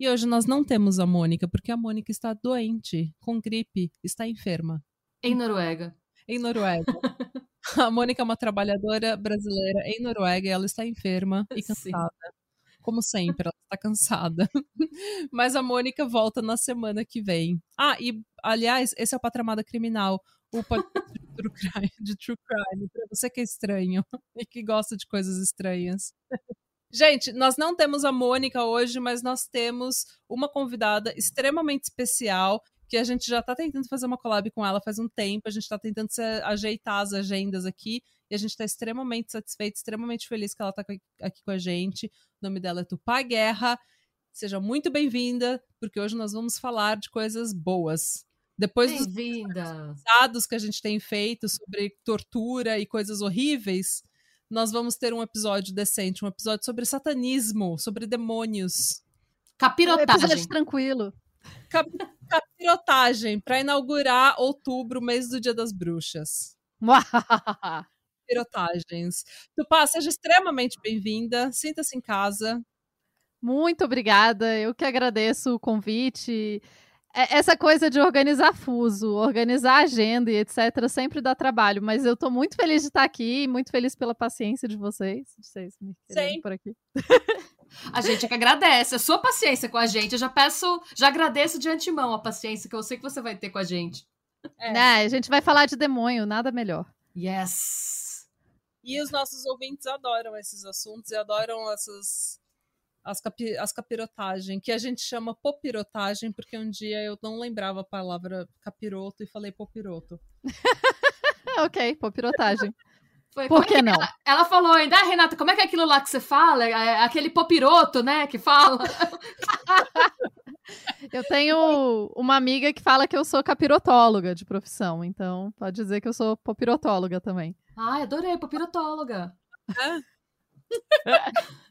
E hoje nós não temos a Mônica, porque a Mônica está doente, com gripe, está enferma. Em Noruega. Em Noruega. a Mônica é uma trabalhadora brasileira em Noruega e ela está enferma e cansada. Sim. Como sempre, ela está cansada. Mas a Mônica volta na semana que vem. Ah, e aliás, esse é o Patramada Criminal, o podcast de True Crime, de True Crime, pra você que é estranho e que gosta de coisas estranhas. Gente, nós não temos a Mônica hoje, mas nós temos uma convidada extremamente especial que a gente já tá tentando fazer uma collab com ela faz um tempo, a gente tá tentando se ajeitar as agendas aqui, e a gente tá extremamente satisfeito, extremamente feliz que ela tá aqui com a gente. O nome dela é Tupá Guerra. Seja muito bem-vinda, porque hoje nós vamos falar de coisas boas. Depois dos dados que a gente tem feito sobre tortura e coisas horríveis, nós vamos ter um episódio decente, um episódio sobre satanismo, sobre demônios. Capirotagem. Um episódio tranquilo. Cap capirotagem, para inaugurar outubro, mês do Dia das Bruxas. Capirotagens. Tupá, seja extremamente bem-vinda, sinta-se em casa. Muito obrigada, eu que agradeço o convite. É, essa coisa de organizar fuso, organizar agenda e etc. sempre dá trabalho, mas eu tô muito feliz de estar aqui, muito feliz pela paciência de vocês, de vocês me Sim. por aqui. A gente é que agradece a sua paciência com a gente. Eu já peço, já agradeço de antemão a paciência que eu sei que você vai ter com a gente. É. Né, a gente vai falar de demônio, nada melhor. Yes. E os nossos ouvintes adoram esses assuntos e adoram essas as, capi, as capirotagens, que a gente chama popirotagem, porque um dia eu não lembrava a palavra capiroto e falei popiroto. ok, popirotagem. Foi, Por que, que não? Ela, ela, falou ainda, ah, Renata, como é que é aquilo lá que você fala? É, é aquele popiroto, né, que fala. eu tenho uma amiga que fala que eu sou capirotóloga de profissão, então pode dizer que eu sou popirotóloga também. Ai, adorei, popirotóloga.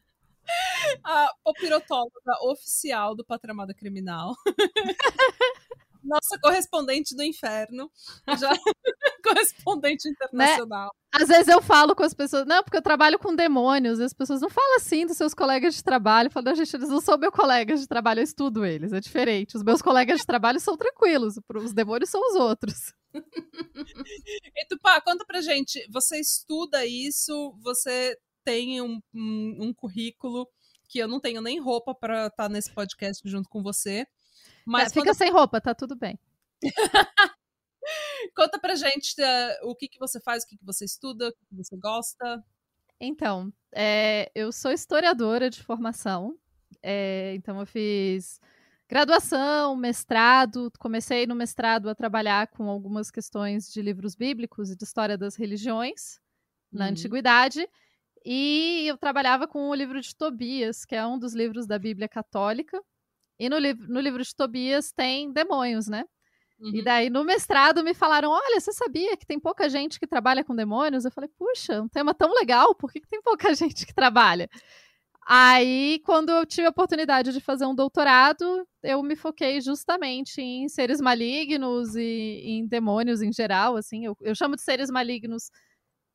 a popirotóloga oficial do Patramada Criminal. Nossa correspondente do inferno. Já correspondente internacional. Né? Às vezes eu falo com as pessoas, não, porque eu trabalho com demônios, e as pessoas não falam assim dos seus colegas de trabalho. Falam, gente, eles não são meus colegas de trabalho, eu estudo eles, é diferente. Os meus colegas de trabalho são tranquilos, os demônios são os outros. e Tupá, conta pra gente, você estuda isso, você tem um, um, um currículo que eu não tenho nem roupa para estar tá nesse podcast junto com você. Mas é, fica sem roupa, tá tudo bem. Conta pra gente uh, o que, que você faz, o que, que você estuda, o que, que você gosta. Então, é, eu sou historiadora de formação. É, então, eu fiz graduação, mestrado. Comecei no mestrado a trabalhar com algumas questões de livros bíblicos e de história das religiões na uhum. antiguidade. E eu trabalhava com o livro de Tobias, que é um dos livros da Bíblia Católica. E no, li no livro de Tobias tem demônios, né? Uhum. E daí, no mestrado, me falaram: olha, você sabia que tem pouca gente que trabalha com demônios? Eu falei, puxa, um tema tão legal, por que, que tem pouca gente que trabalha? Aí, quando eu tive a oportunidade de fazer um doutorado, eu me foquei justamente em seres malignos e em demônios em geral, assim. Eu, eu chamo de seres malignos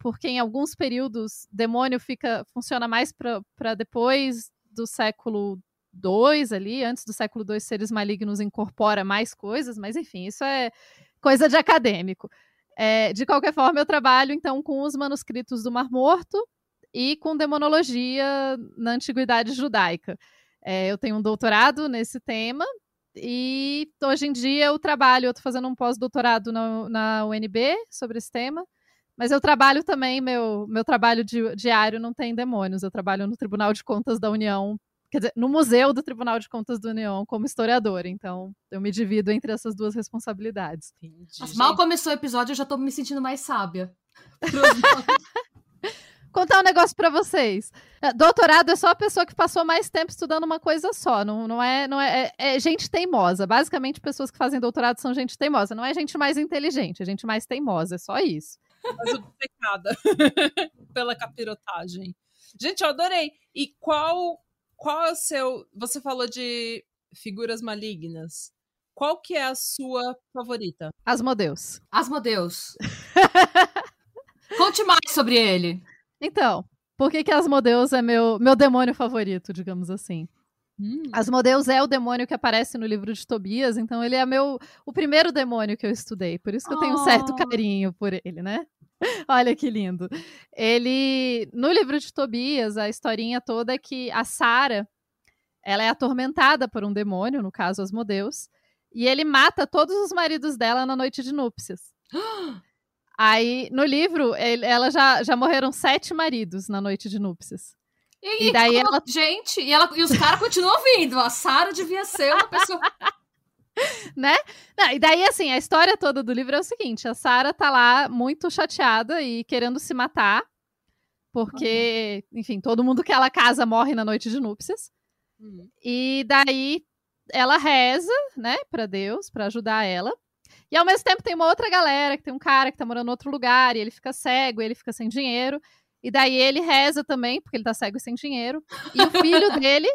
porque em alguns períodos demônio fica funciona mais para depois do século II ali, antes do século II seres malignos incorpora mais coisas, mas enfim, isso é coisa de acadêmico. É, de qualquer forma, eu trabalho então com os manuscritos do Mar Morto e com demonologia na antiguidade judaica. É, eu tenho um doutorado nesse tema e hoje em dia eu trabalho, eu estou fazendo um pós-doutorado na, na UNB sobre esse tema. Mas eu trabalho também, meu, meu trabalho di diário não tem demônios. Eu trabalho no Tribunal de Contas da União, quer dizer, no Museu do Tribunal de Contas da União como historiadora. Então, eu me divido entre essas duas responsabilidades. Entendi, mal começou o episódio, eu já tô me sentindo mais sábia. contar um negócio para vocês. É, doutorado é só a pessoa que passou mais tempo estudando uma coisa só. Não, não, é, não é, é, é gente teimosa. Basicamente, pessoas que fazem doutorado são gente teimosa. Não é gente mais inteligente, é gente mais teimosa. É só isso. Mais obcecada pela capirotagem. Gente, eu adorei. E qual, qual é o seu. Você falou de figuras malignas. Qual que é a sua favorita? Asmodeus. Asmodeus. Conte mais sobre ele. Então, por que, que Asmodeus é meu, meu demônio favorito, digamos assim? Hum. Asmodeus é o demônio que aparece no livro de Tobias, então ele é meu o primeiro demônio que eu estudei, por isso que eu tenho um certo oh. carinho por ele, né? Olha que lindo. Ele no livro de Tobias, a historinha toda é que a Sara, ela é atormentada por um demônio, no caso Asmodeus, e ele mata todos os maridos dela na noite de núpcias. Aí, no livro, ele, ela já, já morreram sete maridos na noite de núpcias. E, e daí ela... Gente, e, ela, e os caras continuam vindo. A Sarah devia ser uma pessoa... né? Não, e daí, assim, a história toda do livro é o seguinte: a Sarah tá lá muito chateada e querendo se matar, porque, uhum. enfim, todo mundo que ela casa morre na noite de núpcias. Uhum. E daí ela reza, né, para Deus, para ajudar ela. E ao mesmo tempo tem uma outra galera, que tem um cara que tá morando em outro lugar, e ele fica cego, e ele fica sem dinheiro. E daí ele reza também, porque ele tá cego e sem dinheiro. E o filho dele,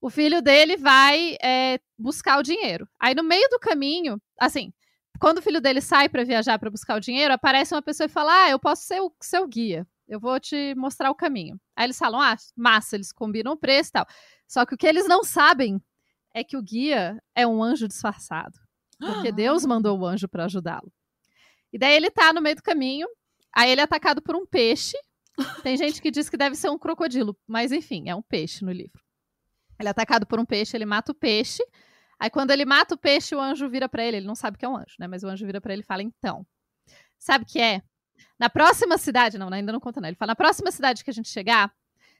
o filho dele vai é, buscar o dinheiro. Aí no meio do caminho, assim, quando o filho dele sai para viajar para buscar o dinheiro, aparece uma pessoa e fala: Ah, eu posso ser o seu guia. Eu vou te mostrar o caminho. Aí eles falam: Ah, massa, eles combinam o preço e tal. Só que o que eles não sabem é que o guia é um anjo disfarçado. Porque Deus mandou o anjo para ajudá-lo. E daí ele tá no meio do caminho, aí ele é atacado por um peixe. Tem gente que diz que deve ser um crocodilo, mas enfim, é um peixe no livro. Ele é atacado por um peixe, ele mata o peixe. Aí quando ele mata o peixe, o anjo vira para ele, ele não sabe que é um anjo, né? Mas o anjo vira para ele e fala: "Então, sabe que é? Na próxima cidade, não, ainda não conta não. Ele fala: "Na próxima cidade que a gente chegar,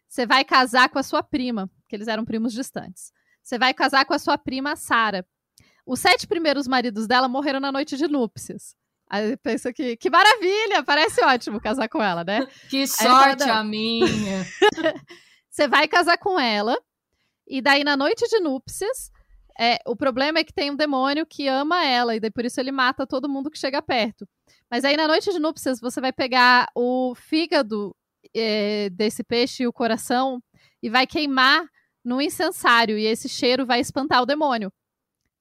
você vai casar com a sua prima, que eles eram primos distantes. Você vai casar com a sua prima Sara. Os sete primeiros maridos dela morreram na noite de núpcias. Aí pensa que, que maravilha, parece ótimo casar com ela, né? Que sorte a minha! Você vai casar com ela, e daí na noite de núpcias, é, o problema é que tem um demônio que ama ela, e daí por isso ele mata todo mundo que chega perto. Mas aí na noite de núpcias, você vai pegar o fígado é, desse peixe e o coração, e vai queimar no incensário, e esse cheiro vai espantar o demônio.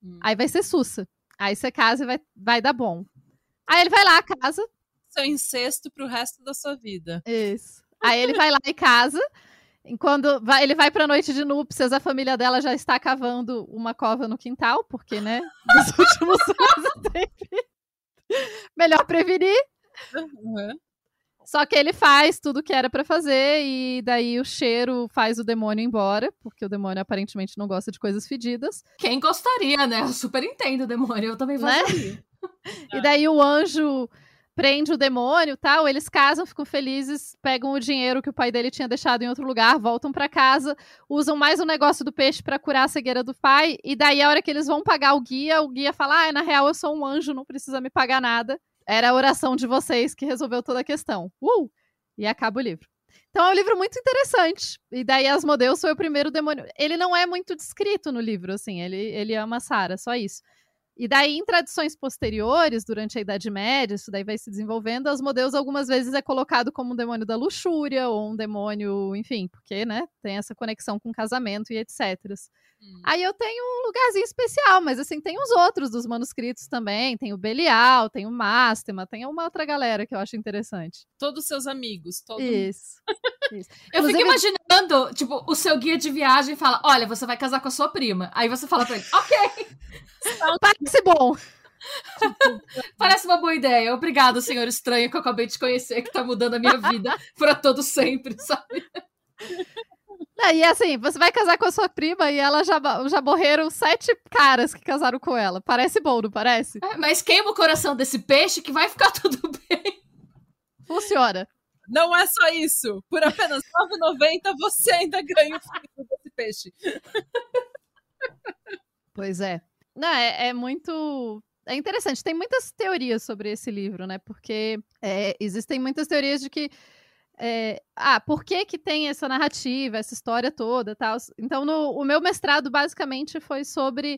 Hum. Aí vai ser sussa. Aí você casa e vai, vai dar bom. Aí ele vai lá, casa. Seu incesto pro resto da sua vida. Isso. Aí ele vai lá e casa. Quando vai, ele vai pra noite de núpcias, a família dela já está cavando uma cova no quintal, porque, né, nos últimos anos Melhor prevenir. Uhum. Só que ele faz tudo o que era para fazer e daí o cheiro faz o demônio embora, porque o demônio aparentemente não gosta de coisas fedidas. Quem gostaria, né? Eu super entendo o demônio, eu também gostaria. Né? e daí o anjo prende o demônio tal, eles casam, ficam felizes, pegam o dinheiro que o pai dele tinha deixado em outro lugar, voltam para casa, usam mais o negócio do peixe para curar a cegueira do pai, e daí a hora que eles vão pagar o guia, o guia fala: "Ah, na real eu sou um anjo, não precisa me pagar nada". Era a oração de vocês que resolveu toda a questão. Uh! E acaba o livro. Então é um livro muito interessante. E daí Asmodeus foi o primeiro demônio. Ele não é muito descrito no livro, assim. Ele, ele ama Sara, só isso. E daí, em tradições posteriores, durante a Idade Média, isso daí vai se desenvolvendo, Asmodeus algumas vezes é colocado como um demônio da luxúria, ou um demônio, enfim, porque, né, tem essa conexão com casamento e etc. Hum. Aí eu tenho um lugarzinho especial, mas assim, tem os outros dos manuscritos também. Tem o Belial, tem o Mástema, tem uma outra galera que eu acho interessante. Todos seus amigos, todo Isso. Isso. Eu Inclusive... fico imaginando, tipo, o seu guia de viagem fala: Olha, você vai casar com a sua prima. Aí você fala pra ele: Ok. Parece bom. Parece uma boa ideia. Obrigado, senhor estranho que eu acabei de conhecer, que tá mudando a minha vida para todo sempre, sabe? e assim, você vai casar com a sua prima e ela já, já morreram sete caras que casaram com ela. Parece bom, não parece? É, mas queima o coração desse peixe que vai ficar tudo bem. Funciona. Não é só isso. Por apenas R$ 9,90 você ainda ganha o fígado desse peixe. Pois é. Não, é, é muito é interessante. Tem muitas teorias sobre esse livro, né? Porque é, existem muitas teorias de que é, ah, por que que tem essa narrativa, essa história toda, tal. Então, no, o meu mestrado basicamente foi sobre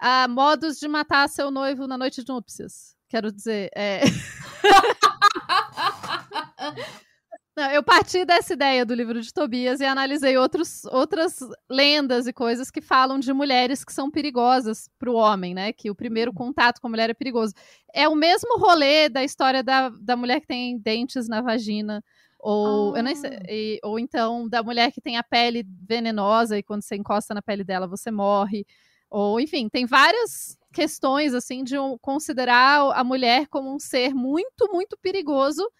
ah, modos de matar seu noivo na noite de núpcias. Quero dizer, é... Não, eu parti dessa ideia do livro de Tobias e analisei outros, outras lendas e coisas que falam de mulheres que são perigosas para o homem, né? Que o primeiro uhum. contato com a mulher é perigoso. É o mesmo rolê da história da, da mulher que tem dentes na vagina, ou, ah. eu nem sei, ou então da mulher que tem a pele venenosa e quando você encosta na pele dela você morre. Ou, enfim, tem várias questões, assim, de considerar a mulher como um ser muito, muito perigoso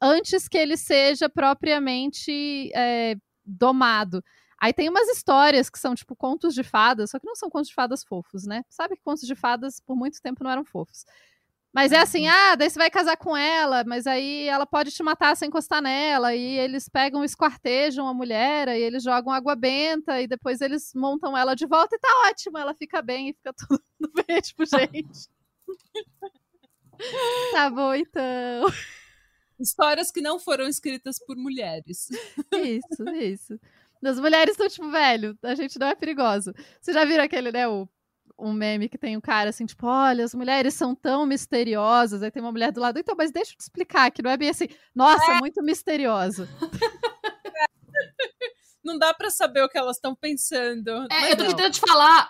antes que ele seja propriamente é, domado. Aí tem umas histórias que são tipo contos de fadas, só que não são contos de fadas fofos, né? Sabe que contos de fadas por muito tempo não eram fofos. Mas é assim, ah, daí você vai casar com ela, mas aí ela pode te matar sem encostar nela, e eles pegam, esquartejam a mulher, e eles jogam água benta, e depois eles montam ela de volta, e tá ótimo, ela fica bem, e fica tudo bem, tipo, gente. tá bom, então. Histórias que não foram escritas por mulheres. Isso, isso. As mulheres estão tipo, velho, a gente não é perigoso. Você já viram aquele, né, o, um meme que tem um cara assim, tipo, olha, as mulheres são tão misteriosas. Aí tem uma mulher do lado, então, mas deixa eu te explicar, que não é bem assim, nossa, é. muito misterioso. Não dá para saber o que elas estão pensando. É, eu tô não. tentando te falar.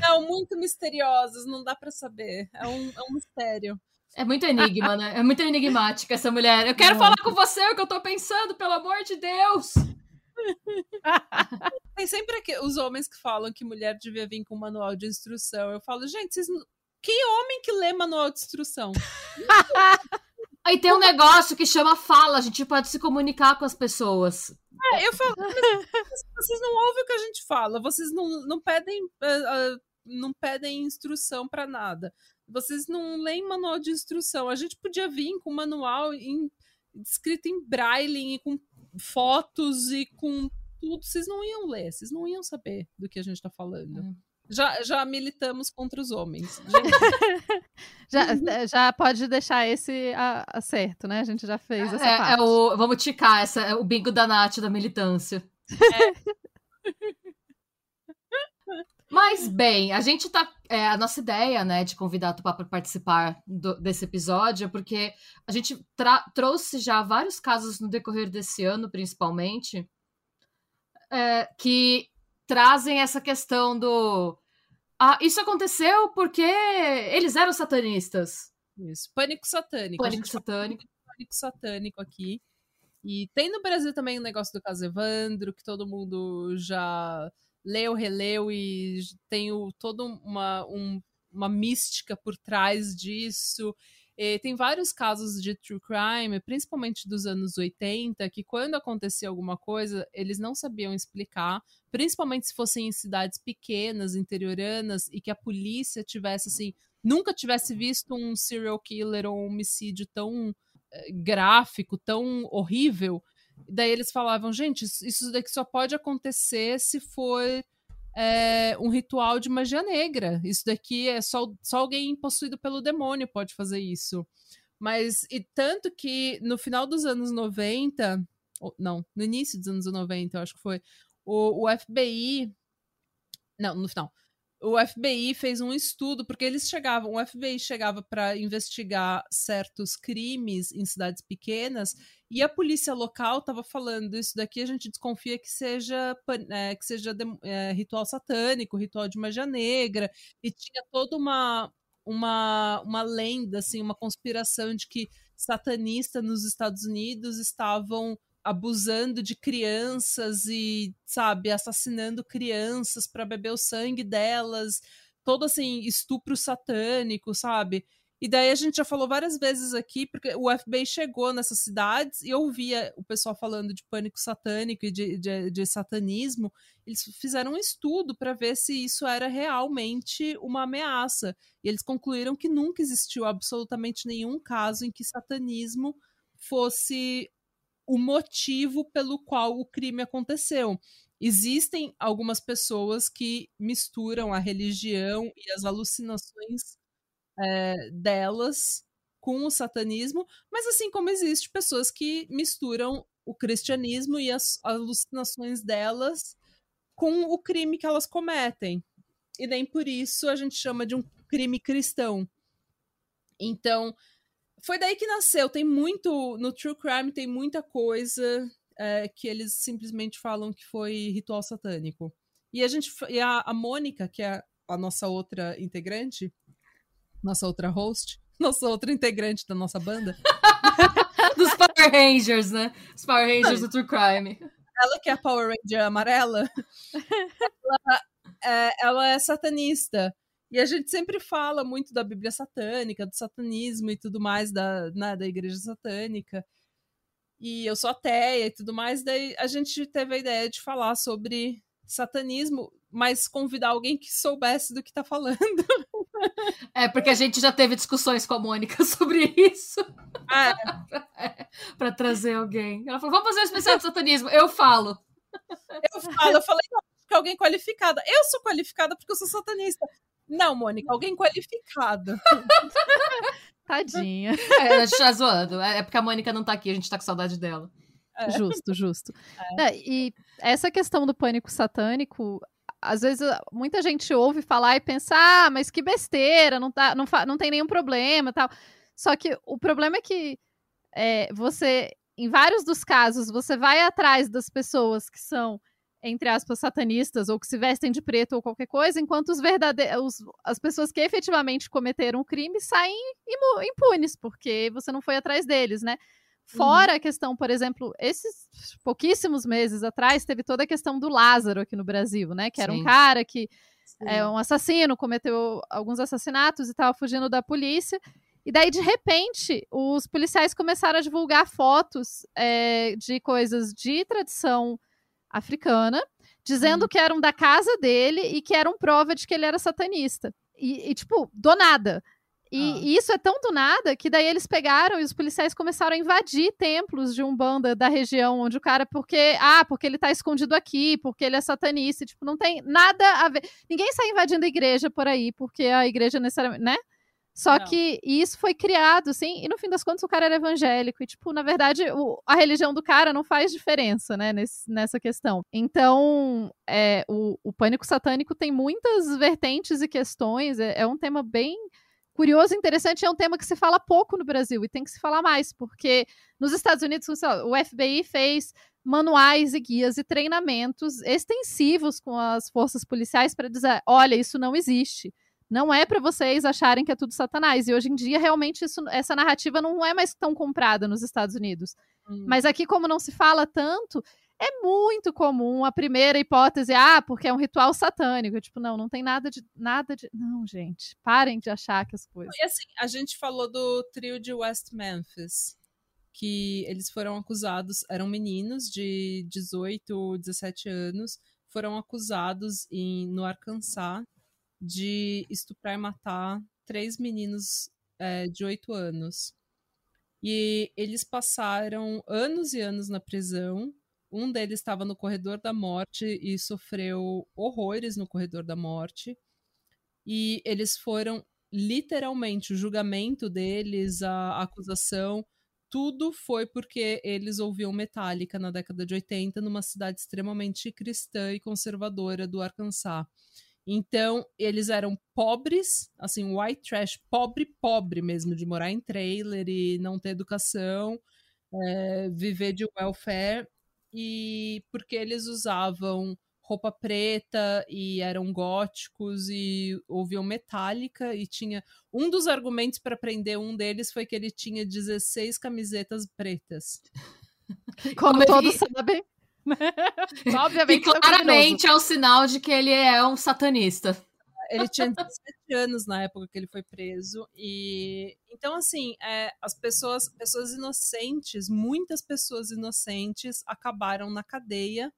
Não, muito misteriosas, não dá para saber. É um, é um mistério. É muito enigma, né? É muito enigmática essa mulher. Eu quero falar com você o que eu tô pensando, pelo amor de Deus! Tem sempre aqui, os homens que falam que mulher devia vir com manual de instrução. Eu falo, gente, vocês, que homem que lê manual de instrução? Aí tem um negócio que chama fala, a gente pode se comunicar com as pessoas. É, eu falo, vocês não ouvem o que a gente fala, vocês não, não pedem. Uh, uh, não pedem instrução para nada vocês não leem manual de instrução. A gente podia vir com manual em, escrito em braille, e com fotos e com tudo. Vocês não iam ler, vocês não iam saber do que a gente está falando. É. Já, já militamos contra os homens. já, já pode deixar esse acerto, né? A gente já fez essa é, é parte. É o, vamos ticar essa, é o bingo da Nath da militância. É. Mas, bem, a gente tá. É, a nossa ideia, né, de convidar tu para participar do, desse episódio, é porque a gente trouxe já vários casos no decorrer desse ano, principalmente, é, que trazem essa questão do. Ah, isso aconteceu porque eles eram satanistas. Isso, pânico satânico. Pânico satânico. Pânico satânico aqui. E tem no Brasil também o negócio do caso Evandro, que todo mundo já leu, releu e tem toda uma, um, uma mística por trás disso. E tem vários casos de true crime, principalmente dos anos 80, que quando acontecia alguma coisa, eles não sabiam explicar, principalmente se fossem em cidades pequenas, interioranas, e que a polícia tivesse assim, nunca tivesse visto um serial killer ou um homicídio tão eh, gráfico, tão horrível, Daí eles falavam, gente, isso daqui só pode acontecer se for é, um ritual de magia negra. Isso daqui é só, só alguém possuído pelo demônio pode fazer isso. Mas, e tanto que no final dos anos 90, ou, não, no início dos anos 90, eu acho que foi, o, o FBI. Não, no final o FBI fez um estudo, porque eles chegavam, o FBI chegava para investigar certos crimes em cidades pequenas, e a polícia local estava falando isso daqui, a gente desconfia que seja, é, que seja é, ritual satânico, ritual de magia negra, e tinha toda uma, uma, uma lenda, assim, uma conspiração de que satanistas nos Estados Unidos estavam abusando de crianças e, sabe, assassinando crianças para beber o sangue delas, todo assim, estupro satânico, sabe? E daí a gente já falou várias vezes aqui, porque o FBI chegou nessas cidades e ouvia o pessoal falando de pânico satânico e de, de, de satanismo. Eles fizeram um estudo para ver se isso era realmente uma ameaça. E eles concluíram que nunca existiu absolutamente nenhum caso em que satanismo fosse o motivo pelo qual o crime aconteceu. Existem algumas pessoas que misturam a religião e as alucinações é, delas com o satanismo, mas assim como existe pessoas que misturam o cristianismo e as alucinações delas com o crime que elas cometem. E nem por isso a gente chama de um crime cristão. Então, foi daí que nasceu. Tem muito. No True Crime tem muita coisa é, que eles simplesmente falam que foi ritual satânico. E a gente. E a, a Mônica, que é a nossa outra integrante, nossa outra host, nossa outra integrante da nossa banda. Dos Power Rangers, né? Os Power Rangers do True Crime. Ela que é a Power Ranger amarela, ela, é, ela é satanista. E a gente sempre fala muito da Bíblia satânica, do satanismo e tudo mais, da, né, da igreja satânica. E eu sou ateia e tudo mais, daí a gente teve a ideia de falar sobre satanismo, mas convidar alguém que soubesse do que tá falando. É, porque a gente já teve discussões com a Mônica sobre isso. É. pra trazer alguém. Ela falou: vamos fazer um especial de satanismo. Eu falo. Eu falo, eu falei, não, que alguém qualificada. Eu sou qualificada porque eu sou satanista. Não, Mônica, alguém qualificado. Tadinha. É, a gente tá zoando. É, é porque a Mônica não tá aqui, a gente tá com saudade dela. É. Justo, justo. É. É, e essa questão do pânico satânico, às vezes muita gente ouve falar e pensa, ah, mas que besteira, não, tá, não, não tem nenhum problema tal. Só que o problema é que é, você, em vários dos casos, você vai atrás das pessoas que são entre aspas, satanistas ou que se vestem de preto ou qualquer coisa, enquanto os verdadeiros, as pessoas que efetivamente cometeram o crime saem impunes, porque você não foi atrás deles, né? Fora uhum. a questão, por exemplo, esses pouquíssimos meses atrás, teve toda a questão do Lázaro aqui no Brasil, né? Que era Sim. um cara que Sim. é um assassino, cometeu alguns assassinatos e estava fugindo da polícia. E daí, de repente, os policiais começaram a divulgar fotos é, de coisas de tradição africana, dizendo hum. que eram da casa dele e que eram prova de que ele era satanista. E, e tipo, do nada. E, ah. e, isso é tão do nada que daí eles pegaram e os policiais começaram a invadir templos de Umbanda da região onde o cara, porque, ah, porque ele tá escondido aqui, porque ele é satanista, e, tipo, não tem nada a ver. Ninguém sai invadindo a igreja por aí, porque a igreja necessariamente, né? Só não. que isso foi criado, assim, e no fim das contas o cara era evangélico. E, tipo, na verdade, o, a religião do cara não faz diferença, né, nesse, nessa questão. Então, é, o, o pânico satânico tem muitas vertentes e questões. É, é um tema bem curioso, interessante, é um tema que se fala pouco no Brasil e tem que se falar mais, porque nos Estados Unidos o FBI fez manuais e guias e treinamentos extensivos com as forças policiais para dizer, olha, isso não existe. Não é para vocês acharem que é tudo Satanás. E hoje em dia, realmente, isso, essa narrativa não é mais tão comprada nos Estados Unidos. Hum. Mas aqui, como não se fala tanto, é muito comum a primeira hipótese, ah, porque é um ritual satânico. Tipo, não, não tem nada de. nada de. Não, gente, parem de achar que as coisas. E assim, a gente falou do trio de West Memphis. Que eles foram acusados, eram meninos de 18, 17 anos, foram acusados em, no Arkansas de estuprar e matar três meninos é, de oito anos. E eles passaram anos e anos na prisão. Um deles estava no corredor da morte e sofreu horrores no corredor da morte. E eles foram literalmente o julgamento deles, a acusação, tudo foi porque eles ouviam Metallica na década de 80 numa cidade extremamente cristã e conservadora do Arkansas. Então, eles eram pobres, assim, white trash, pobre, pobre mesmo, de morar em trailer e não ter educação, é, viver de welfare, e porque eles usavam roupa preta e eram góticos e ouviam metálica e tinha um dos argumentos para prender um deles foi que ele tinha 16 camisetas pretas. Como, Como todos sabem. Obviamente. E claramente é o sinal de que ele é um satanista. Ele tinha 17 anos na época que ele foi preso. E então, assim, é, as pessoas, pessoas inocentes, muitas pessoas inocentes acabaram na cadeia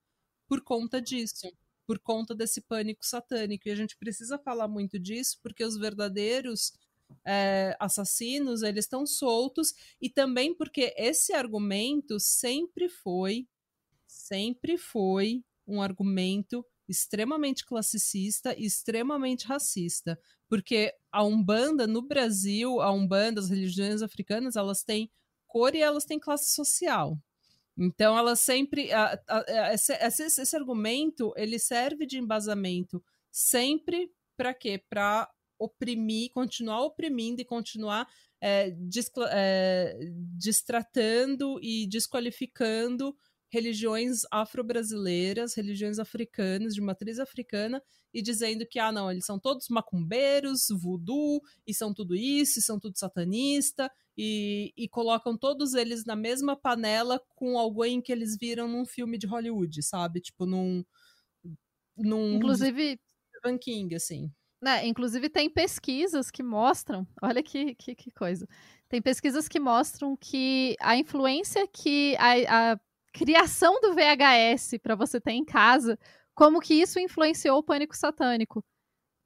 por conta disso. Por conta desse pânico satânico. E a gente precisa falar muito disso, porque os verdadeiros é, assassinos, eles estão soltos, e também porque esse argumento sempre foi sempre foi um argumento extremamente classicista e extremamente racista, porque a Umbanda no Brasil, a Umbanda, as religiões africanas, elas têm cor e elas têm classe social. Então, ela sempre. A, a, esse, esse, esse, argumento ele serve de embasamento sempre para quê? Para oprimir, continuar oprimindo e continuar é, é, distratando e desqualificando religiões afro-brasileiras, religiões africanas, de matriz africana, e dizendo que, ah, não, eles são todos macumbeiros, voodoo, e são tudo isso, e são tudo satanista, e, e colocam todos eles na mesma panela com alguém que eles viram num filme de Hollywood, sabe? Tipo, num. num Inclusive. Stephen King, assim. Né, inclusive tem pesquisas que mostram, olha que, que, que, coisa, tem pesquisas que mostram que a influência que a, a criação do VHS para você ter em casa, como que isso influenciou o pânico satânico.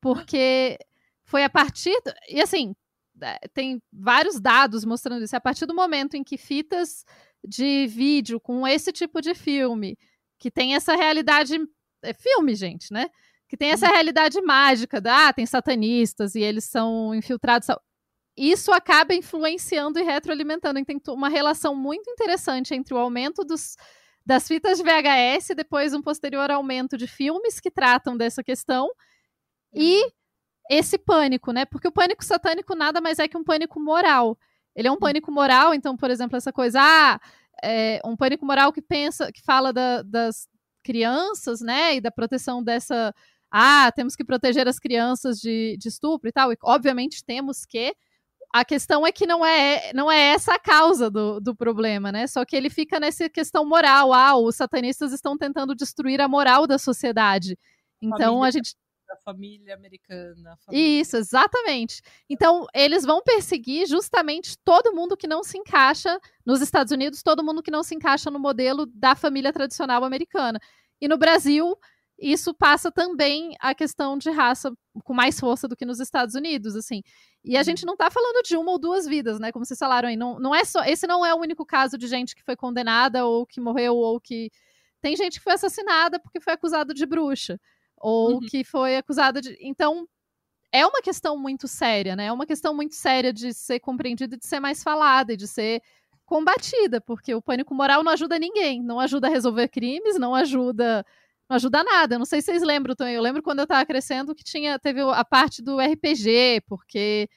Porque foi a partir. Do... E assim, é, tem vários dados mostrando isso. É a partir do momento em que fitas de vídeo com esse tipo de filme, que tem essa realidade. É filme, gente, né? Que tem essa realidade mágica da ah, tem satanistas e eles são infiltrados isso acaba influenciando e retroalimentando. Então, tem uma relação muito interessante entre o aumento dos, das fitas de VHS e depois um posterior aumento de filmes que tratam dessa questão e uhum. esse pânico, né? Porque o pânico satânico nada mais é que um pânico moral. Ele é um pânico moral, então, por exemplo, essa coisa, ah, é um pânico moral que pensa, que fala da, das crianças, né, e da proteção dessa, ah, temos que proteger as crianças de, de estupro e tal, e obviamente temos que, a questão é que não é, não é essa a causa do, do problema, né? Só que ele fica nessa questão moral. Ah, os satanistas estão tentando destruir a moral da sociedade. Então família, a gente. A família americana. A família... Isso, exatamente. Então eles vão perseguir justamente todo mundo que não se encaixa nos Estados Unidos, todo mundo que não se encaixa no modelo da família tradicional americana. E no Brasil, isso passa também a questão de raça com mais força do que nos Estados Unidos, assim. E a gente não está falando de uma ou duas vidas, né? Como vocês falaram aí, não, não é só, esse não é o único caso de gente que foi condenada ou que morreu ou que tem gente que foi assassinada porque foi acusado de bruxa ou uhum. que foi acusada de, então é uma questão muito séria, né? É uma questão muito séria de ser compreendida, de ser mais falada e de ser combatida, porque o pânico moral não ajuda ninguém, não ajuda a resolver crimes, não ajuda não ajuda nada. Não sei se vocês lembram também. Eu lembro quando eu tava crescendo que tinha, teve a parte do RPG, porque.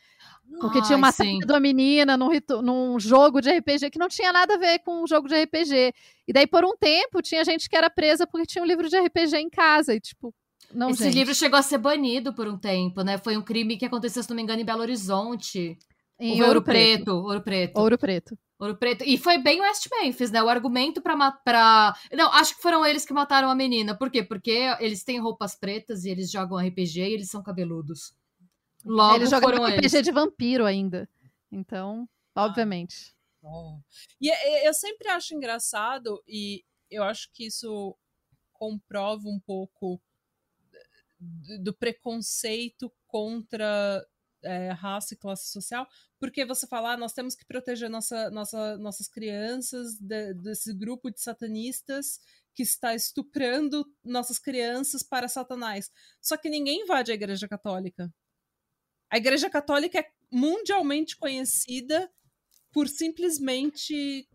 Porque Ai, tinha uma saída de uma menina num, num jogo de RPG que não tinha nada a ver com um jogo de RPG. E daí, por um tempo, tinha gente que era presa porque tinha um livro de RPG em casa. E, tipo, não, Esse gente. livro chegou a ser banido por um tempo, né? Foi um crime que aconteceu, se não me engano, em Belo Horizonte. Em Ouro, Ouro Preto. Preto. Ouro Preto. Ouro Preto. Ouro Preto. E foi bem West Memphis, né? O argumento pra, pra. Não, acho que foram eles que mataram a menina. Por quê? Porque eles têm roupas pretas e eles jogam RPG e eles são cabeludos. Logo eles jogam foram RPG eles. de vampiro ainda. Então, obviamente. Oh. E é, é, eu sempre acho engraçado, e eu acho que isso comprova um pouco do preconceito contra é, raça e classe social, porque você fala, ah, nós temos que proteger nossa, nossa, nossas crianças de, desse grupo de satanistas que está estuprando nossas crianças para Satanás. Só que ninguém invade a Igreja Católica. A Igreja Católica é mundialmente conhecida por simplesmente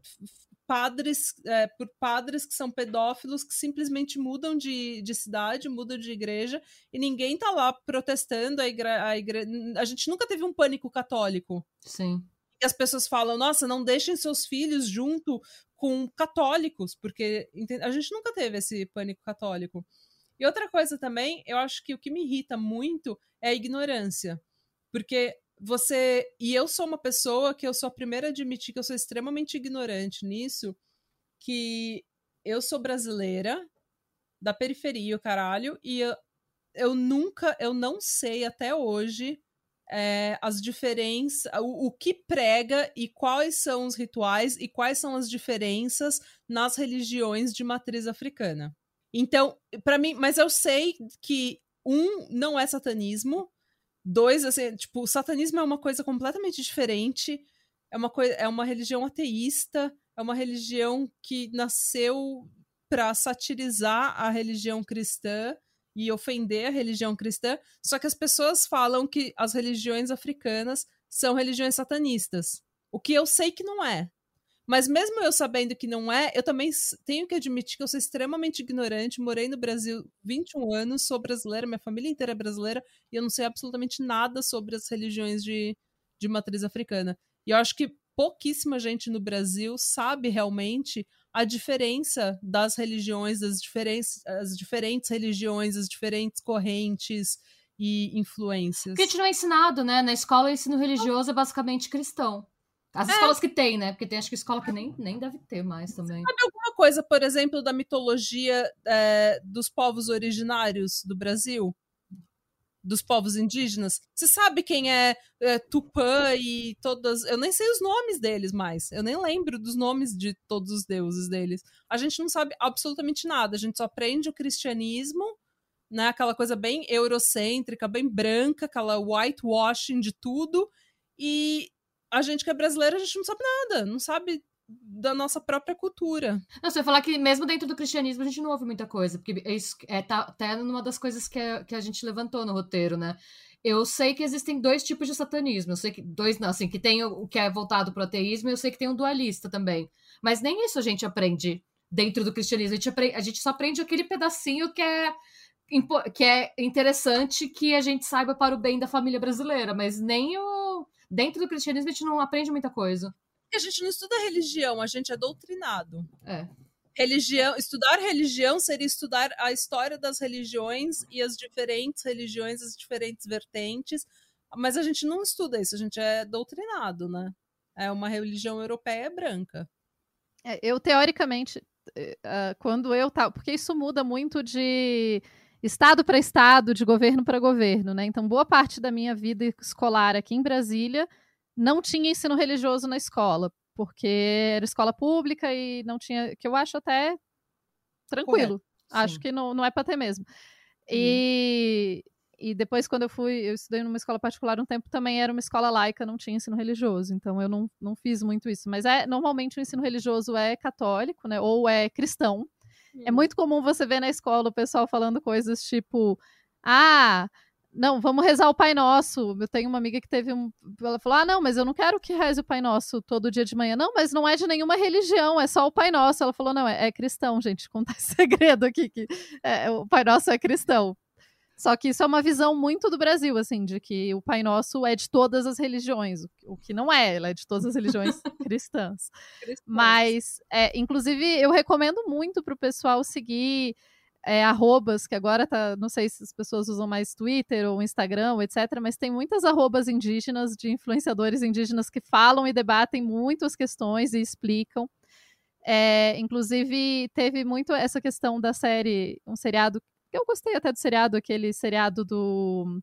padres, é, por padres que são pedófilos que simplesmente mudam de, de cidade, mudam de igreja, e ninguém tá lá protestando a igreja. A, igre... a gente nunca teve um pânico católico. Sim. E as pessoas falam, nossa, não deixem seus filhos junto com católicos, porque a gente nunca teve esse pânico católico. E outra coisa também, eu acho que o que me irrita muito é a ignorância. Porque você. E eu sou uma pessoa que eu sou a primeira a admitir que eu sou extremamente ignorante nisso, que eu sou brasileira, da periferia, o caralho, e eu, eu nunca, eu não sei até hoje é, as diferenças, o, o, que prega e quais são os rituais e quais são as diferenças nas religiões de matriz africana. Então, para mim, mas eu sei que um não é satanismo, Dois, assim, tipo, o satanismo é uma coisa completamente diferente. É uma, coisa, é uma religião ateísta, é uma religião que nasceu para satirizar a religião cristã e ofender a religião cristã. Só que as pessoas falam que as religiões africanas são religiões satanistas. O que eu sei que não é. Mas mesmo eu sabendo que não é, eu também tenho que admitir que eu sou extremamente ignorante. Morei no Brasil 21 anos, sou brasileira, minha família inteira é brasileira, e eu não sei absolutamente nada sobre as religiões de, de matriz africana. E eu acho que pouquíssima gente no Brasil sabe realmente a diferença das religiões, das diferentes, as diferentes religiões, as diferentes correntes e influências. Porque a gente não é ensinado, né? Na escola, o ensino religioso é basicamente cristão. As é. escolas que tem, né? Porque tem acho que escola que nem, nem deve ter mais também. Sabe alguma coisa, por exemplo, da mitologia é, dos povos originários do Brasil? Dos povos indígenas? Você sabe quem é, é Tupã e todas. Eu nem sei os nomes deles mais. Eu nem lembro dos nomes de todos os deuses deles. A gente não sabe absolutamente nada. A gente só aprende o cristianismo né? Aquela coisa bem eurocêntrica, bem branca, aquela whitewashing de tudo. E a gente que é brasileira, a gente não sabe nada, não sabe da nossa própria cultura. Não, você vai falar que mesmo dentro do cristianismo a gente não ouve muita coisa, porque é isso é tá até numa das coisas que, é, que a gente levantou no roteiro, né? Eu sei que existem dois tipos de satanismo. Eu sei que dois, não, assim, que tem o, que é voltado para o ateísmo, e eu sei que tem um dualista também. Mas nem isso a gente aprende dentro do cristianismo. A gente, aprende, a gente só aprende aquele pedacinho que é que é interessante que a gente saiba para o bem da família brasileira, mas nem o dentro do cristianismo a gente não aprende muita coisa. A gente não estuda religião, a gente é doutrinado. É. Religião, estudar religião seria estudar a história das religiões e as diferentes religiões, as diferentes vertentes, mas a gente não estuda isso, a gente é doutrinado, né? É uma religião europeia branca. É, eu, teoricamente, uh, quando eu tava. Porque isso muda muito de estado para estado, de governo para governo, né? Então, boa parte da minha vida escolar aqui em Brasília não tinha ensino religioso na escola, porque era escola pública e não tinha, que eu acho até tranquilo. Acho que não, não é para ter mesmo. E, e depois, quando eu fui, eu estudei numa escola particular um tempo, também era uma escola laica, não tinha ensino religioso. Então eu não, não fiz muito isso. Mas é normalmente o ensino religioso é católico, né? Ou é cristão. É muito comum você ver na escola o pessoal falando coisas tipo: ah, não, vamos rezar o Pai Nosso. Eu tenho uma amiga que teve um. Ela falou: ah, não, mas eu não quero que reze o Pai Nosso todo dia de manhã. Não, mas não é de nenhuma religião, é só o Pai Nosso. Ela falou: não, é, é cristão, gente. Contar segredo aqui, que é, o Pai Nosso é cristão. Só que isso é uma visão muito do Brasil, assim, de que o Pai Nosso é de todas as religiões, o que não é, ela é de todas as religiões cristãs. cristãs. Mas, é, inclusive, eu recomendo muito para o pessoal seguir é, arrobas, que agora tá, não sei se as pessoas usam mais Twitter ou Instagram, etc., mas tem muitas arrobas indígenas, de influenciadores indígenas que falam e debatem muitas questões e explicam. É, inclusive, teve muito essa questão da série, um seriado eu gostei até do seriado, aquele seriado do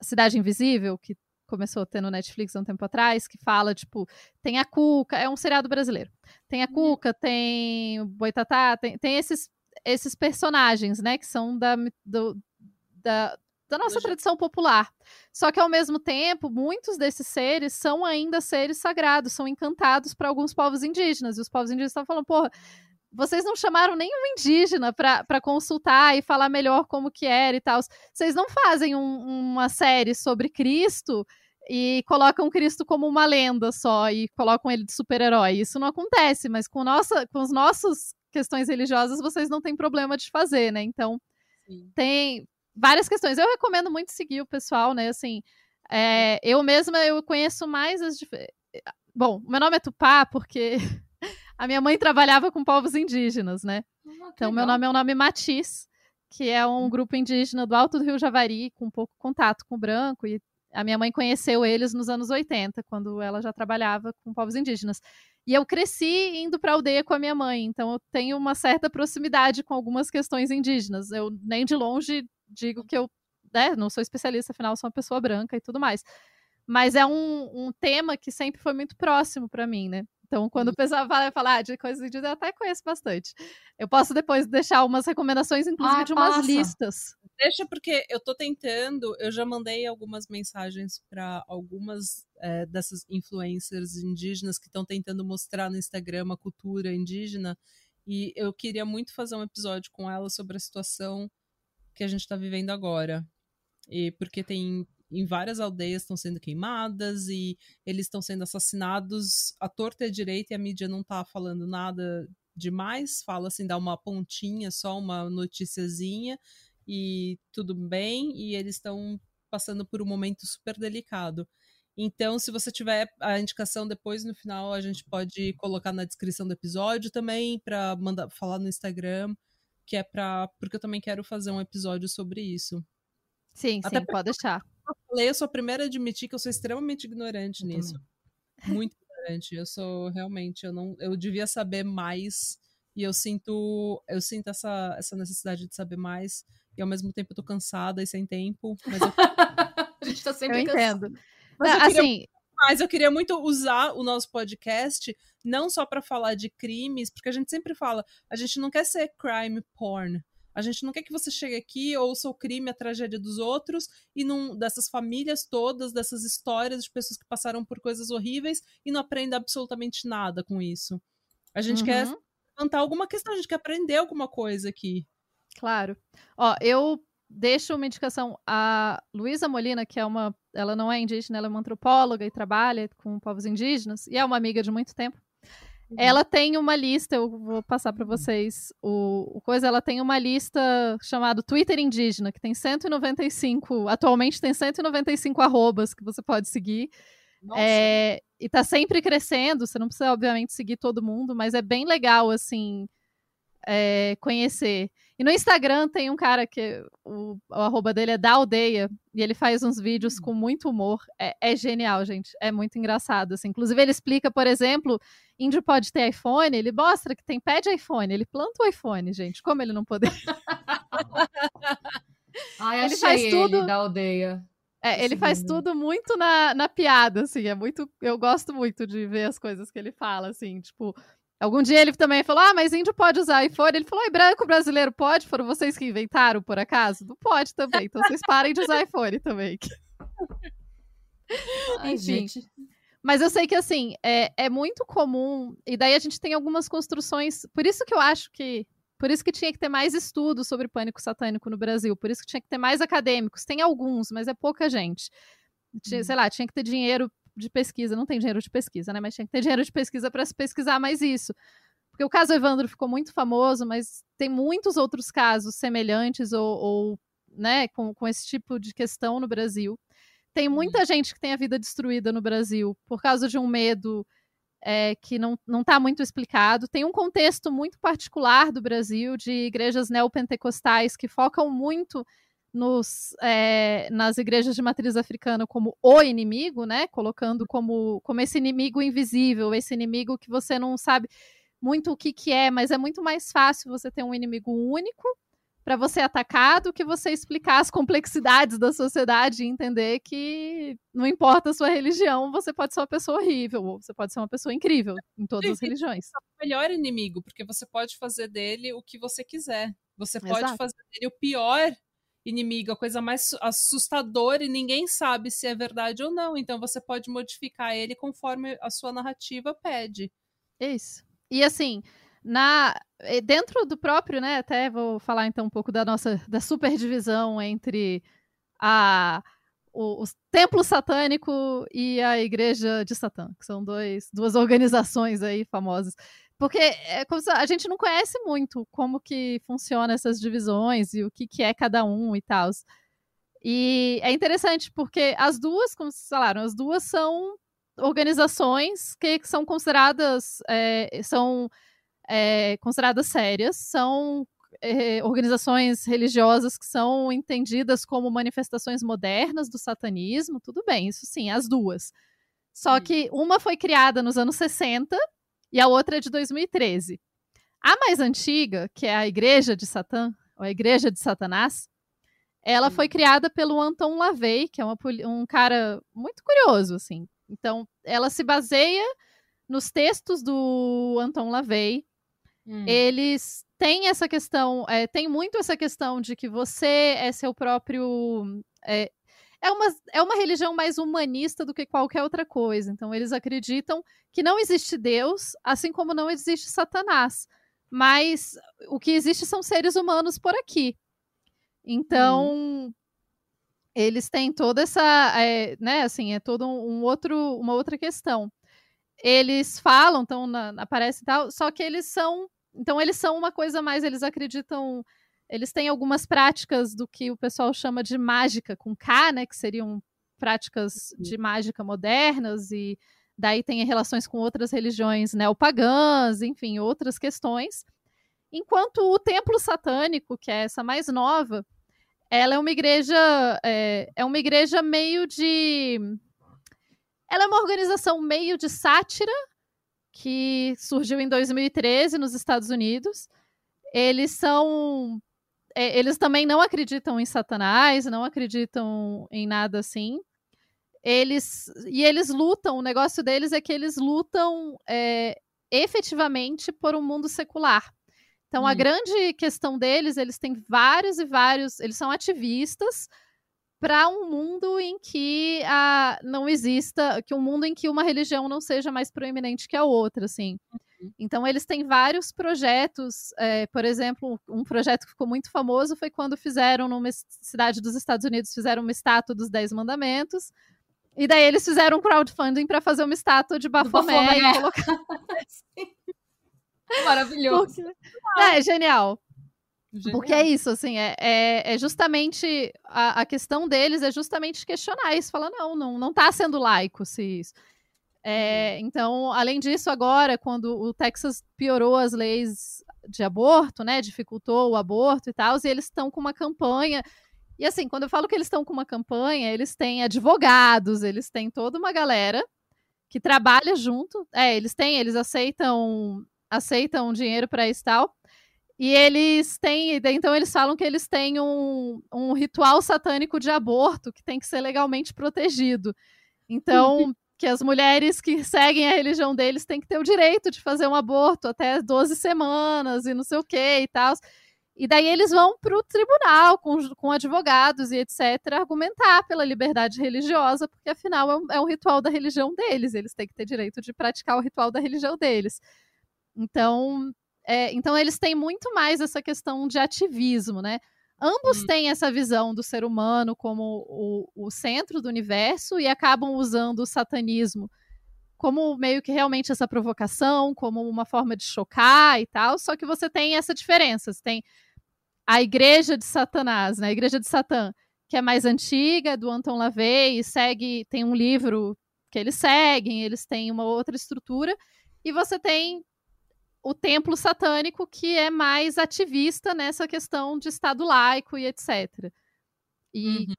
Cidade Invisível, que começou a ter no Netflix há um tempo atrás, que fala, tipo, tem a Cuca, é um seriado brasileiro. Tem a uhum. Cuca, tem o Boitatá, tem, tem esses, esses personagens, né, que são da, do, da, da nossa tradição popular. Só que, ao mesmo tempo, muitos desses seres são ainda seres sagrados, são encantados para alguns povos indígenas. E os povos indígenas estão falando, porra, vocês não chamaram nenhum indígena para consultar e falar melhor como que era e tal. Vocês não fazem um, uma série sobre Cristo e colocam Cristo como uma lenda só e colocam ele de super-herói. Isso não acontece, mas com, nossa, com as nossas questões religiosas vocês não têm problema de fazer, né? Então, Sim. tem várias questões. Eu recomendo muito seguir o pessoal, né? Assim, é, eu mesma eu conheço mais as... Bom, meu nome é Tupá porque a minha mãe trabalhava com povos indígenas, né? Ah, então, legal. meu nome é o nome Matiz, que é um grupo indígena do Alto do Rio Javari, com pouco contato com o branco, e a minha mãe conheceu eles nos anos 80, quando ela já trabalhava com povos indígenas. E eu cresci indo para a aldeia com a minha mãe, então eu tenho uma certa proximidade com algumas questões indígenas. Eu nem de longe digo que eu né, não sou especialista, afinal sou uma pessoa branca e tudo mais. Mas é um, um tema que sempre foi muito próximo para mim, né? Então, quando o pessoal fala, falar ah, de coisas indígenas, eu até conheço bastante. Eu posso depois deixar umas recomendações, inclusive, ah, de umas passa. listas. Deixa, porque eu tô tentando, eu já mandei algumas mensagens para algumas é, dessas influencers indígenas que estão tentando mostrar no Instagram a cultura indígena. E eu queria muito fazer um episódio com elas sobre a situação que a gente está vivendo agora. E porque tem em várias aldeias estão sendo queimadas e eles estão sendo assassinados à torta e à direita e a mídia não tá falando nada demais, fala assim, dá uma pontinha, só uma noticiazinha e tudo bem, e eles estão passando por um momento super delicado. Então, se você tiver a indicação depois no final, a gente pode colocar na descrição do episódio também para mandar falar no Instagram, que é para porque eu também quero fazer um episódio sobre isso. Sim, Até sim, pode deixar. Eu falei, eu sou a primeira a admitir que eu sou extremamente ignorante eu nisso. Também. Muito ignorante. Eu sou realmente, eu não, eu devia saber mais e eu sinto, eu sinto essa, essa necessidade de saber mais e ao mesmo tempo eu tô cansada e sem tempo, mas eu... a gente tá sempre eu cansado. entendo. Mas não, assim, mas eu queria muito usar o nosso podcast não só para falar de crimes, porque a gente sempre fala, a gente não quer ser crime porn. A gente não quer que você chegue aqui, ouça o crime, a tragédia dos outros, e não, dessas famílias todas, dessas histórias de pessoas que passaram por coisas horríveis e não aprenda absolutamente nada com isso. A gente uhum. quer levantar alguma questão, a gente quer aprender alguma coisa aqui. Claro. Ó, eu deixo uma indicação. A Luísa Molina, que é uma. Ela não é indígena, ela é uma antropóloga e trabalha com povos indígenas, e é uma amiga de muito tempo. Uhum. Ela tem uma lista, eu vou passar para vocês o, o, coisa, ela tem uma lista chamada Twitter Indígena, que tem 195, atualmente tem 195 arrobas que você pode seguir. É, e tá sempre crescendo, você não precisa, obviamente, seguir todo mundo, mas é bem legal, assim, é, conhecer. E no Instagram tem um cara que o, o arroba dele é da aldeia e ele faz uns vídeos hum. com muito humor. É, é, genial, gente. É muito engraçado. Assim. Inclusive, ele explica, por exemplo, índio pode ter iPhone, ele mostra que tem pé de iPhone, ele planta o iPhone, gente. Como ele não poder? Ai, ele faz tudo ele da aldeia. É, ele faz tudo muito na, na piada, assim, é muito, eu gosto muito de ver as coisas que ele fala, assim, tipo, Algum dia ele também falou: Ah, mas índio pode usar iPhone. Ele falou: E branco brasileiro pode? Foram vocês que inventaram, por acaso? Não pode também. Então vocês parem de usar iPhone também. Ai, Enfim. Gente. Mas eu sei que, assim, é, é muito comum. E daí a gente tem algumas construções. Por isso que eu acho que. Por isso que tinha que ter mais estudos sobre pânico satânico no Brasil. Por isso que tinha que ter mais acadêmicos. Tem alguns, mas é pouca gente. Tinha, hum. Sei lá, tinha que ter dinheiro de pesquisa, não tem dinheiro de pesquisa, né? Mas tinha que ter dinheiro de pesquisa para se pesquisar mais isso. Porque o caso Evandro ficou muito famoso, mas tem muitos outros casos semelhantes ou, ou né, com, com esse tipo de questão no Brasil. Tem uhum. muita gente que tem a vida destruída no Brasil por causa de um medo é, que não está muito explicado. Tem um contexto muito particular do Brasil de igrejas neopentecostais que focam muito nos, é, nas igrejas de matriz africana como o inimigo, né? Colocando como, como esse inimigo invisível, esse inimigo que você não sabe muito o que, que é, mas é muito mais fácil você ter um inimigo único para você atacar do que você explicar as complexidades da sociedade e entender que não importa a sua religião, você pode ser uma pessoa horrível, ou você pode ser uma pessoa incrível em todas as religiões. É o melhor inimigo, porque você pode fazer dele o que você quiser. Você pode Exato. fazer dele o pior inimigo, a coisa mais assustadora e ninguém sabe se é verdade ou não. Então você pode modificar ele conforme a sua narrativa pede. Isso. E assim, na eh, dentro do próprio, né, até vou falar então um pouco da nossa da superdivisão entre a o, o templo satânico e a igreja de Satã, que são dois, duas organizações aí famosas. Porque é a gente não conhece muito como que funciona essas divisões e o que, que é cada um e tal. E é interessante porque as duas, como vocês falaram, as duas são organizações que são consideradas é, são é, consideradas sérias, são é, organizações religiosas que são entendidas como manifestações modernas do satanismo, tudo bem, isso sim, as duas. Só que uma foi criada nos anos 60 e a outra é de 2013. A mais antiga, que é a Igreja de Satã, ou a Igreja de Satanás, ela foi criada pelo Anton LaVey, que é uma, um cara muito curioso, assim. Então, ela se baseia nos textos do Anton LaVey. Hum. Eles têm essa questão, é, tem muito essa questão de que você é seu próprio é, é uma, é uma religião mais humanista do que qualquer outra coisa. Então, eles acreditam que não existe Deus, assim como não existe Satanás. Mas o que existe são seres humanos por aqui. Então, hum. eles têm toda essa, é, né, assim, é todo um outro, uma outra questão. Eles falam, então aparece e tal, só que eles são, então eles são uma coisa mais, eles acreditam, eles têm algumas práticas do que o pessoal chama de mágica com K, né, que seriam práticas de mágica modernas e daí tem relações com outras religiões neopagãs, enfim, outras questões. Enquanto o templo satânico, que é essa mais nova, ela é uma igreja é, é uma igreja meio de ela é uma organização meio de sátira que surgiu em 2013 nos Estados Unidos. Eles são é, eles também não acreditam em Satanás, não acreditam em nada assim. Eles e eles lutam. O negócio deles é que eles lutam é, efetivamente por um mundo secular. Então, hum. a grande questão deles, eles têm vários e vários, eles são ativistas para um mundo em que a, não exista, que um mundo em que uma religião não seja mais proeminente que a outra, assim. Uhum. Então, eles têm vários projetos, é, por exemplo, um projeto que ficou muito famoso foi quando fizeram numa cidade dos Estados Unidos, fizeram uma estátua dos Dez Mandamentos, e daí eles fizeram um crowdfunding para fazer uma estátua de Baphomet, e colocar... Maravilhoso. Porque... É, genial. Genial. Porque é isso, assim, é, é, é justamente a, a, questão deles é justamente questionar isso, falar, não, não, não tá sendo laico se isso. É, uhum. então, além disso, agora, quando o Texas piorou as leis de aborto, né, dificultou o aborto e tal, e eles estão com uma campanha. E assim, quando eu falo que eles estão com uma campanha, eles têm advogados, eles têm toda uma galera que trabalha junto. É, eles têm, eles aceitam aceitam dinheiro para isso e tal. E eles têm, então eles falam que eles têm um, um ritual satânico de aborto que tem que ser legalmente protegido. Então, que as mulheres que seguem a religião deles têm que ter o direito de fazer um aborto até 12 semanas e não sei o que e tal. E daí eles vão para o tribunal com, com advogados e etc. argumentar pela liberdade religiosa, porque afinal é um, é um ritual da religião deles, eles têm que ter direito de praticar o ritual da religião deles. Então, é, então eles têm muito mais essa questão de ativismo, né? Ambos hum. têm essa visão do ser humano como o, o centro do universo e acabam usando o satanismo como meio que realmente essa provocação, como uma forma de chocar e tal. Só que você tem essa diferença. Você tem a igreja de Satanás, né? A igreja de Satã, que é mais antiga, do Anton LaVey, e segue, tem um livro que eles seguem, eles têm uma outra estrutura. E você tem o templo satânico que é mais ativista nessa questão de Estado laico e etc. E uhum.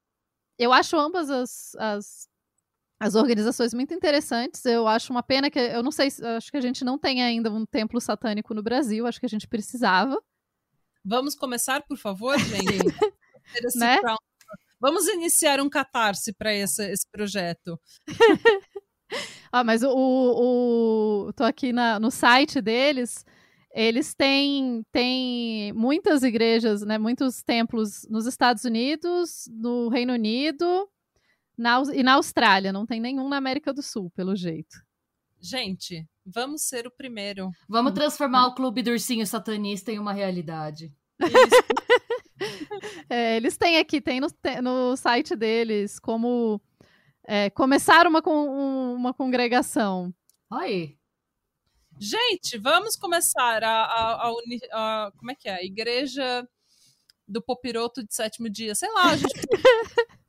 eu acho ambas as, as, as, organizações muito interessantes. Eu acho uma pena que. Eu não sei, acho que a gente não tem ainda um templo satânico no Brasil, acho que a gente precisava. Vamos começar, por favor, gente? né? Vamos iniciar um catarse para esse, esse projeto. ah, mas o, o, o tô aqui na, no site deles. Eles têm, têm muitas igrejas, né, muitos templos nos Estados Unidos, no Reino Unido na, e na Austrália. Não tem nenhum na América do Sul, pelo jeito. Gente, vamos ser o primeiro. Vamos transformar o Clube do Ursinho Satanista em uma realidade. é, eles têm aqui, tem no, no site deles como é, começar uma, uma congregação. Aí. Gente, vamos começar a, a, a, a, Como é que é? A igreja do Popiroto de sétimo dia. Sei lá, a gente.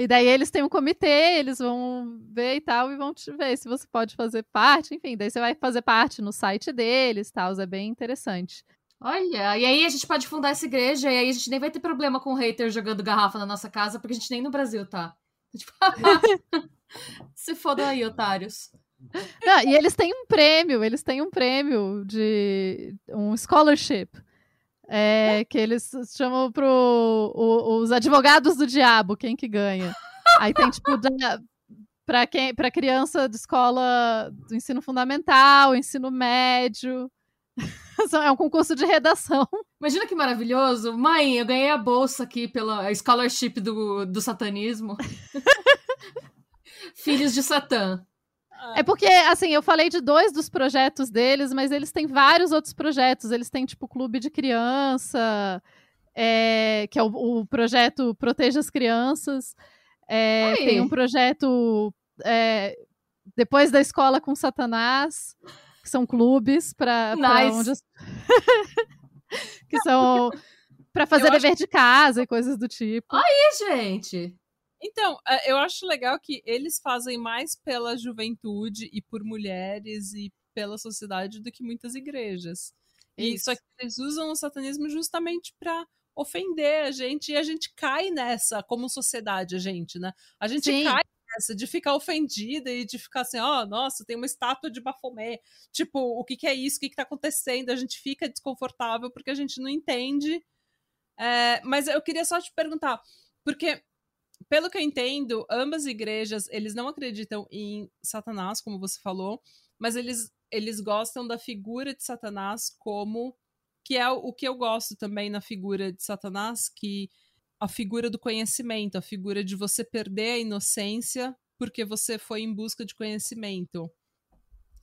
E daí eles têm um comitê, eles vão ver e tal, e vão te ver se você pode fazer parte. Enfim, daí você vai fazer parte no site deles tal. É bem interessante. Olha, e aí a gente pode fundar essa igreja, e aí a gente nem vai ter problema com o hater jogando garrafa na nossa casa, porque a gente nem no Brasil tá. Se fodam aí, otários. Não, e eles têm um prêmio, eles têm um prêmio de um scholarship. É, que eles chamam pro o, os advogados do diabo, quem que ganha. Aí tem, tipo, para quem para criança de escola do ensino fundamental, ensino médio. É um concurso de redação. Imagina que maravilhoso. Mãe, eu ganhei a bolsa aqui pela scholarship do, do satanismo. Filhos de Satã. É porque, assim, eu falei de dois dos projetos deles, mas eles têm vários outros projetos. Eles têm, tipo, clube de criança. é, que é o, o, projeto Proteja as Crianças. É, tem um projeto é, depois da escola com Satanás, que são clubes para nice. onde as... que são para fazer dever acho... de casa e coisas do tipo. Aí, gente. Então, é, eu acho legal que eles fazem mais pela juventude e por mulheres e pela sociedade do que muitas igrejas. E Isso. só que eles usam o satanismo justamente para ofender a gente e a gente cai nessa como sociedade, a gente, né? A gente Sim. cai nessa de ficar ofendida e de ficar assim, ó, oh, nossa, tem uma estátua de Bafomé. Tipo, o que, que é isso? O que, que tá acontecendo? A gente fica desconfortável porque a gente não entende. É, mas eu queria só te perguntar, porque pelo que eu entendo, ambas igrejas, eles não acreditam em Satanás, como você falou, mas eles, eles gostam da figura de Satanás como que é o que eu gosto também na figura de Satanás, que a figura do conhecimento, a figura de você perder a inocência porque você foi em busca de conhecimento.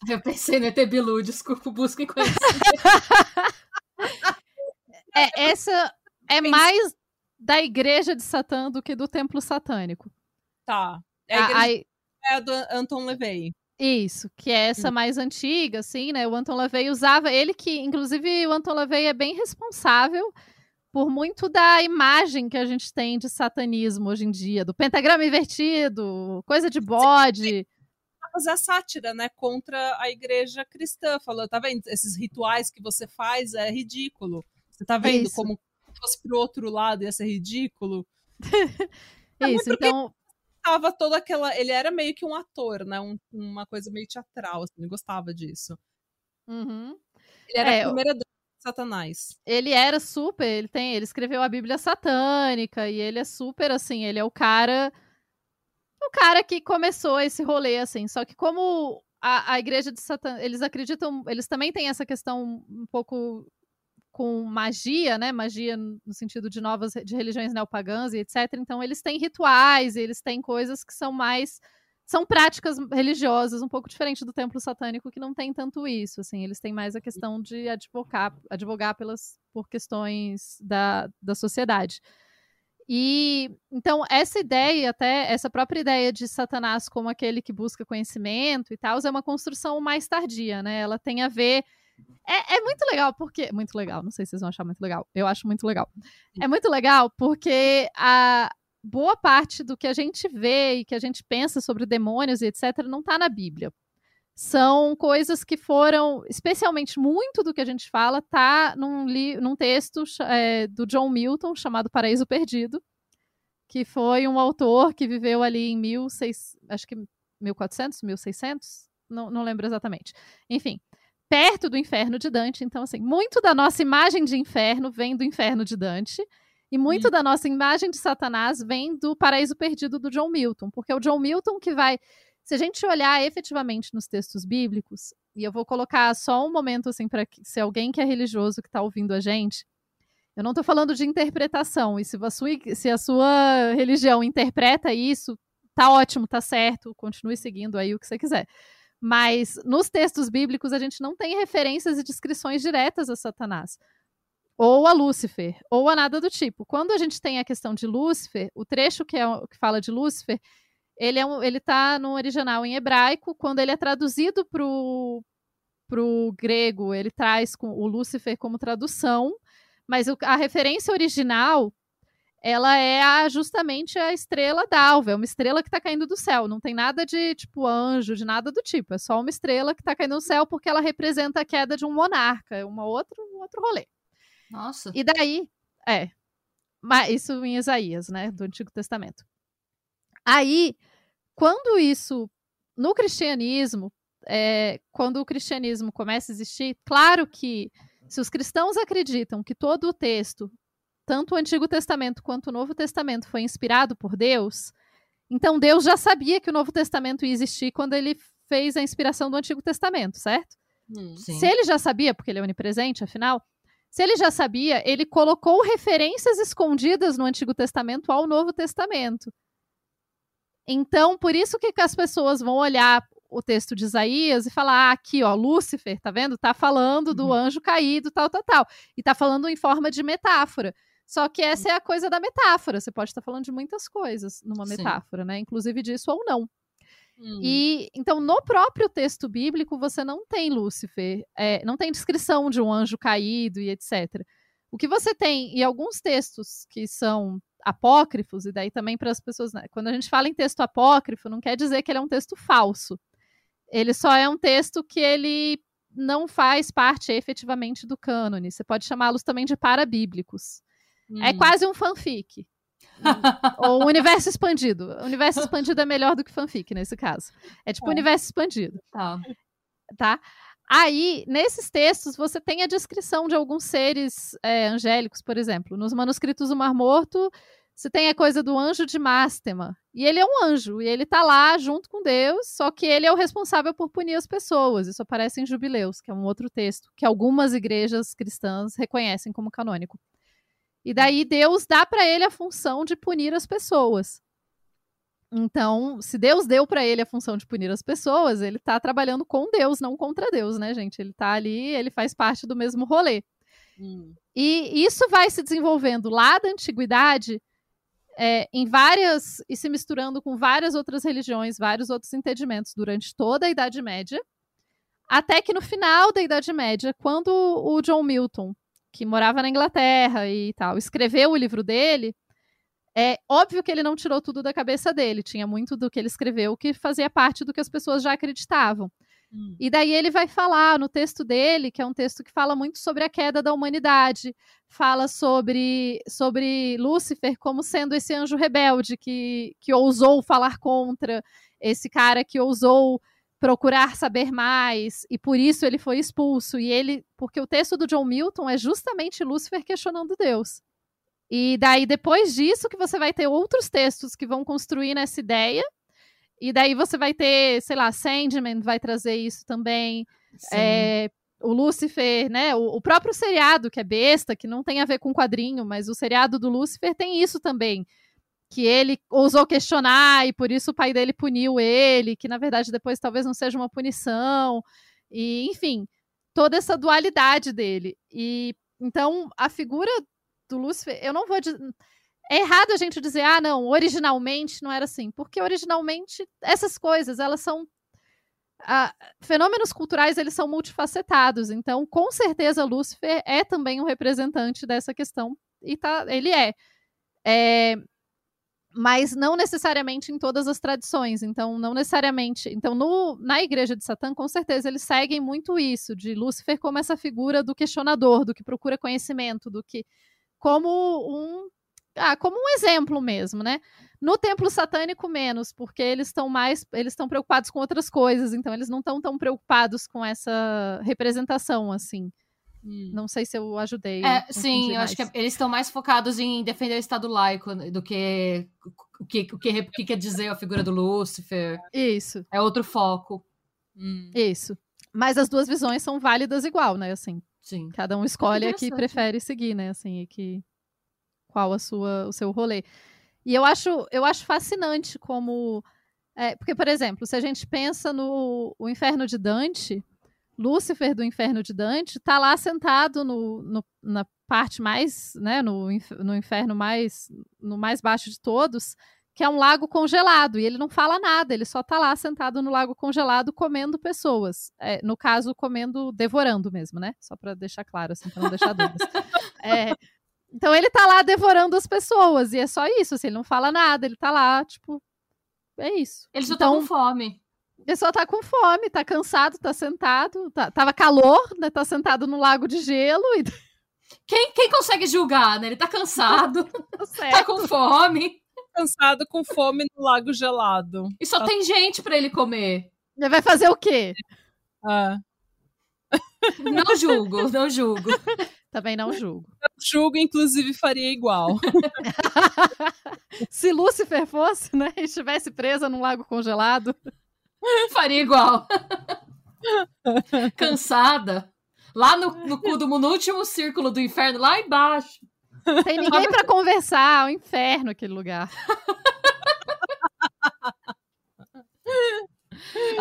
Eu pensei no ET Bilu, desculpa, busca em conhecimento. é, essa é mais da igreja de Satã do que do templo satânico. Tá. É a, igreja a, é a do Anton LaVey. Isso, que é essa hum. mais antiga, assim, né? O Anton LaVey usava, ele que, inclusive, o Anton LaVey é bem responsável por muito da imagem que a gente tem de satanismo hoje em dia, do pentagrama invertido, coisa de bode. Fazer a sátira, né, contra a igreja cristã, falando, tá vendo? Esses rituais que você faz é ridículo. Você tá vendo como fosse pro outro lado ia ser ridículo. É Isso, então. Tava toda aquela. Ele era meio que um ator, né? Um, uma coisa meio teatral, assim, ele gostava disso. Uhum. Ele era é, a primeira de Satanás. Ele era super, ele tem, ele escreveu a Bíblia satânica e ele é super assim, ele é o cara o cara que começou esse rolê assim, só que como a, a igreja de Satã, eles acreditam, eles também têm essa questão um pouco com magia, né? Magia no sentido de novas de religiões neopagãs e etc. Então eles têm rituais, eles têm coisas que são mais são práticas religiosas um pouco diferente do templo satânico que não tem tanto isso, assim, eles têm mais a questão de advogar, advogar pelas por questões da, da sociedade. E então essa ideia, até essa própria ideia de Satanás como aquele que busca conhecimento e tal, é uma construção mais tardia, né? Ela tem a ver é, é, muito legal, porque. Muito legal, não sei se vocês vão achar muito legal. Eu acho muito legal. É muito legal porque a boa parte do que a gente vê e que a gente pensa sobre demônios e etc. não está na Bíblia. São coisas que foram, especialmente muito do que a gente fala, tá num, num texto é, do John Milton chamado Paraíso Perdido, que foi um autor que viveu ali em 1600, acho que 1400, 1600, não, não lembro exatamente. Enfim, perto do inferno de Dante. Então, assim, muito da nossa imagem de inferno vem do inferno de Dante. E muito da nossa imagem de Satanás vem do paraíso perdido do John Milton, porque é o John Milton que vai. Se a gente olhar efetivamente nos textos bíblicos, e eu vou colocar só um momento assim para se alguém que é religioso que está ouvindo a gente, eu não estou falando de interpretação, e se a, sua, se a sua religião interpreta isso, tá ótimo, tá certo, continue seguindo aí o que você quiser. Mas nos textos bíblicos a gente não tem referências e descrições diretas a Satanás. Ou a Lúcifer, ou a nada do tipo. Quando a gente tem a questão de Lúcifer, o trecho que, é, que fala de Lúcifer, ele é um, está no original em hebraico. Quando ele é traduzido para o grego, ele traz com, o Lúcifer como tradução, mas o, a referência original ela é a, justamente a estrela d'alva, é uma estrela que está caindo do céu, não tem nada de tipo anjo, de nada do tipo, é só uma estrela que está caindo do céu porque ela representa a queda de um monarca, é uma outro, um outro rolê. Nossa. E daí, é, isso em Isaías, né, do Antigo Testamento. Aí, quando isso, no cristianismo, é, quando o cristianismo começa a existir, claro que se os cristãos acreditam que todo o texto tanto o Antigo Testamento quanto o Novo Testamento foi inspirado por Deus, então Deus já sabia que o Novo Testamento ia existir quando ele fez a inspiração do Antigo Testamento, certo? Hum, se ele já sabia, porque ele é onipresente, afinal, se ele já sabia, ele colocou referências escondidas no Antigo Testamento ao Novo Testamento. Então, por isso que as pessoas vão olhar o texto de Isaías e falar: ah, aqui, ó, Lúcifer, tá vendo? Tá falando do uhum. anjo caído, tal, tal, tal. E tá falando em forma de metáfora. Só que essa é a coisa da metáfora. Você pode estar falando de muitas coisas numa metáfora, Sim. né? Inclusive disso ou não. Hum. E então, no próprio texto bíblico, você não tem Lúcifer, é, não tem descrição de um anjo caído e etc. O que você tem em alguns textos que são apócrifos, e daí também para as pessoas, né, quando a gente fala em texto apócrifo, não quer dizer que ele é um texto falso. Ele só é um texto que ele não faz parte efetivamente do cânone. Você pode chamá-los também de parabíblicos. É hum. É quase um fanfic. Ou universo expandido. O universo expandido é melhor do que fanfic nesse caso. É tipo é. universo expandido. Tá. Tá? Aí, nesses textos, você tem a descrição de alguns seres é, angélicos, por exemplo. Nos manuscritos do Mar Morto, você tem a coisa do anjo de Mástema. E ele é um anjo, e ele tá lá junto com Deus, só que ele é o responsável por punir as pessoas. Isso aparece em Jubileus, que é um outro texto, que algumas igrejas cristãs reconhecem como canônico. E daí Deus dá para ele a função de punir as pessoas. Então, se Deus deu para ele a função de punir as pessoas, ele tá trabalhando com Deus, não contra Deus, né, gente? Ele tá ali, ele faz parte do mesmo rolê. Hum. E isso vai se desenvolvendo lá da antiguidade é, em várias e se misturando com várias outras religiões, vários outros entendimentos durante toda a Idade Média, até que no final da Idade Média, quando o John Milton, que morava na Inglaterra e tal, escreveu o livro dele, é óbvio que ele não tirou tudo da cabeça dele, tinha muito do que ele escreveu que fazia parte do que as pessoas já acreditavam. Hum. E daí ele vai falar no texto dele, que é um texto que fala muito sobre a queda da humanidade, fala sobre, sobre Lúcifer como sendo esse anjo rebelde que, que ousou falar contra, esse cara que ousou procurar saber mais e por isso ele foi expulso e ele porque o texto do John Milton é justamente Lúcifer questionando Deus e daí depois disso que você vai ter outros textos que vão construir nessa ideia e daí você vai ter, sei lá, Sandman vai trazer isso também. É, o Lúcifer, né? O, o, próprio seriado, que é besta, que não tem a ver com quadrinho, mas o seriado do Lúcifer tem isso também. Que ele ousou questionar e por isso o pai dele puniu ele, que na verdade depois talvez não seja uma punição. E, enfim, toda essa dualidade dele. E então a figura do Lúcifer, eu não vou dizer é errado a gente dizer, ah, não, originalmente não era assim, porque originalmente essas coisas, elas são ah, fenômenos culturais, eles são multifacetados, então com certeza Lúcifer é também um representante dessa questão, e tá, ele é. é mas não necessariamente em todas as tradições. Então, não necessariamente. Então, no, na Igreja de Satã, com certeza, eles seguem muito isso, de Lúcifer como essa figura do questionador, do que procura conhecimento, do que. como um ah, como um exemplo mesmo, né? No templo satânico menos, porque eles estão mais, eles estão preocupados com outras coisas, então eles não estão tão preocupados com essa representação assim. Hum. Não sei se eu ajudei. É, sim, eu acho que eles estão mais focados em defender o Estado laico do que o que, o que, o que quer dizer a figura do Lúcifer. Isso. É outro foco. Hum. Isso. Mas as duas visões são válidas igual, né? Assim. Sim. Cada um escolhe a que prefere seguir, né? Assim, e que qual a sua, o seu rolê. E eu acho, eu acho fascinante como. É, porque, por exemplo, se a gente pensa no o Inferno de Dante, Lúcifer do Inferno de Dante está lá sentado no, no, na parte mais, né, no, no inferno mais, no mais baixo de todos, que é um lago congelado, e ele não fala nada, ele só está lá sentado no lago congelado comendo pessoas. É, no caso, comendo, devorando mesmo, né? Só para deixar claro, assim, para não deixar dúvidas. É, então ele tá lá devorando as pessoas, e é só isso, assim, ele não fala nada, ele tá lá, tipo, é isso. Ele só então, tá com fome. Ele só tá com fome, tá cansado, tá sentado, tá, tava calor, né, tá sentado no lago de gelo e... Quem, quem consegue julgar, né? Ele tá cansado, tá, tá com fome. Cansado, com fome no lago gelado. E só tá... tem gente para ele comer. Ele vai fazer o quê? Ah. Não julgo, não julgo. Também não julgo. Eu julgo, inclusive, faria igual. Se Lúcifer fosse, né, e estivesse presa num lago congelado, faria igual. Cansada. Lá no, no, do, no último círculo do inferno, lá embaixo. Tem ninguém para conversar, é o um inferno aquele lugar.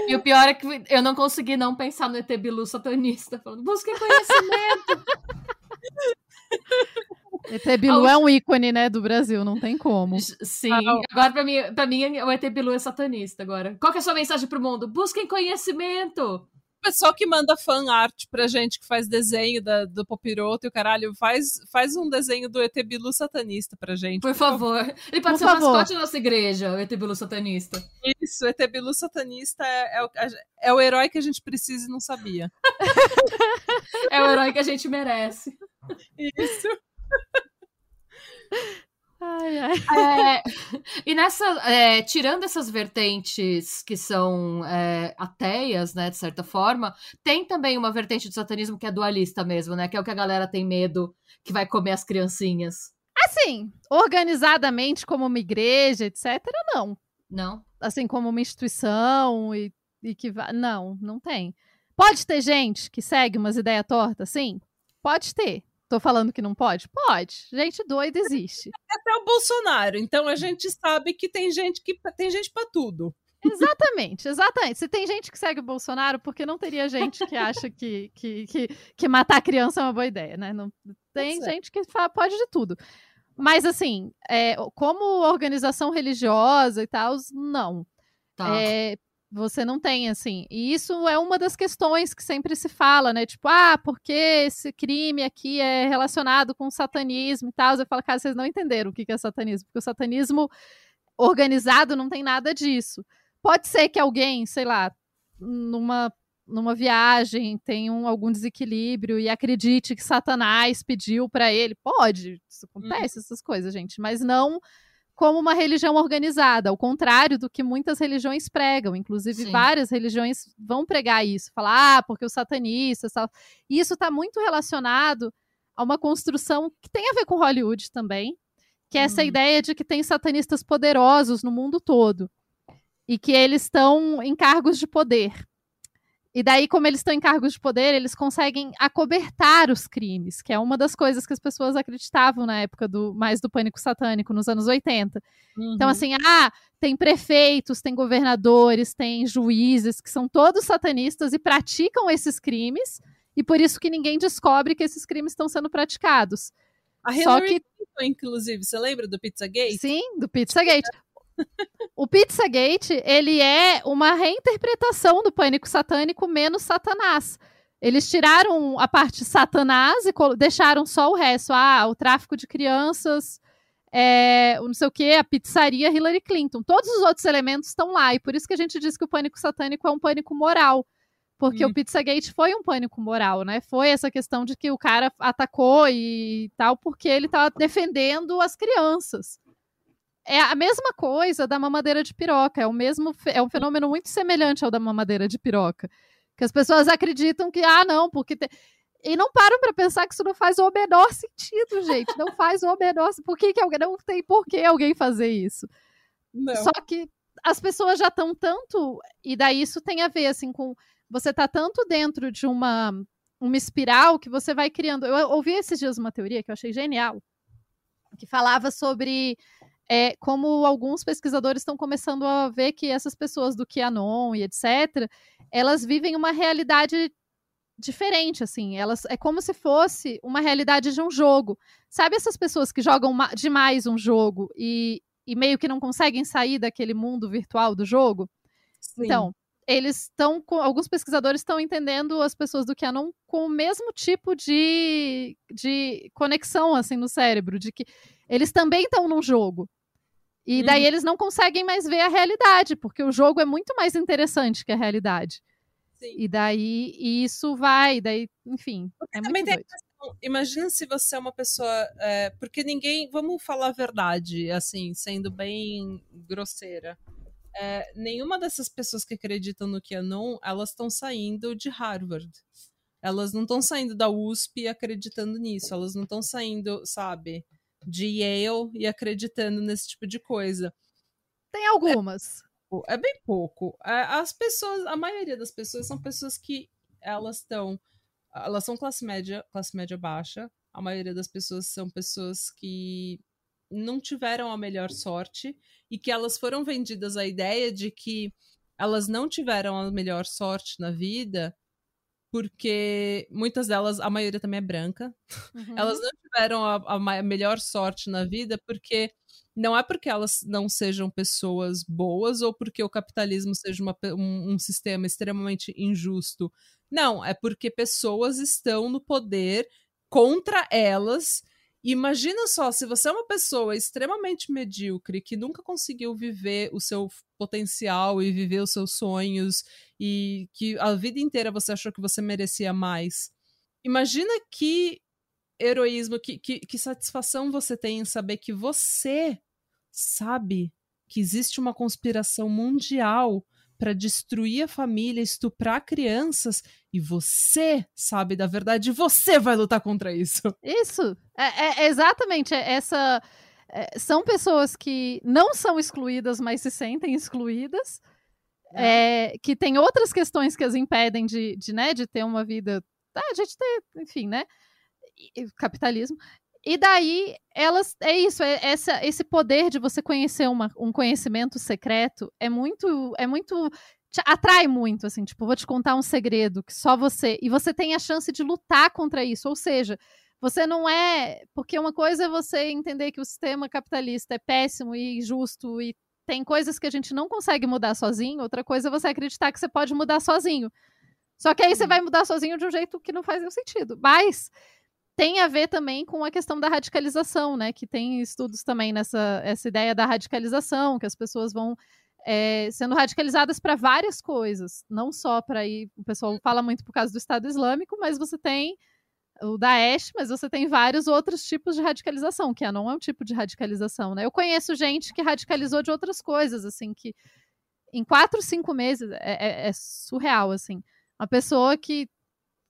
E o pior é que eu não consegui não pensar no ET Bilu satanista, falando, busquem conhecimento. ET Bilu é um ícone, né, do Brasil, não tem como. Sim, ah, agora pra mim, pra mim o ET Bilu é satanista agora. Qual que é a sua mensagem pro mundo? Busquem conhecimento! pessoal que manda fan art pra gente, que faz desenho da, do Popiroto e o caralho, faz, faz um desenho do ET Bilu satanista pra gente. Por favor. Ele pode Por ser favor. o mascote da nossa igreja, o ET Bilu satanista. Isso, o ET Bilu satanista é, é, o, é o herói que a gente precisa e não sabia. é o herói que a gente merece. Isso. Ai, ai. É, e nessa, é, tirando essas vertentes que são é, ateias, né, de certa forma, tem também uma vertente do satanismo que é dualista mesmo, né, que é o que a galera tem medo que vai comer as criancinhas. Assim, organizadamente como uma igreja, etc, não. Não? Assim, como uma instituição e, e que vai... Não, não tem. Pode ter gente que segue umas ideias tortas, sim? Pode ter. Tô falando que não pode? Pode. Gente doida existe. Até o Bolsonaro. Então a gente sabe que tem gente que tem gente para tudo. Exatamente, exatamente. Se tem gente que segue o Bolsonaro, porque não teria gente que acha que, que, que, que matar criança é uma boa ideia, né? Não, tem gente que fala, pode de tudo. Mas, assim, é, como organização religiosa e tal, não. Tá. É, você não tem, assim. E isso é uma das questões que sempre se fala, né? Tipo, ah, porque esse crime aqui é relacionado com satanismo e tal. Eu falo, cara, vocês não entenderam o que é satanismo, porque o satanismo organizado não tem nada disso. Pode ser que alguém, sei lá, numa, numa viagem tenha um, algum desequilíbrio e acredite que Satanás pediu para ele. Pode, isso acontece, hum. essas coisas, gente, mas não como uma religião organizada, ao contrário do que muitas religiões pregam. Inclusive, Sim. várias religiões vão pregar isso, falar, ah, porque os satanistas. Tal. E isso está muito relacionado a uma construção que tem a ver com Hollywood também, que é essa uhum. ideia de que tem satanistas poderosos no mundo todo e que eles estão em cargos de poder. E daí, como eles estão em cargos de poder, eles conseguem acobertar os crimes, que é uma das coisas que as pessoas acreditavam na época do mais do pânico satânico, nos anos 80. Uhum. Então, assim, ah, tem prefeitos, tem governadores, tem juízes que são todos satanistas e praticam esses crimes, e por isso que ninguém descobre que esses crimes estão sendo praticados. A Hillary Só que... Clinton, inclusive, você lembra do Pizzagate? Sim, do Pizzagate o Pizzagate, ele é uma reinterpretação do Pânico Satânico menos Satanás. Eles tiraram a parte Satanás e deixaram só o resto. Ah, o tráfico de crianças, é, não sei o que, a pizzaria Hillary Clinton. Todos os outros elementos estão lá. E por isso que a gente diz que o pânico satânico é um pânico moral. Porque hum. o Pizzagate foi um pânico moral, né? Foi essa questão de que o cara atacou e tal, porque ele estava defendendo as crianças é a mesma coisa da mamadeira de piroca. É o mesmo, é um fenômeno muito semelhante ao da mamadeira de piroca. Que as pessoas acreditam que, ah, não, porque. Te... E não param para pensar que isso não faz o menor sentido, gente. Não faz o menor Por que, que alguém não tem por que alguém fazer isso? Não. Só que as pessoas já estão tanto. E daí isso tem a ver, assim, com. Você tá tanto dentro de uma, uma espiral que você vai criando. Eu ouvi esses dias uma teoria que eu achei genial, que falava sobre é como alguns pesquisadores estão começando a ver que essas pessoas do QAnon e etc, elas vivem uma realidade diferente, assim. Elas é como se fosse uma realidade de um jogo. Sabe essas pessoas que jogam demais um jogo e, e meio que não conseguem sair daquele mundo virtual do jogo? Sim. Então, eles estão alguns pesquisadores estão entendendo as pessoas do QAnon com o mesmo tipo de, de conexão assim no cérebro, de que eles também estão num jogo. E daí uhum. eles não conseguem mais ver a realidade, porque o jogo é muito mais interessante que a realidade. Sim. E daí isso vai, daí, enfim. Porque é também tem questão, imagina se você é uma pessoa. É, porque ninguém. Vamos falar a verdade, assim, sendo bem grosseira. É, nenhuma dessas pessoas que acreditam no QAnon, elas estão saindo de Harvard. Elas não estão saindo da USP acreditando nisso. Elas não estão saindo, sabe? De Yale e acreditando nesse tipo de coisa. Tem algumas. É, é bem pouco. É, as pessoas, a maioria das pessoas são pessoas que elas estão, elas são classe média, classe média baixa. A maioria das pessoas são pessoas que não tiveram a melhor sorte e que elas foram vendidas a ideia de que elas não tiveram a melhor sorte na vida porque muitas delas, a maioria também é branca. Uhum. Elas não tiveram a, a, melhor sorte na vida porque não é porque elas não sejam pessoas boas ou porque o capitalismo seja uma, um, um, sistema extremamente injusto. Não, é porque pessoas estão no poder contra elas. Imagina só, se você é uma pessoa extremamente medíocre, que nunca conseguiu viver o seu potencial e viver os seus sonhos, e que a vida inteira você achou que você merecia mais. Imagina que heroísmo, que, que, que satisfação você tem em saber que você sabe que existe uma conspiração mundial para destruir a família, estuprar crianças, e você sabe da verdade, você vai lutar contra isso. Isso, é, é exatamente é essa. É, são pessoas que não são excluídas, mas se sentem excluídas, é. é que tem outras questões que as impedem de, de, né, de ter uma vida. Ah, a gente ter, enfim, né? Capitalismo. E daí, elas. É isso, é, essa, esse poder de você conhecer uma, um conhecimento secreto é muito. É muito. atrai muito, assim, tipo, vou te contar um segredo que só você. E você tem a chance de lutar contra isso. Ou seja, você não é. Porque uma coisa é você entender que o sistema capitalista é péssimo e injusto e tem coisas que a gente não consegue mudar sozinho, outra coisa é você acreditar que você pode mudar sozinho. Só que aí você uhum. vai mudar sozinho de um jeito que não faz nenhum sentido. Mas tem a ver também com a questão da radicalização, né? Que tem estudos também nessa essa ideia da radicalização, que as pessoas vão é, sendo radicalizadas para várias coisas, não só para ir. O pessoal fala muito por causa do Estado Islâmico, mas você tem o Daesh, mas você tem vários outros tipos de radicalização, que não é um tipo de radicalização, né? Eu conheço gente que radicalizou de outras coisas, assim, que em quatro, cinco meses é, é, é surreal, assim. Uma pessoa que,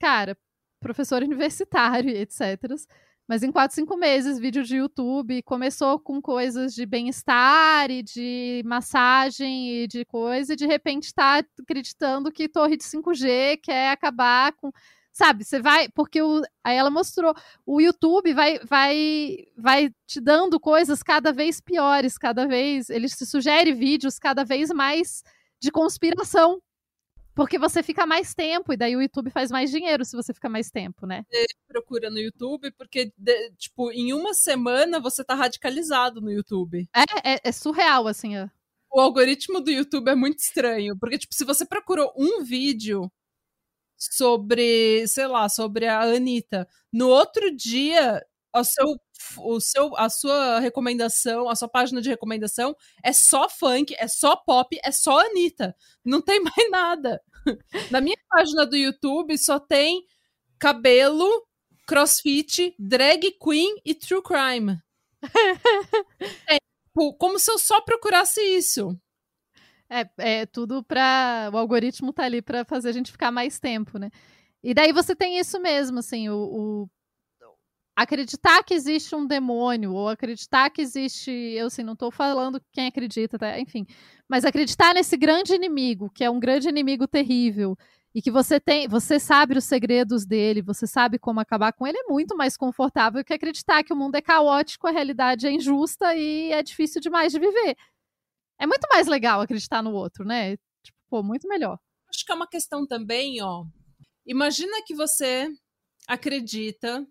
cara, professor universitário e etc. Mas em quatro, cinco meses, vídeo de YouTube, começou com coisas de bem-estar e de massagem e de coisa, e de repente está acreditando que torre de 5G quer acabar com. Sabe, você vai. Porque o, aí ela mostrou, o YouTube vai, vai, vai te dando coisas cada vez piores, cada vez. Ele te sugere vídeos cada vez mais de conspiração porque você fica mais tempo, e daí o YouTube faz mais dinheiro se você fica mais tempo, né? Você procura no YouTube, porque, de, tipo, em uma semana você tá radicalizado no YouTube. É, é, é surreal, assim. Ó. O algoritmo do YouTube é muito estranho, porque, tipo, se você procurou um vídeo sobre, sei lá, sobre a Anitta, no outro dia, o seu, o seu, a sua recomendação, a sua página de recomendação é só funk, é só pop, é só Anitta. Não tem mais nada. Na minha página do YouTube só tem cabelo, crossfit, drag queen e true crime. é, como se eu só procurasse isso. É, é tudo para o algoritmo tá ali para fazer a gente ficar mais tempo, né? E daí você tem isso mesmo, assim, o, o acreditar que existe um demônio, ou acreditar que existe. Eu assim, não estou falando quem acredita, tá? enfim. Mas acreditar nesse grande inimigo, que é um grande inimigo terrível, e que você tem, você sabe os segredos dele, você sabe como acabar com ele, é muito mais confortável que acreditar que o mundo é caótico, a realidade é injusta e é difícil demais de viver. É muito mais legal acreditar no outro, né? Tipo, pô, muito melhor. Acho que é uma questão também, ó. Imagina que você acredita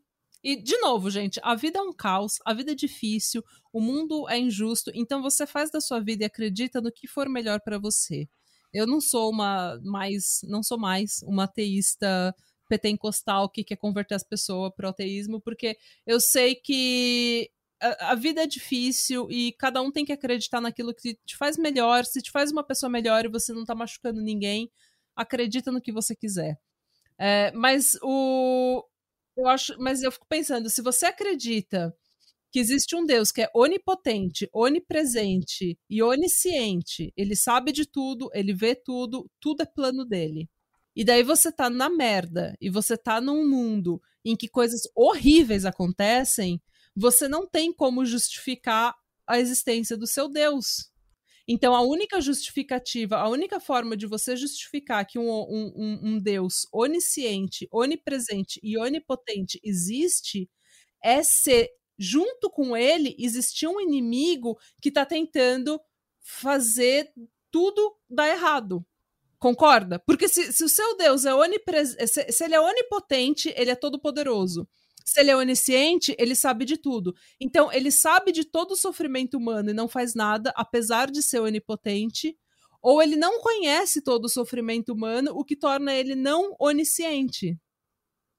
e, de novo, gente, a vida é um caos, a vida é difícil, o mundo é injusto, então você faz da sua vida e acredita no que for melhor para você. Eu não sou uma mais, não sou mais uma ateísta pentecostal que quer converter as pessoas para o ateísmo, porque eu sei que a, a, vida é difícil e cada um tem que acreditar naquilo que te faz melhor. Se te faz uma pessoa melhor e você não tá machucando ninguém, acredita no que você quiser. É, mas o, eu acho, mas eu fico pensando, se você acredita que existe um Deus que é onipotente, onipresente e onisciente, ele sabe de tudo, ele vê tudo, tudo é plano dele. E daí você tá na merda e você tá num mundo em que coisas horríveis acontecem, você não tem como justificar a existência do seu Deus. Então, a única justificativa, a única forma de você justificar que um, um, um Deus onisciente, onipresente e onipotente existe é ser, junto com ele, existir um inimigo que está tentando fazer tudo dar errado. Concorda? Porque se, se o seu Deus é onipresente, se, se ele é onipotente, ele é todo poderoso. Se ele é onisciente, ele sabe de tudo. Então, ele sabe de todo o sofrimento humano e não faz nada, apesar de ser onipotente, ou ele não conhece todo o sofrimento humano, o que torna ele não onisciente.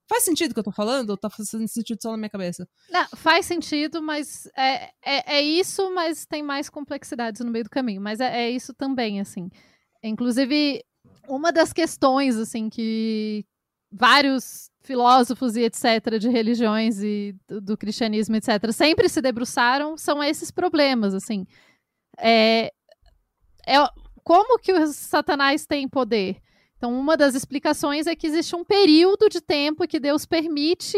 Faz sentido o que eu tô falando? Ou tá fazendo sentido só na minha cabeça? Não, faz sentido, mas é, é, é isso, mas tem mais complexidades no meio do caminho. Mas é, é isso também, assim. Inclusive, uma das questões, assim, que vários filósofos e etc., de religiões e do, do cristianismo, etc., sempre se debruçaram são esses problemas, assim. É, é, como que o Satanás tem poder? Então, uma das explicações é que existe um período de tempo que Deus permite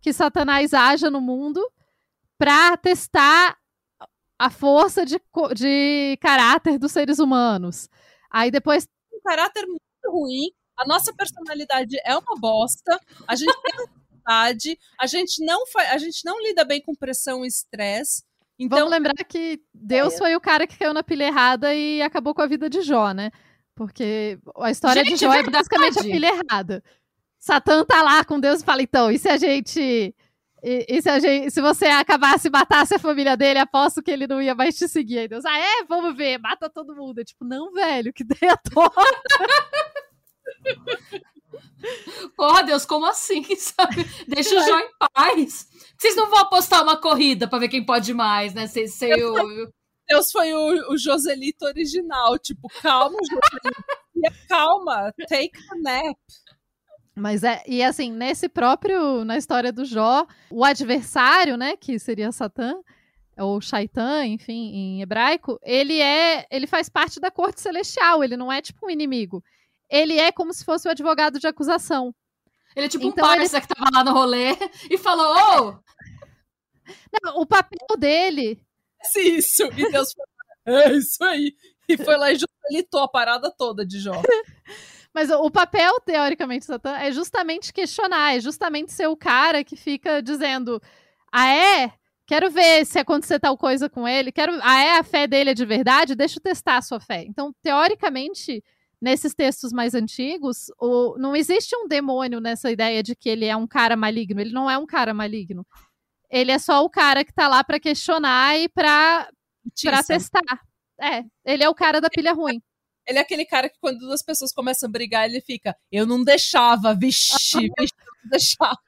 que Satanás haja no mundo para testar a força de, de caráter dos seres humanos. Aí depois. Um caráter muito ruim, a nossa personalidade é uma bosta, a gente tem vontade, a gente não a gente não lida bem com pressão e estresse. Então... Vamos lembrar que Deus é. foi o cara que caiu na pilha errada e acabou com a vida de Jó, né? Porque a história gente, de Jó é basicamente a filha errada. Satã tá lá com Deus e fala: então, e se a gente. E, e se, a gente, se você acabasse e matasse a família dele, aposto que ele não ia mais te seguir. Aí Deus, ah, é? Vamos ver, mata todo mundo. É tipo, não, velho, que ideia torta. Porra, Deus, como assim, sabe? Deixa o Jó em paz. Vocês não vão apostar uma corrida para ver quem pode mais, né? Sei, sei, eu... Deus foi o, o Joselito original, tipo, calma, Joselito. calma, take a nap. Mas é, e assim, nesse próprio, na história do Jó, o adversário, né, que seria Satã, ou Shaitan, enfim, em hebraico, ele é, ele faz parte da corte celestial, ele não é tipo um inimigo. Ele é como se fosse o advogado de acusação. Ele é tipo então, um parça ele... que tava lá no rolê e falou, ô! Oh! Não, o papel dele isso. E Deus falou, é isso aí. E foi lá e justamente a parada toda de Jó. Mas o papel, teoricamente, Satã, é justamente questionar, é justamente ser o cara que fica dizendo: ah, é? Quero ver se acontecer tal coisa com ele. Quero. Ah, é? A fé dele é de verdade? Deixa eu testar a sua fé. Então, teoricamente, nesses textos mais antigos, o... não existe um demônio nessa ideia de que ele é um cara maligno. Ele não é um cara maligno. Ele é só o cara que tá lá para questionar e pra, pra testar. É, ele é o cara da pilha ruim. Ele é aquele cara que quando duas pessoas começam a brigar, ele fica, eu não deixava, vixi, vixi, não deixava.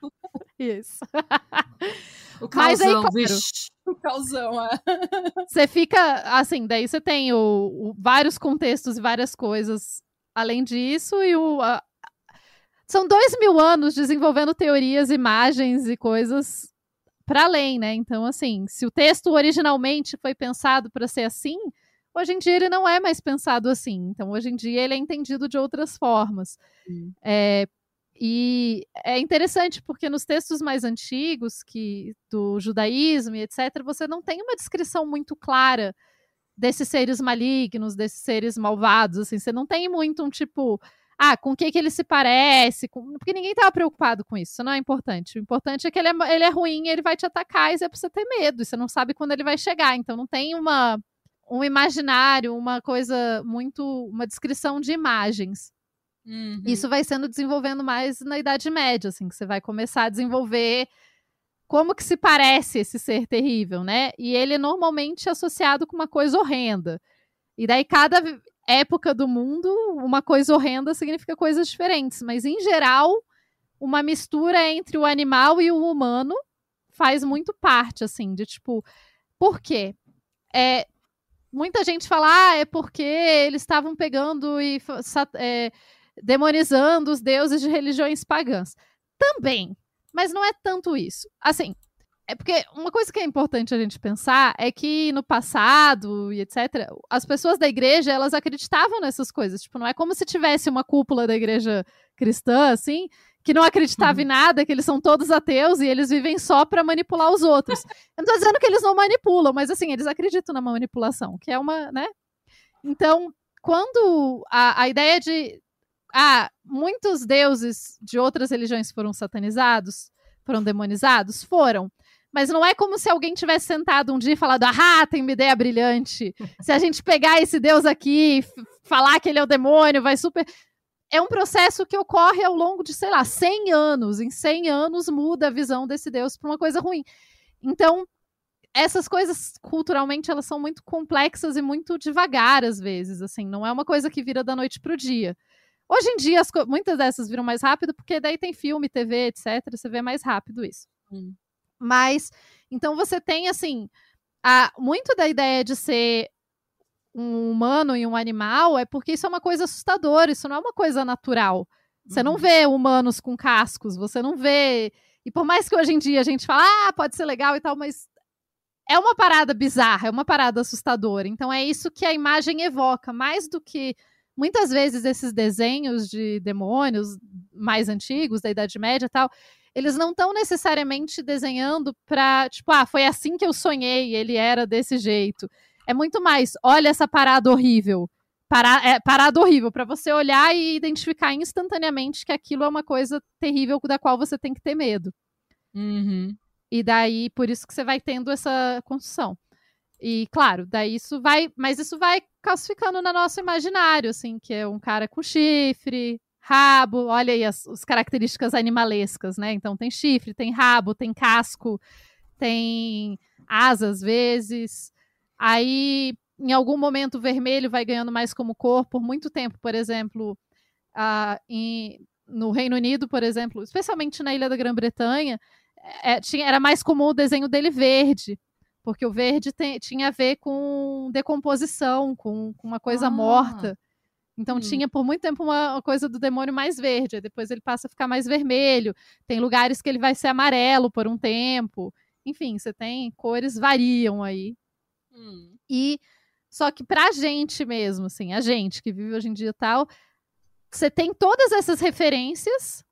Isso. o causão, aí, vixi. O causão, é. Você fica, assim, daí você tem o, o, vários contextos e várias coisas além disso, e o, a, são dois mil anos desenvolvendo teorias, imagens e coisas para além, né? Então, assim, se o texto originalmente foi pensado para ser assim, hoje em dia ele não é mais pensado assim. Então, hoje em dia ele é entendido de outras formas. É, e é interessante porque nos textos mais antigos, que do judaísmo e etc., você não tem uma descrição muito clara desses seres malignos, desses seres malvados, assim, você não tem muito um tipo, ah, com o que, que ele se parece, com... porque ninguém estava preocupado com isso, isso não é importante. O importante é que ele é, ele é ruim, ele vai te atacar e é você ter medo, e você não sabe quando ele vai chegar, então não tem uma um imaginário, uma coisa muito, uma descrição de imagens. Uhum. Isso vai sendo desenvolvendo mais na Idade Média, assim, que você vai começar a desenvolver como que se parece esse ser terrível, né? E ele é normalmente associado com uma coisa horrenda. E daí cada época do mundo, uma coisa horrenda significa coisas diferentes, mas em geral, uma mistura entre o animal e o humano faz muito parte, assim, de tipo, por quê? É, muita gente fala, ah, é porque eles estavam pegando e é, demonizando os deuses de religiões pagãs. Também, mas não é tanto isso. Assim, é porque uma coisa que é importante a gente pensar é que no passado e etc, as pessoas da igreja, elas acreditavam nessas coisas. Tipo, não é como se tivesse uma cúpula da igreja cristã, assim, que não acreditava uhum. em nada, que eles são todos ateus e eles vivem só para manipular os outros. Eu não tô dizendo que eles não manipulam, mas assim, eles acreditam na manipulação, que é uma, né? Então, quando a, a ideia de ah, muitos deuses de outras religiões foram satanizados, foram demonizados, foram. mas não é como se alguém tivesse sentado um dia e falado: ah, tem uma ideia brilhante. Se a gente pegar esse Deus aqui, falar que ele é o demônio, vai super. É um processo que ocorre ao longo de, sei lá, 100 anos. Em 100 anos muda a visão desse Deus para uma coisa ruim. Então, essas coisas culturalmente elas são muito complexas e muito devagar às vezes, assim, não é uma coisa que vira da noite pro dia. Hoje em dia muitas dessas viram mais rápido porque daí tem filme, TV, etc, você vê mais rápido isso. Hum. Mas então você tem assim, a, muito da ideia de ser um humano e um animal é porque isso é uma coisa assustadora, isso não é uma coisa natural. Você uhum. não vê humanos com cascos, você não vê. E por mais que hoje em dia a gente fala, ah, pode ser legal e tal, mas é uma parada bizarra, é uma parada assustadora. Então é isso que a imagem evoca, mais do que muitas vezes esses desenhos de demônios mais antigos, da Idade Média e tal, eles não estão necessariamente desenhando para, tipo, ah, foi assim que eu sonhei, ele era desse jeito. É muito mais, olha essa parada horrível. Para, é, parada horrível, para você olhar e identificar instantaneamente que aquilo é uma coisa terrível da qual você tem que ter medo. Uhum. E daí, por isso que você vai tendo essa construção. E, claro, daí isso vai. Mas isso vai calcificando no nosso imaginário, assim, que é um cara com chifre, rabo, olha aí as, as características animalescas, né? Então tem chifre, tem rabo, tem casco, tem asa às vezes. Aí, em algum momento, o vermelho vai ganhando mais como cor por muito tempo, por exemplo, uh, em, no Reino Unido, por exemplo, especialmente na Ilha da Grã-Bretanha, é, era mais comum o desenho dele verde, porque o verde tem, tinha a ver com decomposição, com, com uma coisa ah. morta. Então hum. tinha por muito tempo uma, coisa do demônio mais verde, depois ele passa a ficar mais vermelho. Tem lugares que ele vai ser amarelo por um tempo. Enfim, você tem cores variam aí. Hum. E só que pra gente mesmo, assim, a gente que vive hoje em dia tal, você tem todas essas referências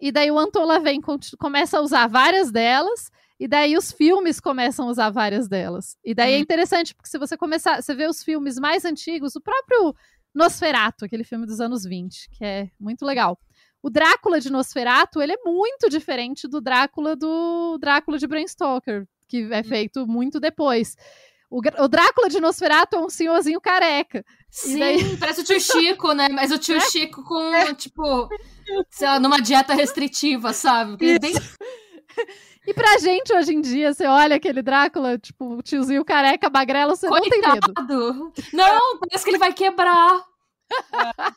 e daí o Anton vem começa a usar várias delas, e daí os filmes começam a usar várias delas. E daí é uhum. interessante, porque se você começar, você vê os filmes mais antigos, o próprio Nosferato, aquele filme dos anos 20, que é muito legal. O Drácula de Nosferato, ele é muito diferente do Drácula do Drácula de Bram Stoker, que é uhum. feito muito depois. O, o, Drácula de Nosferatu é um senhorzinho careca. Sim, daí... parece o tio Chico, né? Mas o tio é? Chico com, é. tipo, sei lá, numa dieta restritiva, sabe? Bem... E pra gente, hoje em dia, você olha aquele Drácula, tipo, o tiozinho careca, magrelo, você Coitado. não tem medo. Não, parece que ele vai quebrar.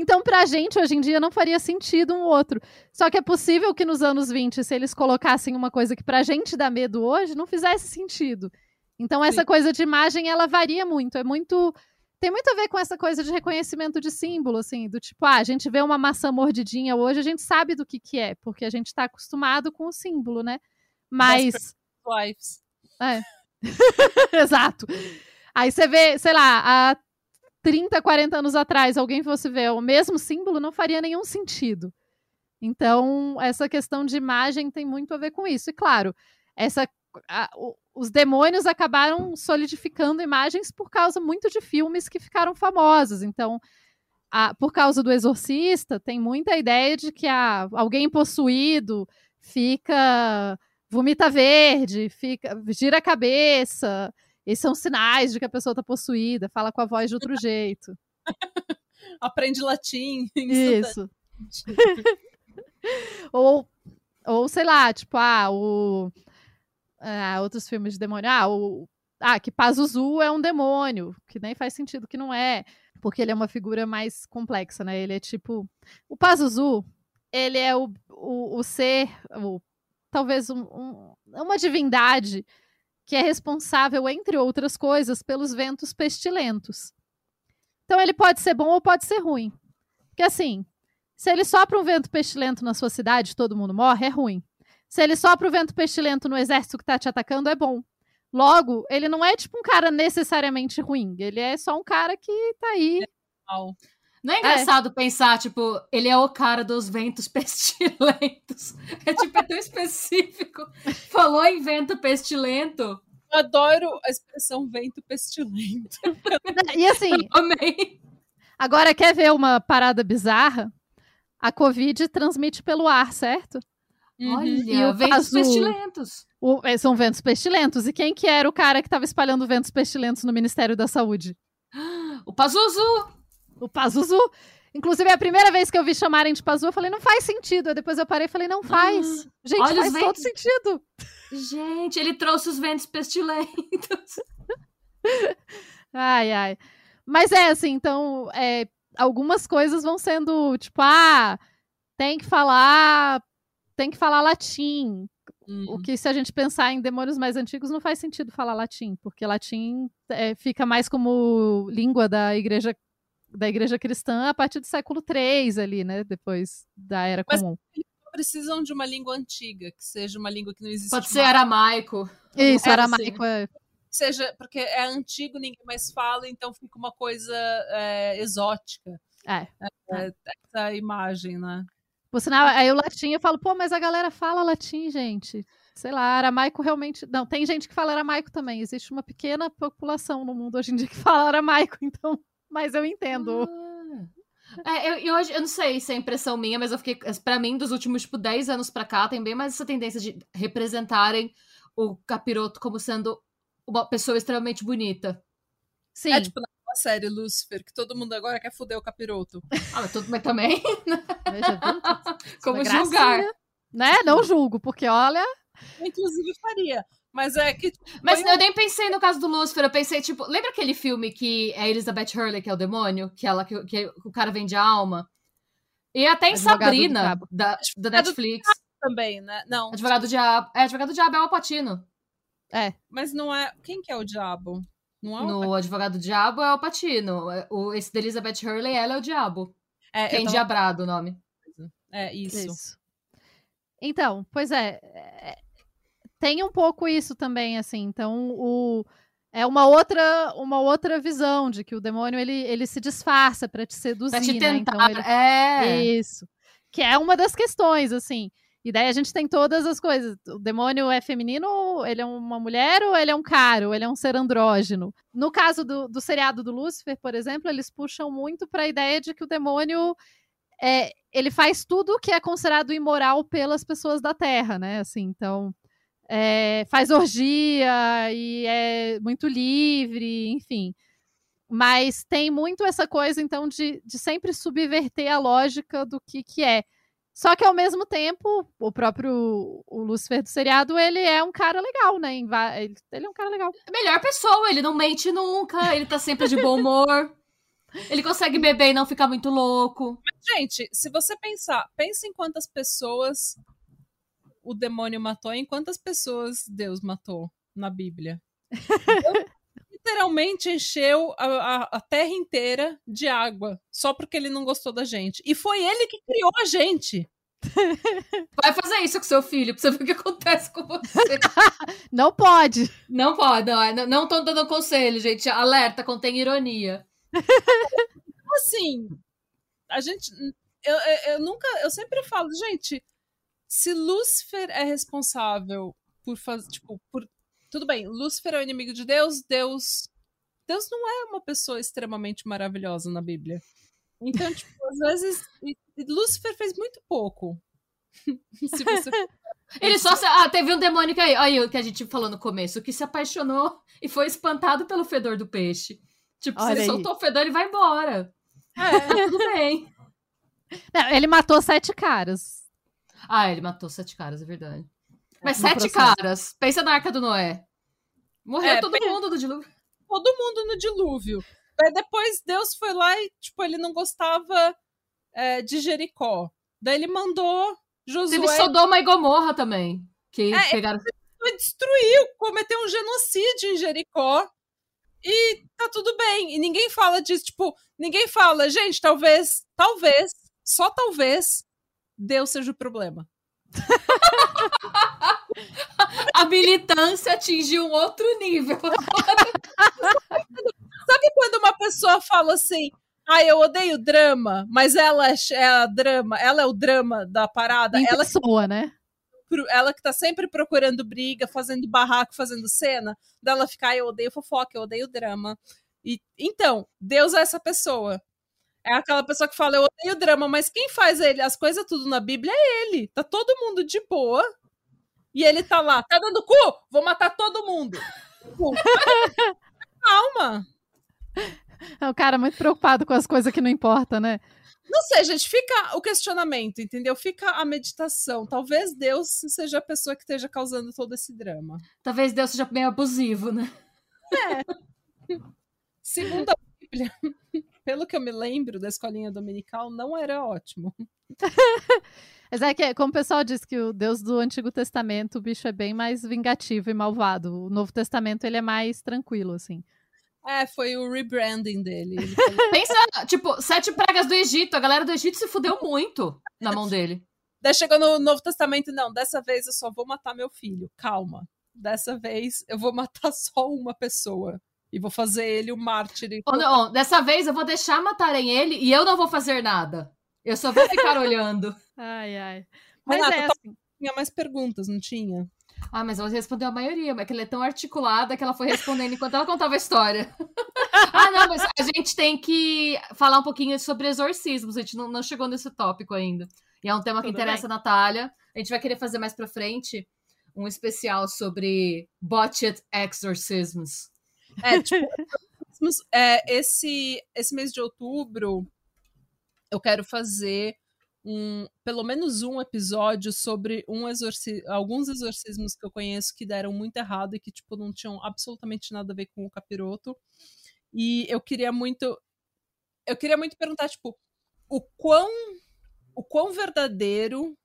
Então, pra gente, hoje em dia, não faria sentido um outro. Só que é possível que nos anos 20, se eles colocassem uma coisa que pra gente dá medo hoje, não fizesse sentido. Então, essa Sim. coisa de imagem, ela varia muito. É muito tem muito a ver com essa coisa de reconhecimento de símbolo, assim, do tipo, ah, a gente vê uma maçã mordidinha hoje, a gente sabe do que que é, porque a gente está acostumado com o símbolo, né? Mas... Wives. É. Exato. Aí você vê, sei lá, há 30, 40 anos atrás, alguém fosse ver o mesmo símbolo, não faria nenhum sentido. Então, essa questão de imagem tem muito a ver com isso. E claro, essa a, o, os demônios acabaram solidificando imagens por causa muito de filmes que ficaram famosos. Então, a, por causa do Exorcista, tem muita ideia de que a, alguém possuído fica. vomita verde, fica gira a cabeça. Esses são sinais de que a pessoa está possuída, fala com a voz de outro jeito. Aprende latim. Isso. ou, ou, sei lá, tipo, ah, o ah, outros filmes de demônio. Ah, o, ah, que Pazuzu é um demônio, que nem faz sentido que não é, porque ele é uma figura mais complexa, né? Ele é tipo. O Pazuzu, ele é o, o, o ser, o, talvez um, um, uma divindade que é responsável, entre outras coisas, pelos ventos pestilentos. Então ele pode ser bom ou pode ser ruim. Porque assim, se ele sopra um vento pestilento na sua cidade, todo mundo morre, é ruim. Se ele sopra o vento pestilento no exército que tá te atacando, é bom. Logo, ele não é tipo um cara necessariamente ruim. Ele é só um cara que tá aí. Não é engraçado é. pensar, tipo, ele é o cara dos ventos pestilentos. É tipo, é tão específico. Falou em vento pestilento. Eu adoro a expressão vento pestilento. E assim. Agora, quer ver uma parada bizarra? A Covid transmite pelo ar, certo? Uhum. Olha, ventos pestilentos. O, é, são ventos pestilentos. E quem que era o cara que estava espalhando ventos pestilentos no Ministério da Saúde? O Pazuzu! O Pazuzu. Inclusive, é a primeira vez que eu vi chamarem de Pazuzu, eu falei, não faz sentido. Aí depois eu parei e falei, não faz. Ah, Gente, faz todo sentido. Gente, ele trouxe os ventos pestilentos. ai, ai. Mas é assim, então, é, algumas coisas vão sendo, tipo, ah, tem que falar, tem que falar latim. Uhum. O que, se a gente pensar em demônios mais antigos, não faz sentido falar latim, porque latim é, fica mais como língua da igreja da igreja cristã a partir do século III ali, né? Depois da era Mas comum. precisam de uma língua antiga, que seja uma língua que não existe. Pode ser aramaico. Isso, é, aramaico assim. é. Seja, porque é antigo, ninguém mais fala, então fica uma coisa é, exótica. É. é. é. Essa imagem, né? Por sinal, aí o latim eu falo, pô, mas a galera fala latim, gente. Sei lá, aramaico realmente. Não, tem gente que fala aramaico também. Existe uma pequena população no mundo hoje em dia que fala aramaico, então. Mas eu entendo. Ah. É, eu, eu, eu não sei se é impressão minha, mas eu fiquei. Pra mim, dos últimos, tipo, 10 anos pra cá, tem bem mais essa tendência de representarem o capiroto como sendo uma pessoa extremamente bonita. Sim. É tipo série Lucifer, que todo mundo agora quer foder o capiroto. Ah, mas, tudo, mas também. Veja, como julgar? Né? Não julgo, porque olha. inclusive faria. Mas é que. Mas eu nem pensei no caso do Lucifer, eu pensei, tipo, lembra aquele filme que é Elizabeth Hurley, que é o demônio? Que, ela, que, que o cara vende a alma? E até em Advogado Sabrina, da, da Netflix. Também, né? Não. Advogado do Diabo. É, Advogado do Diabo é o Patino. É. Mas não é. Quem que é o diabo? Não é no Advogado do Diabo é o Patino. É, o, esse da Elizabeth Hurley, ela é o diabo. É, Quem tava... Diabrado o nome. É, isso. isso. Então, pois é, é, tem um pouco isso também, assim. Então, o é uma outra uma outra visão de que o demônio ele, ele se disfarça para te seduzir, pra te tentar, né? Então, ele... é isso. Que é uma das questões, assim. E daí a gente tem todas as coisas. O demônio é feminino, ele é uma mulher, ou ele é um cara, ou ele é um ser andrógeno. No caso do, do seriado do Lúcifer, por exemplo, eles puxam muito para a ideia de que o demônio é, ele faz tudo o que é considerado imoral pelas pessoas da Terra, né? Assim, então é, faz orgia e é muito livre, enfim. Mas tem muito essa coisa, então, de, de sempre subverter a lógica do que, que é. Só que ao mesmo tempo, o próprio o Lucifer do seriado, ele é um cara legal, né? Ele, ele é um cara legal. Melhor pessoa, ele não mente nunca, ele tá sempre de bom humor. ele consegue beber e não ficar muito louco. Mas, gente, se você pensar, pensa em quantas pessoas o demônio matou e em quantas pessoas Deus matou na Bíblia. literalmente encheu a, a, a, terra inteira de água, só porque ele não gostou da gente. E foi ele que criou a gente. Vai fazer isso com seu filho, pra você ver o que acontece com você. não pode. Não pode, não. Não tô dando conselho, gente. Alerta, contém ironia. assim, a gente. Eu, eu, eu nunca. Eu sempre falo, gente, se Lúcifer é responsável por fazer, tipo, por tudo bem, Lúcifer é o inimigo de Deus, Deus. Deus não é uma pessoa extremamente maravilhosa na Bíblia. Então, tipo, às vezes. Lúcifer fez muito pouco. se você. Ele só. Se... Ah, teve um demônio que aí, aí, o que a gente falou no começo, que se apaixonou e foi espantado pelo fedor do peixe. Tipo, Olha se ele aí. soltou o fedor, ele vai embora. É, tudo bem. Não, ele matou sete caras. Ah, ele matou sete caras, é verdade. Mas sete processo. caras. Pensa na Arca do Noé. Morreu é, todo mundo no dilúvio. Todo mundo no dilúvio. Daí depois Deus foi lá e, tipo, ele não gostava é, de Jericó. Daí ele mandou Josué... Teve Sodoma e Gomorra também. Que é, pegaram... Ele destruiu, cometeu um genocídio em Jericó. E tá tudo bem. E ninguém fala disso. Tipo, ninguém fala, gente, talvez, talvez, só talvez, Deus seja o problema. A militância atingiu um outro nível. Sabe quando uma pessoa fala assim, ah, eu odeio drama, mas ela é, é a drama, ela é o drama da parada. Em ela pessoa, que, né? Ela que tá sempre procurando briga, fazendo barraco, fazendo cena, dela ficar, eu odeio fofoca, eu odeio drama. E, então, Deus é essa pessoa. É aquela pessoa que fala, eu odeio drama, mas quem faz ele, as coisas tudo na Bíblia é ele. Tá todo mundo de boa. E ele tá lá, tá dando cu? Vou matar todo mundo. Calma. É um cara muito preocupado com as coisas que não importam, né? Não sei, gente, fica o questionamento, entendeu? Fica a meditação. Talvez Deus seja a pessoa que esteja causando todo esse drama. Talvez Deus seja meio abusivo, né? É. Segundo a Bíblia, pelo que eu me lembro da escolinha dominical, não era ótimo. Mas é que, como o pessoal diz que o Deus do Antigo Testamento, o bicho é bem mais vingativo e malvado. O Novo Testamento, ele é mais tranquilo, assim. É, foi o rebranding dele. Pensa, tipo, sete pragas do Egito. A galera do Egito se fudeu muito na mão dele. Daí chegou no Novo Testamento, não, dessa vez eu só vou matar meu filho. Calma. Dessa vez eu vou matar só uma pessoa. E vou fazer ele o mártir. Oh, não, dessa vez eu vou deixar matarem ele e eu não vou fazer nada. Eu só vou ficar olhando. Ai, ai. Mas Renata, é assim. tinha mais perguntas, não tinha? Ah, mas ela respondeu a maioria, mas que ela é tão articulada que ela foi respondendo enquanto ela contava a história. ah, não, mas a gente tem que falar um pouquinho sobre exorcismos, a gente não, não chegou nesse tópico ainda. E é um tema que Tudo interessa a Natália. A gente vai querer fazer mais pra frente um especial sobre botched exorcisms. É, tipo, é, esse, esse mês de outubro eu quero fazer um, pelo menos um episódio sobre um exorci alguns exorcismos que eu conheço que deram muito errado e que, tipo, não tinham absolutamente nada a ver com o capiroto. E eu queria muito. Eu queria muito perguntar, tipo, o quão. O quão verdadeiro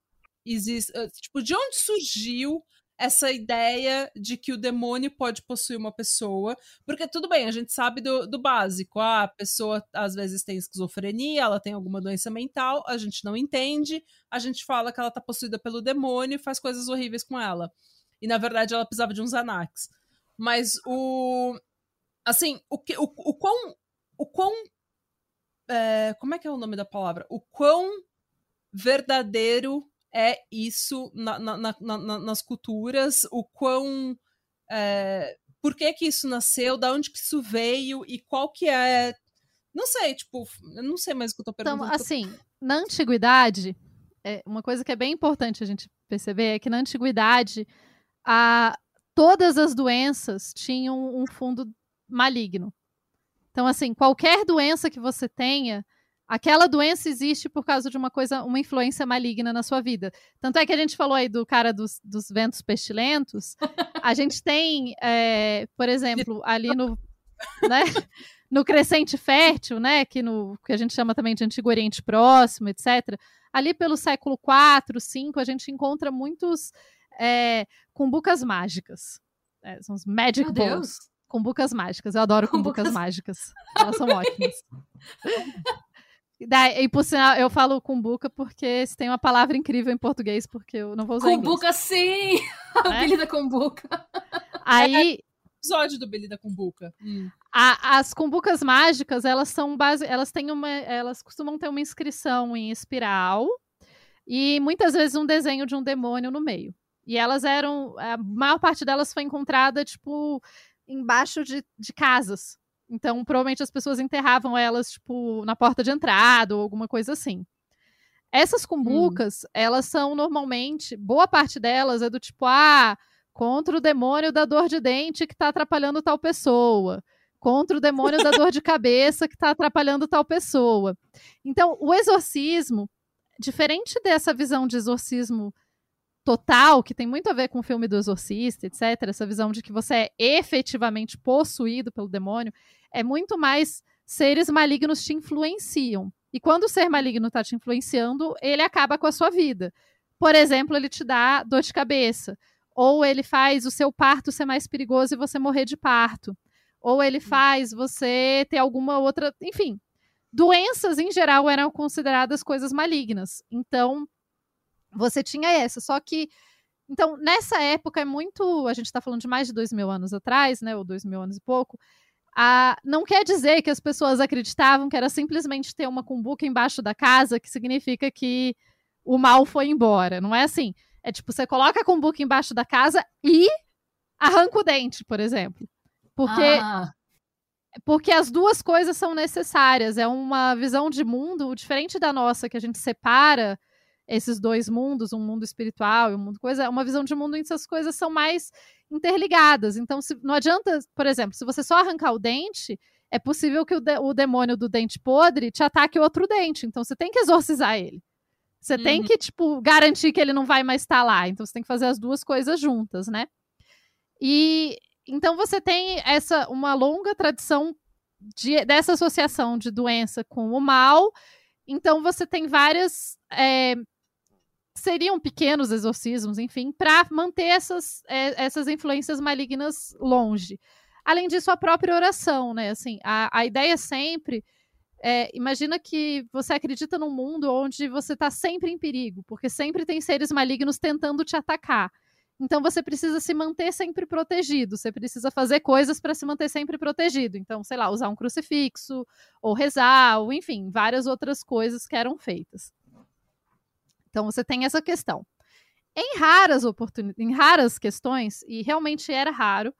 existe. Tipo, de onde surgiu essa ideia de que o demônio pode possuir uma pessoa, porque tudo bem, a gente sabe do, do básico, ah, a pessoa às vezes tem esquizofrenia, ela tem alguma doença mental, a gente não entende, a gente fala que ela tá possuída pelo demônio e faz coisas horríveis com ela. E na verdade ela precisava de uns anax. Mas o. Assim, o, que, o, o quão. O quão. É, como é que é o nome da palavra? O quão verdadeiro é isso na, na, na, nas culturas, o quão. É, por que que isso nasceu, da onde que isso veio e qual que é. Não sei, tipo, eu não sei mais o que eu tô perguntando. Então, assim, na antiguidade, é, uma coisa que é bem importante a gente perceber é que na antiguidade a, todas as doenças tinham um fundo maligno. Então, assim, qualquer doença que você tenha, aquela doença existe por causa de uma coisa, uma influência maligna na sua vida. Tanto é que a gente falou aí do cara dos, dos ventos pestilentos. A gente tem, é, por exemplo, ali no, né, no crescente fértil, né, que, no, que a gente chama também de Antigo Oriente Próximo, etc. Ali pelo século IV, V, a gente encontra muitos é, cumbucas mágicas. É, são os magic Meu balls. Deus. Cumbucas mágicas. Eu adoro cumbucas, Cumbucas. mágicas. Elas são ótimas. E por sinal, eu falo cumbuca porque se tem uma palavra incrível em português, porque eu não vou usar. Cumbuca, sim! A Né? Billy da Cumbuca. Aí, episódio do Billy da Cumbuca. Hum. a- as cumbucas mágicas, elas são base, elas têm uma, elas costumam ter uma inscrição em espiral e muitas vezes um desenho de um demônio no meio. E elas eram, a maior parte delas foi encontrada tipo embaixo de, de casas. Então, provavelmente as pessoas enterravam elas tipo na porta de entrada ou alguma coisa assim. Essas cumbucas, elas são normalmente, boa parte delas é do tipo, ah, contra o demônio da dor de dente que tá atrapalhando tal pessoa contra o demônio da dor de cabeça que está atrapalhando tal pessoa. Então, o exorcismo, diferente dessa visão de exorcismo total, que tem muito a ver com o filme do exorcista, etc., essa visão de que você é efetivamente possuído pelo demônio, é muito mais seres malignos te influenciam. E quando o ser maligno está te influenciando, ele acaba com a sua vida. Por exemplo, ele te dá dor de cabeça. Ou ele faz o seu parto ser mais perigoso e você morrer de parto ou ele faz você ter alguma outra. Enfim, doenças em geral eram consideradas coisas malignas. Então, você tinha essa. Só que. Então, nessa época é muito. A gente está falando de mais de dois mil anos atrás, né? Ou dois mil anos e pouco. A, não quer dizer que as pessoas acreditavam que era simplesmente ter uma cumbuca embaixo da casa que significa que o mal foi embora. Não é assim. É tipo, você coloca a cumbuca embaixo da casa e arranca o dente, por exemplo. Porque Ah, porque as duas coisas são necessárias. É uma visão de mundo diferente da nossa, que a gente separa esses dois mundos, um mundo espiritual e um mundo coisa, uma visão de mundo em que essas coisas são mais interligadas. Então, se, não adianta, por exemplo, se você só arrancar o dente, é possível que o, de, o demônio do dente podre te ataque outro dente. Então, você tem que exorcizar ele. Você uhum. tem que, tipo, garantir que ele não vai mais estar lá. Então, você tem que fazer as duas coisas juntas, né? E então você tem essa uma longa tradição de, dessa associação de doença com o mal. Então você tem várias é, seriam pequenos exorcismos, enfim, para manter essas, é, essas influências malignas longe. Além disso, a própria oração, né? Assim, a, a ideia sempre é, imagina que você acredita num mundo onde você está sempre em perigo, porque sempre tem seres malignos tentando te atacar. Então você precisa se manter sempre protegido, você precisa fazer coisas para se manter sempre protegido. Então, sei lá, usar um crucifixo, ou rezar, ou enfim, várias outras coisas que eram feitas. Então você tem essa questão. Em raras oportunidades, em raras questões, e realmente era raro,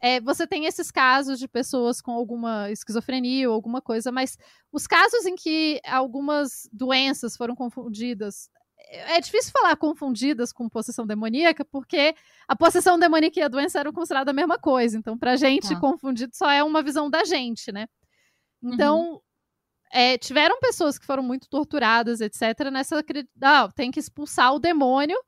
é, você tem esses casos de pessoas com alguma esquizofrenia ou alguma coisa, mas os casos em que algumas doenças foram confundidas é difícil falar confundidas com possessão demoníaca, porque a possessão demoníaca e a doença eram consideradas a mesma coisa. Então, pra gente, tá. confundido só é uma visão da gente, né? Então, uhum. É, tiveram pessoas que foram muito torturadas, etc., nessa. Ah, tem que expulsar o demônio,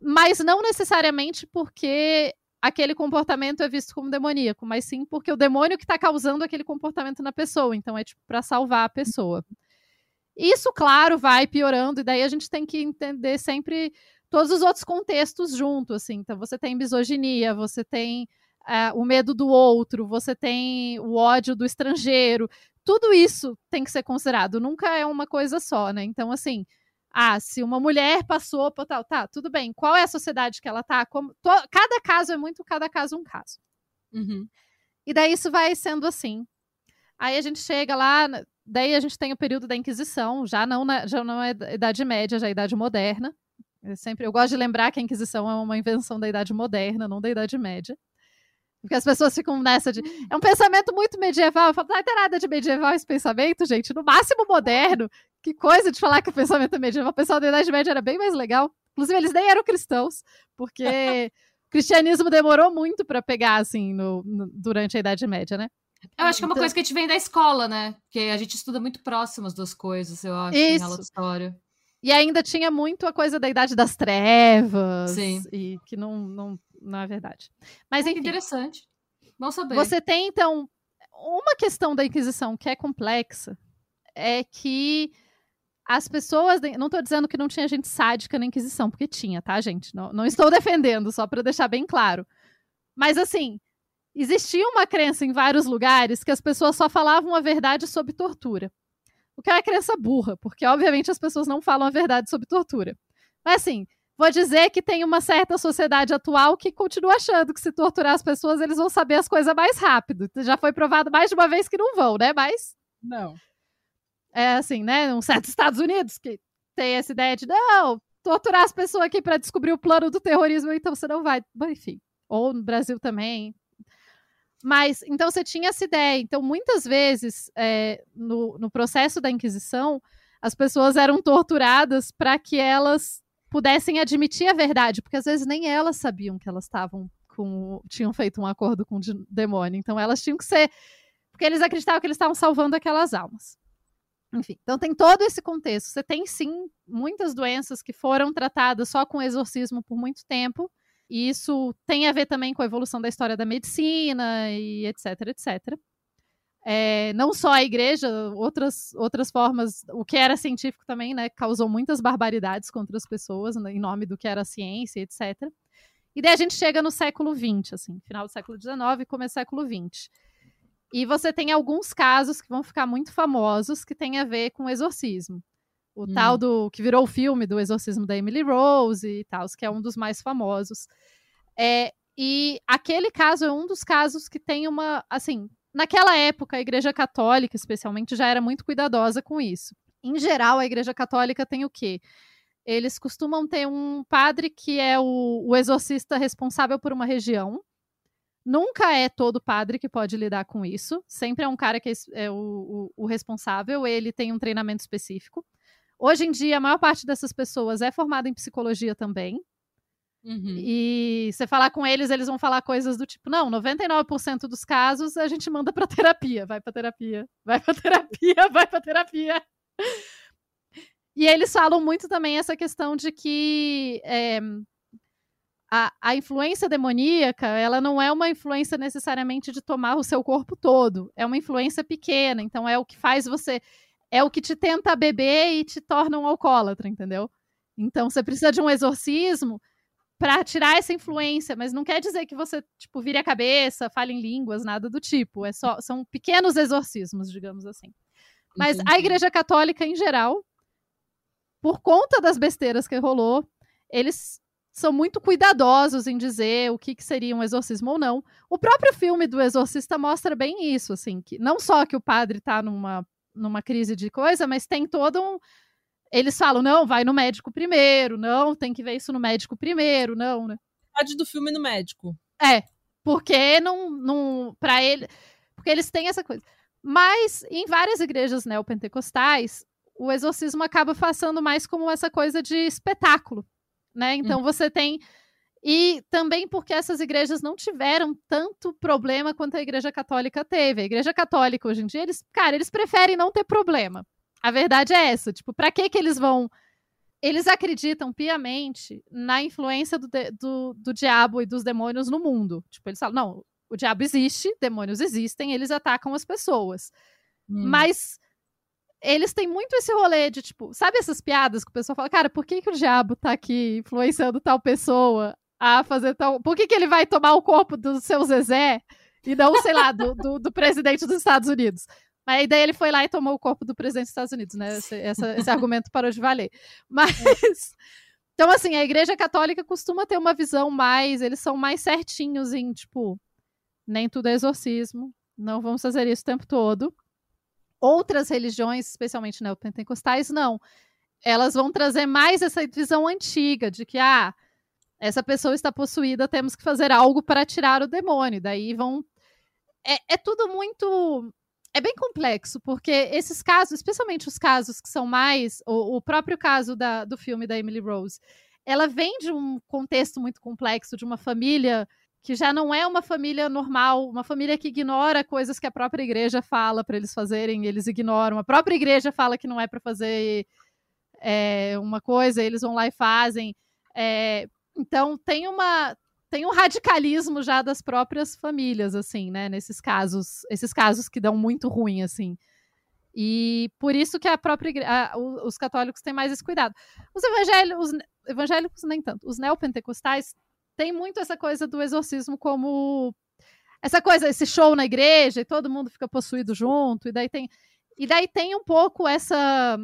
mas não necessariamente porque aquele comportamento é visto como demoníaco, mas sim porque o demônio que está causando aquele comportamento na pessoa. Então, é tipo para salvar a pessoa. Isso, claro, vai piorando, e daí a gente tem que entender sempre todos os outros contextos junto, assim. Então, você tem misoginia, você tem uh, o medo do outro, você tem o ódio do estrangeiro. Tudo isso tem que ser considerado, nunca é uma coisa só, né? Então, assim, ah, se uma mulher passou por tal, tá, tudo bem. Qual é a sociedade que ela tá? Como, to, cada caso é muito, cada caso um caso. Uhum. E daí isso vai sendo assim. Aí a gente chega lá, Daí a gente tem o período da Inquisição, já não, na, já não é Idade Média, já é Idade Moderna. Eu sempre eu gosto de lembrar que a Inquisição é uma invenção da Idade Moderna, não da Idade Média. Porque as pessoas ficam nessa de. É um pensamento muito medieval. Eu falo, não tem nada de medieval esse pensamento, gente. No máximo moderno. Que coisa de falar que o pensamento é medieval. O pessoal da Idade Média era bem mais legal. Inclusive, eles nem eram cristãos, porque o cristianismo demorou muito para pegar, assim, no, no, durante a Idade Média, né? Eu acho que é uma então... coisa que a gente vem da escola, né? Porque a gente estuda muito próximo as duas coisas, eu acho, Isso. em história. E ainda tinha muito a coisa da Idade das Trevas. Sim. E que não, não, não é verdade. Mas é enfim. interessante. Vamos saber. Você tem, então, uma questão da Inquisição que é complexa é que as pessoas. Não estou dizendo que não tinha gente sádica na Inquisição, porque tinha, tá, gente? Não, não estou defendendo, só para deixar bem claro. Mas, assim, existia uma crença em vários lugares que as pessoas só falavam a verdade sobre tortura. O que é uma crença burra, porque obviamente as pessoas não falam a verdade sobre tortura. Mas assim, vou dizer que tem uma certa sociedade atual que continua achando que se torturar as pessoas, eles vão saber as coisas mais rápido. Já foi provado mais de uma vez que não vão, né? Mas. Não. É assim, né? Um certo Estados Unidos que tem essa ideia de não, torturar as pessoas aqui para descobrir o plano do terrorismo, então você não vai. Bom, enfim. Ou no Brasil também, mas, então, você tinha essa ideia. Então, muitas vezes, é, no, no processo da Inquisição, as pessoas eram torturadas para que elas pudessem admitir a verdade, porque às vezes nem elas sabiam que elas estavam com. tinham feito um acordo com o demônio. Então, elas tinham que ser. Porque eles acreditavam que eles estavam salvando aquelas almas. Enfim, então tem todo esse contexto. Você tem sim muitas doenças que foram tratadas só com exorcismo por muito tempo, e isso tem a ver também com a evolução da história da medicina e etc, etc. É, não só a igreja, outras, outras formas, o que era científico também, né, causou muitas barbaridades contra as pessoas, né, em nome do que era ciência, etc. E daí a gente chega no século XX, assim, final do século XIX começo do século XX. E você tem alguns casos que vão ficar muito famosos que têm a ver com exorcismo. O hum. tal do. que virou o filme do exorcismo da Emily Rose e tal, que é um dos mais famosos. É, e aquele caso é um dos casos que tem uma. Assim, naquela época, a Igreja Católica, especialmente, já era muito cuidadosa com isso. Em geral, a Igreja Católica tem o quê? Eles costumam ter um padre que é o, o exorcista responsável por uma região. Nunca é todo padre que pode lidar com isso. Sempre é um cara que é, é o, o, o responsável, ele tem um treinamento específico. Hoje em dia, a maior parte dessas pessoas é formada em psicologia também. Uhum. E você falar com eles, eles vão falar coisas do tipo: não, 99% dos casos a gente manda para terapia, vai para terapia, vai para terapia, vai para terapia. E eles falam muito também essa questão de que é, a, a influência demoníaca, ela não é uma influência necessariamente de tomar o seu corpo todo, é uma influência pequena, então é o que faz você é o que te tenta beber e te torna um alcoólatra, entendeu? Então você precisa de um exorcismo para tirar essa influência, mas não quer dizer que você tipo vire a cabeça, fale em línguas, nada do tipo. É só são pequenos exorcismos, digamos assim. Mas Entendi. a Igreja Católica em geral, por conta das besteiras que rolou, eles são muito cuidadosos em dizer o que, que, seria um exorcismo ou não. O próprio filme do Exorcista mostra bem isso, assim, que não só que o padre tá numa numa crise de coisa, mas tem todo um. Eles falam, não, vai no médico primeiro, não, tem que ver isso no médico primeiro, não, né? Parte do filme no médico. É, porque não, não para ele, porque eles têm essa coisa. Mas em várias igrejas neopentecostais, o exorcismo acaba passando mais como essa coisa de espetáculo, né? Então hum. você tem e também porque essas igrejas não tiveram tanto problema quanto a igreja católica teve. A igreja católica, hoje em dia, eles, cara, eles preferem não ter problema. A verdade é essa. Tipo, pra que que eles vão... Eles acreditam piamente na influência do, do, do diabo e dos demônios no mundo. Tipo, eles falam, não, o diabo existe, demônios existem, eles atacam as pessoas. Hum. Mas eles têm muito esse rolê de, tipo, sabe essas piadas que o pessoal fala, cara, por que, que o diabo tá aqui influenciando tal pessoa? a fazer tão. Por que, que ele vai tomar o corpo do seu Zezé e não, sei lá, do, do, do presidente dos Estados Unidos? Mas daí ele foi lá e tomou o corpo do presidente dos Estados Unidos, né? Esse, essa, esse argumento parou de valer. Mas. Então, assim, a Igreja Católica costuma ter uma visão mais. Eles são mais certinhos em, tipo, nem tudo é exorcismo, não vamos fazer isso o tempo todo. Outras religiões, especialmente neopentecostais, não. Elas vão trazer mais essa visão antiga de que, ah, essa pessoa está possuída, temos que fazer algo para tirar o demônio. Daí vão. É, é, tudo muito. É bem complexo, porque esses casos, especialmente os casos que são mais. O, o próprio caso da, do filme da Emily Rose, ela vem de um contexto muito complexo, de uma família que já não é uma família normal, uma família que ignora coisas que a própria igreja fala para eles fazerem, eles ignoram. A própria igreja fala que não é para fazer é, uma coisa, eles vão lá e fazem. É, então tem uma tem um radicalismo já das próprias famílias, assim, né? Nesses casos, esses casos que dão muito ruim, assim. E por isso que a própria a, os católicos têm mais esse cuidado. Os evangélicos, os evangélicos nem tanto. Os neopentecostais têm muito essa coisa do exorcismo como essa coisa, esse show na igreja e todo mundo fica possuído junto e daí tem e daí tem um pouco essa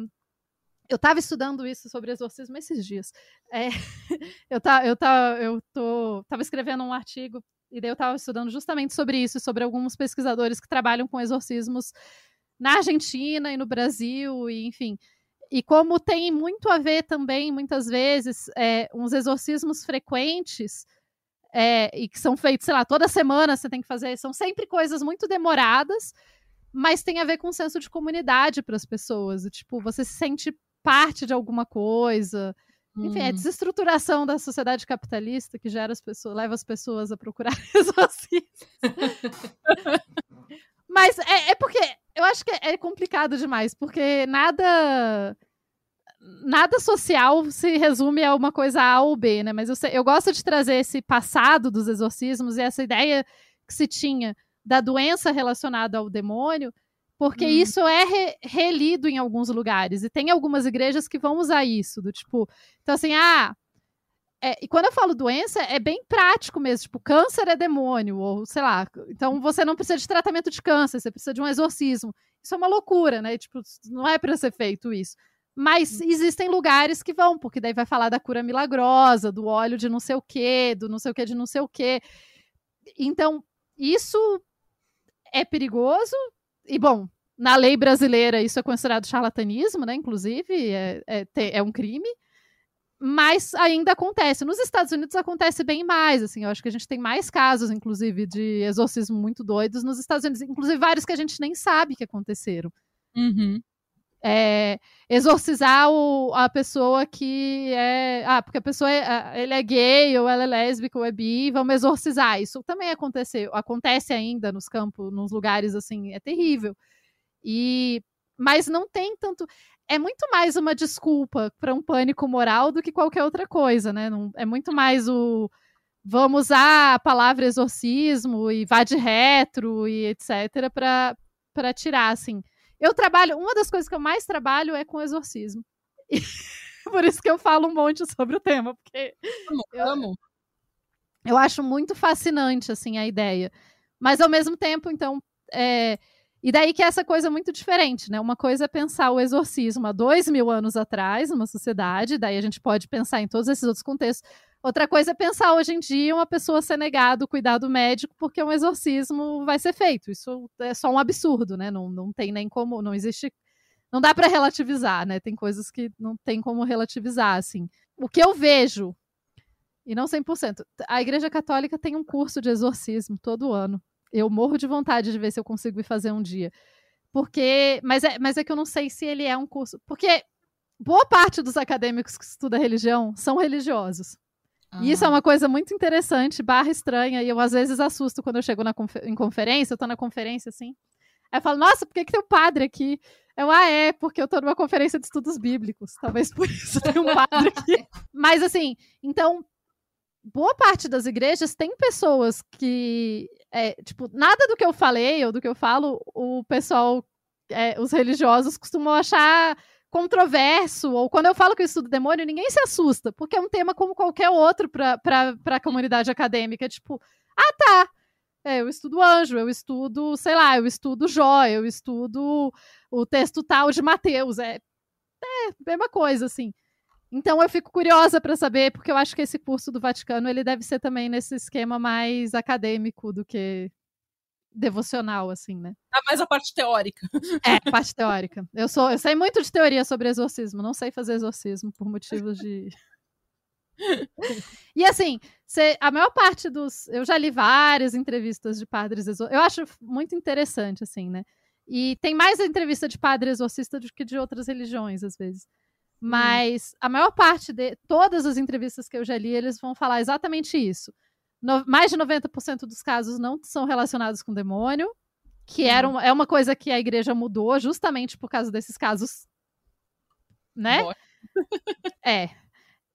eu estava estudando isso sobre exorcismo esses dias. É, eu, tá, eu, tá, eu tô, tava escrevendo um artigo e daí eu estava estudando justamente sobre isso, sobre alguns pesquisadores que trabalham com exorcismos na Argentina e no Brasil, e enfim. E como tem muito a ver também, muitas vezes, é, uns exorcismos frequentes é, e que são feitos, sei lá, toda semana você tem que fazer, são sempre coisas muito demoradas, mas tem a ver com o senso de comunidade para as pessoas. Tipo, você se sente parte de alguma coisa. Enfim, é a hum. desestruturação da sociedade capitalista que gera as pessoas, leva as pessoas a procurar exorcistas. Mas é, é, porque eu acho que é complicado demais, porque nada nada social se resume a uma coisa A ou B, né? Mas eu, sei, eu gosto de trazer esse passado dos exorcismos e essa ideia que se tinha da doença relacionada ao demônio porque hum. isso é re relido em alguns lugares. E tem algumas igrejas que vão usar isso. Do tipo, então assim, ah. É, e quando eu falo doença, é bem prático mesmo. Tipo, câncer é demônio, ou sei lá. Então você não precisa de tratamento de câncer, você precisa de um exorcismo. Isso é uma loucura, né? Tipo, não é para ser feito isso. Mas hum. existem lugares que vão, porque daí vai falar da cura milagrosa, do óleo de não sei o quê, do não sei o quê de não sei o quê. Então, isso é perigoso, e, bom, na lei brasileira isso é considerado charlatanismo, né? Inclusive, é, é, é um crime. mas ainda acontece. Nos Estados Unidos acontece bem mais, assim, eu acho que a gente tem mais casos, inclusive, de exorcismo muito doidos nos Estados Unidos, inclusive vários que a gente nem sabe que aconteceram. Uhum. É, exorcizar o, a pessoa que é. Ah, porque a pessoa é, ele é gay, ou ela é lésbica, ou é bi, vamos exorcizar. Isso também aconteceu, acontece ainda nos campos, nos lugares assim, é terrível. E mas não tem tanto é muito mais uma desculpa para um pânico moral do que qualquer outra coisa, né? Não, é muito mais o vamos usar a palavra exorcismo e vá de retro e etc para tirar assim. Eu trabalho, uma das coisas que eu mais trabalho é com exorcismo. E, por isso que eu falo um monte sobre o tema, porque amo, eu, amo. eu acho muito fascinante assim a ideia. Mas ao mesmo tempo, então, é, e daí que é essa coisa muito diferente, né? Uma coisa é pensar o exorcismo há dois mil anos atrás, numa sociedade, daí a gente pode pensar em todos esses outros contextos. Outra coisa é pensar hoje em dia uma pessoa ser negado o cuidado médico porque um exorcismo vai ser feito. Isso é só um absurdo, né? Não, não tem nem como, não existe, não dá para relativizar, né? Tem coisas que não tem como relativizar, assim. O que eu vejo, e não 100%, a Igreja Católica tem um curso de exorcismo todo ano. Eu morro de vontade de ver se eu consigo ir fazer um dia. Porque. Mas é, mas é que eu não sei se ele é um curso. Porque boa parte dos acadêmicos que estudam religião são religiosos. Ah. E isso é uma coisa muito interessante, barra estranha, e eu às vezes assusto quando eu chego na confer em conferência, eu tô na conferência assim. Aí eu falo, nossa, por que, que tem um padre aqui? Eu, ah, é, porque eu tô numa conferência de estudos bíblicos. Talvez por isso tem um padre aqui. Mas assim, então, boa parte das igrejas tem pessoas que, é, tipo, nada do que eu falei ou do que eu falo, o pessoal, é, os religiosos costumam achar controverso, ou quando eu falo que eu estudo demônio, ninguém se assusta, porque é um tema como qualquer outro para a comunidade acadêmica, tipo, ah, tá, é, eu estudo anjo, eu estudo, sei lá, eu estudo Jó, eu estudo o texto tal de Mateus, é, é mesma coisa, assim. Então eu fico curiosa para saber, porque eu acho que esse curso do Vaticano ele deve ser também nesse esquema mais acadêmico do que devocional, assim, né? Ah, mais a parte teórica. É, a parte teórica. Eu sou, eu sei muito de teoria sobre exorcismo, não sei fazer exorcismo por motivos de e assim, cê, a maior parte dos. Eu já li várias entrevistas de padres exorcistas. Eu acho muito interessante, assim, né? E tem mais entrevista de padre exorcista do que de outras religiões, às vezes. Hum. Mas a maior parte de todas as entrevistas que eu já li, eles vão falar exatamente isso. No, mais de 90% dos casos não são relacionados com demônio, que uhum. era uma, é uma coisa que a igreja mudou justamente por causa desses casos, né? é.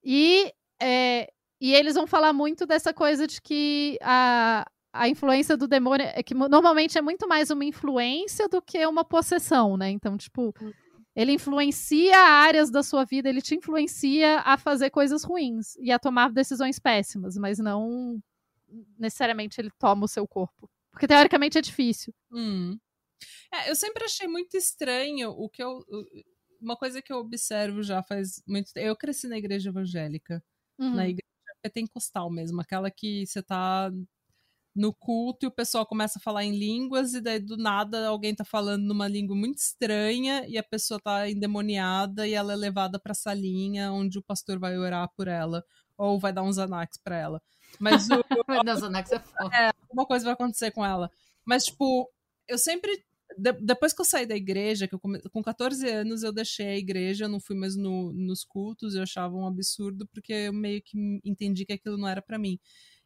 E, é, e eles vão falar muito dessa coisa de que a, a influência do demônio é que normalmente é muito mais uma influência do que uma possessão, né? Então, tipo, uhum. Ele influencia áreas da sua vida, ele te influencia a fazer coisas ruins e a tomar decisões péssimas, mas não necessariamente ele toma o seu corpo. Porque teoricamente é difícil. Hum. É, eu sempre achei muito estranho o que eu. Uma coisa que eu observo já faz muito tempo. Eu cresci na igreja evangélica. Uhum. Na igreja pentecostal mesmo, aquela que você tá no culto e o pessoal começa a falar em línguas e daí do nada alguém tá falando numa língua muito estranha e a pessoa tá endemoniada e ela é levada pra salinha onde o pastor vai orar por ela ou vai dar uns anax pra ela. Mas o... uns anax é foda. É, alguma coisa vai acontecer com ela. Mas, tipo, eu sempre de, depois que eu saí da igreja, que eu come... com 14 anos eu deixei a igreja, não fui mais no, nos cultos, eu achava um absurdo, porque eu meio que entendi que aquilo não era para mim.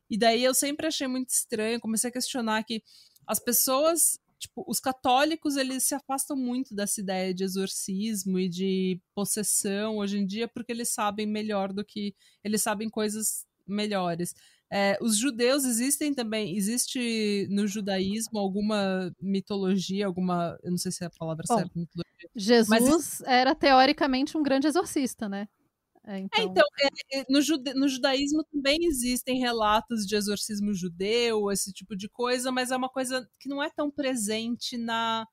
E daí eu sempre achei muito estranho, comecei a questionar que as pessoas, tipo, os católicos, eles se afastam muito dessa ideia de exorcismo e de possessão hoje em dia, porque eles sabem melhor do que. Eles sabem coisas melhores. É, os judeus existem também, existe no judaísmo alguma mitologia, alguma, eu não sei se é a palavra Bom, certa, mitologia. Jesus mas... era teoricamente um grande exorcista, né? É, é, então, é, então é, no, juda no, judaísmo também existem relatos de exorcismo judeu, esse tipo de coisa, mas é uma coisa que não é tão presente na,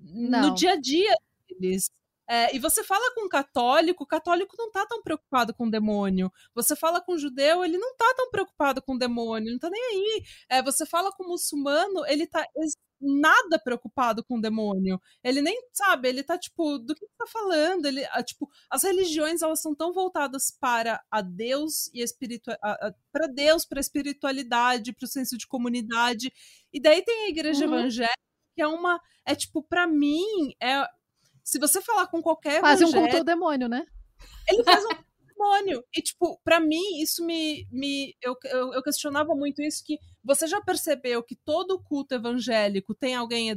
no dia a dia deles. É, e você fala com um católico, o católico não tá tão preocupado com o demônio. Você fala com um judeu, ele não tá tão preocupado com o demônio, não tá nem aí. É, você fala com um muçulmano, ele tá nada preocupado com o demônio. Ele nem sabe, ele tá tipo, do que tá falando? Ele, a, tipo, as religiões elas são tão voltadas para a Deus e a espiritualidade, para Deus, para a espiritualidade, para o senso de comunidade. E daí tem a igreja uhum. evangélica que é uma é tipo para mim é se você falar com qualquer Quase um culto ao demônio, né? Ele faz um demônio. E, tipo, para mim, isso me. me eu, eu, eu, questionava muito isso, que você já percebeu que todo culto evangélico tem alguém é,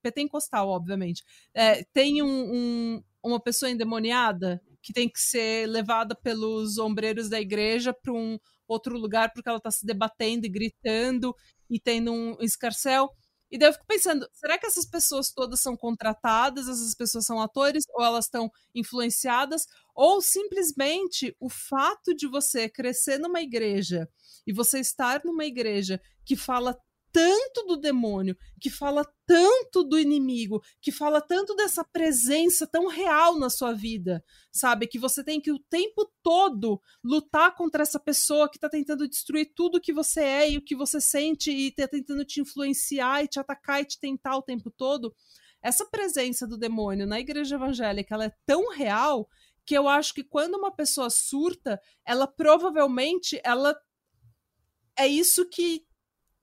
pentecostal, obviamente. É, tem um, um, uma pessoa endemoniada que tem que ser levada pelos ombreiros da igreja para um outro lugar porque ela está se debatendo e gritando e tendo um escarcel. E daí eu fico pensando, será que essas pessoas todas são contratadas, essas pessoas são atores, ou elas estão influenciadas, ou simplesmente o fato de você crescer numa igreja e você estar numa igreja que fala tanto do demônio, que fala tanto do inimigo, que fala tanto dessa presença tão real na sua vida, sabe? Que você tem que o tempo todo lutar contra essa pessoa que está tentando destruir tudo que você é e o que você sente e tá tentando te influenciar e te atacar e te tentar o tempo todo. Essa presença do demônio na igreja evangélica, ela é tão real que eu acho que quando uma pessoa surta, ela provavelmente ela é isso que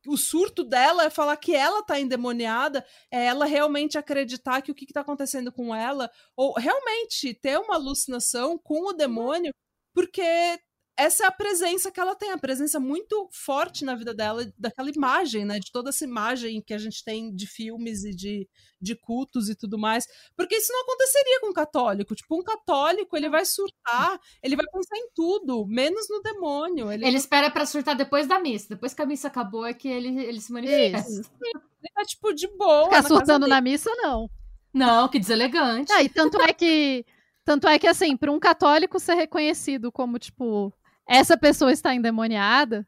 o surto dela é falar que ela tá endemoniada, é ela realmente acreditar que o que, que tá acontecendo com ela, ou realmente ter uma alucinação com o demônio, porque essa é a presença que ela tem, a presença muito forte na vida dela, daquela imagem, né? De toda essa imagem que a gente tem de filmes e de, de cultos e tudo mais. Porque isso não aconteceria com um católico. Tipo, um católico, ele vai surtar, ele vai pensar em tudo, menos no demônio. Ele, ele espera para surtar depois da missa. Depois que a missa acabou, é que ele, ele se manifesta. Isso. Ele tá, tipo, de boa. Ficar surtando na missa, não. Não, que deselegante. Ah, e tanto é que. Tanto é que, assim, para um católico ser reconhecido como, tipo, essa pessoa está endemoniada,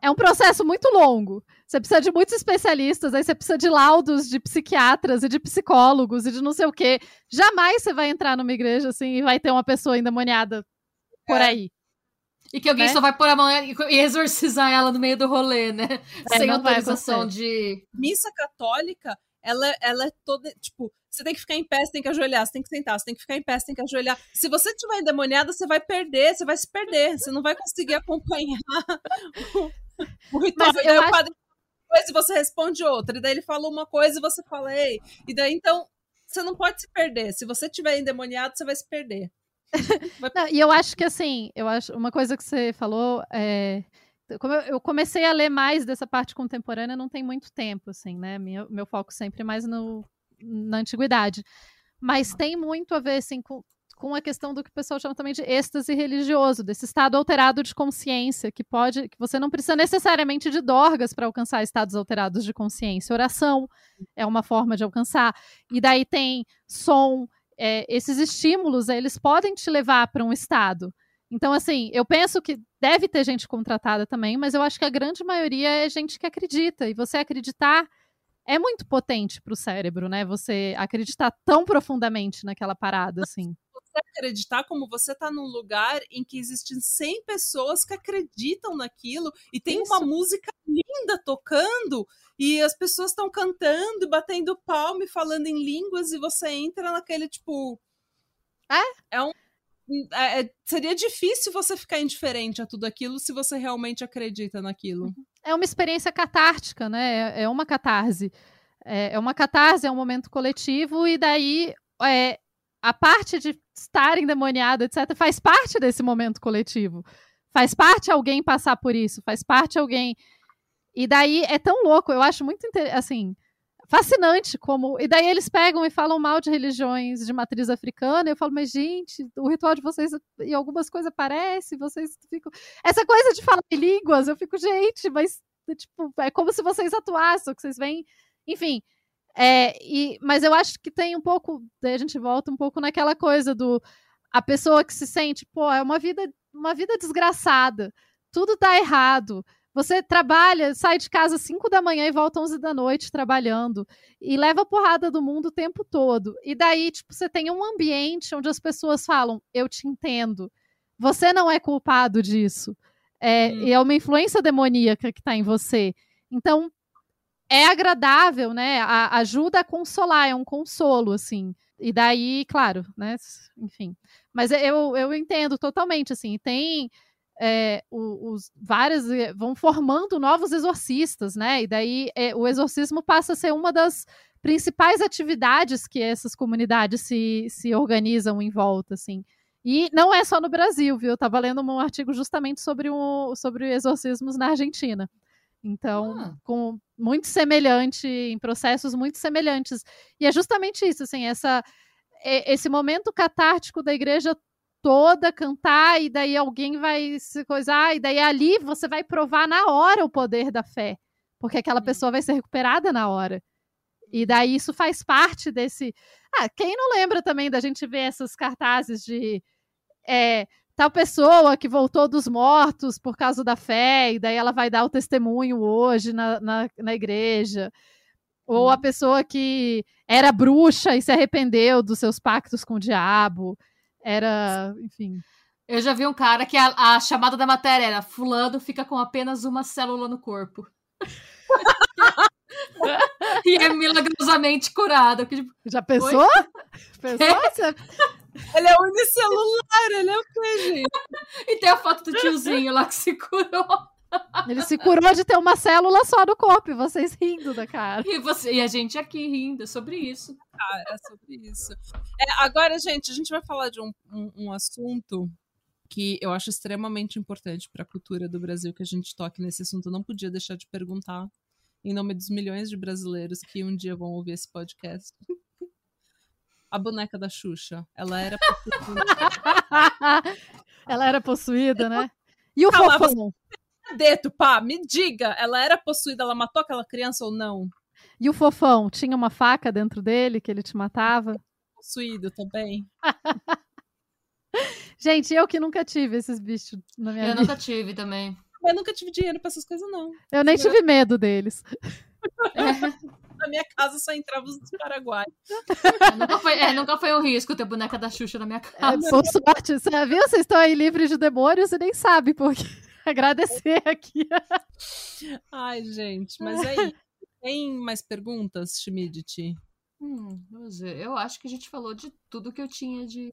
é um processo muito longo. Você precisa de muitos especialistas, aí você precisa de laudos de psiquiatras e de psicólogos e de não sei o quê. Jamais você vai entrar numa igreja assim e vai ter uma pessoa endemoniada por é. aí. E que alguém né? só vai pôr a mão e exorcizar ela no meio do rolê, né? É, Sem autorização de. Missa católica, ela, ela é toda. Tipo, você tem que ficar em pé, você tem que ajoelhar, você tem que sentar, você tem que ficar em pé, você tem que ajoelhar. Se você estiver endemoniada, você vai perder, você vai se perder, você não vai conseguir acompanhar o, o ritual. Mas eu acho... padre coisa e você responde outra, e daí ele fala uma coisa e você fala, ei, e daí então você não pode se perder. Se você estiver endemoniado, você vai se perder. não, e eu acho que assim, eu acho uma coisa que você falou é eu, comecei a ler mais dessa parte contemporânea não tem muito tempo, assim, né? Meu, meu foco sempre mais no, na antiguidade. Mas tem muito a ver, assim, com, com a questão do que o pessoal chama também de êxtase religioso, desse estado alterado de consciência, que pode, que você não precisa necessariamente de dorgas para alcançar estados alterados de consciência. Oração é uma forma de alcançar. E daí tem som, é, esses estímulos, eles podem te levar para um estado. Então, assim, eu penso que deve ter gente contratada também, mas eu acho que a grande maioria é gente que acredita. E você acreditar é muito potente para o cérebro, né? Você acreditar tão profundamente naquela parada, assim. Você acreditar como você está num lugar em que existem 100 pessoas que acreditam naquilo e tem Isso. uma música linda tocando e as pessoas estão cantando, batendo palma e falando em línguas e você entra naquele tipo. É? É um é, é, seria difícil você ficar indiferente a tudo aquilo se você realmente acredita naquilo. Uhum. É uma experiência catártica, né? É, é uma catarse. É, é, uma catarse, é um momento coletivo, e daí é, a parte de estar endemoniado, etc., faz parte desse momento coletivo. Faz parte alguém passar por isso, faz parte alguém. E daí é tão louco, eu acho muito assim fascinante como. E daí eles pegam e falam mal de religiões de matriz africana. Eu falo, mas gente, o ritual de vocês e algumas coisas parece, vocês ficam. Essa coisa de falar em línguas, eu fico, gente, mas tipo, é como se vocês atuassem, que vocês vêm. Enfim. É, e, mas eu acho que tem um pouco. Daí a gente volta um pouco naquela coisa do. A pessoa que se sente, pô, é uma vida, uma vida desgraçada, tudo tá errado você trabalha, sai de casa às 5 da manhã e volta às 11 da noite trabalhando. E leva porrada do mundo o tempo todo. E daí, tipo, você tem um ambiente onde as pessoas falam: Eu te entendo. Você não é culpado disso. É, hum. E é uma influência demoníaca que está em você. Então, é agradável, né? A, ajuda a consolar, é um consolo, assim. E daí, claro, né? Enfim. Mas eu, eu entendo totalmente, assim. Tem é, os, várias eh, vão formando novos exorcistas, né? E daí é, o exorcismo passa a ser uma das principais atividades que essas comunidades se, se organizam em volta, assim. E não é só no Brasil, viu? Eu estava lendo um artigo justamente sobre, um, sobre exorcismos na Argentina. Então, ah. com muito semelhante, em processos muito semelhantes. E é justamente isso, assim, essa, esse momento catártico da igreja toda cantar, e daí alguém vai se coisar, e daí ali você vai provar na hora o poder da fé, porque aquela uhum. pessoa vai ser recuperada na hora. E daí isso faz parte desse. Ah, quem não lembra também da gente ver essas cartazes de é, tal pessoa que voltou dos mortos por causa da fé, e daí ela vai dar o testemunho hoje na, na, na igreja. Ou a uhum. pessoa que era bruxa e se arrependeu dos seus pactos com o diabo. Era, enfim. Eu já vi um cara que a, a chamada da matéria era Fulano fica com apenas uma célula no corpo. e é milagrosamente curado. Tipo, já pensou? Pensou? É. Ele é unicelular, ele é o quê, gente? E tem a foto do tiozinho lá que se curou. Ele se curou de ter uma célula só no corpo, e vocês rindo da cara. E, você, e a gente aqui rindo sobre isso. Ah, é sobre isso. É, agora, gente, a gente vai falar de um, um, um assunto que eu acho extremamente importante para a cultura do Brasil que a gente toque nesse assunto. Eu não podia deixar de perguntar, em nome dos milhões de brasileiros que um dia vão ouvir esse podcast. a boneca da Xuxa, ela era possuída. ela era possuída, né? E o Calma, fofão? Dedo, pá, me diga, ela era possuída, ela matou aquela criança ou não? E o fofão, tinha uma faca dentro dele que ele te matava? Possuído também. Gente, eu que nunca tive esses bichos na minha eu vida. Eu nunca tive também. Eu nunca tive dinheiro pra essas coisas, não. Eu nem tive medo deles. É. Na minha casa só entrava os do Paraguai. É, nunca, foi, é, nunca foi um risco ter boneca da Xuxa na minha é, casa. É, por sorte, você viu? Vocês estão aí livres de demônios e nem sabem porque agradecer aqui. Ai, gente, mas aí, tem mais perguntas, Schmidt? Hum, vamos ver. Eu acho que a gente falou de tudo que eu tinha de.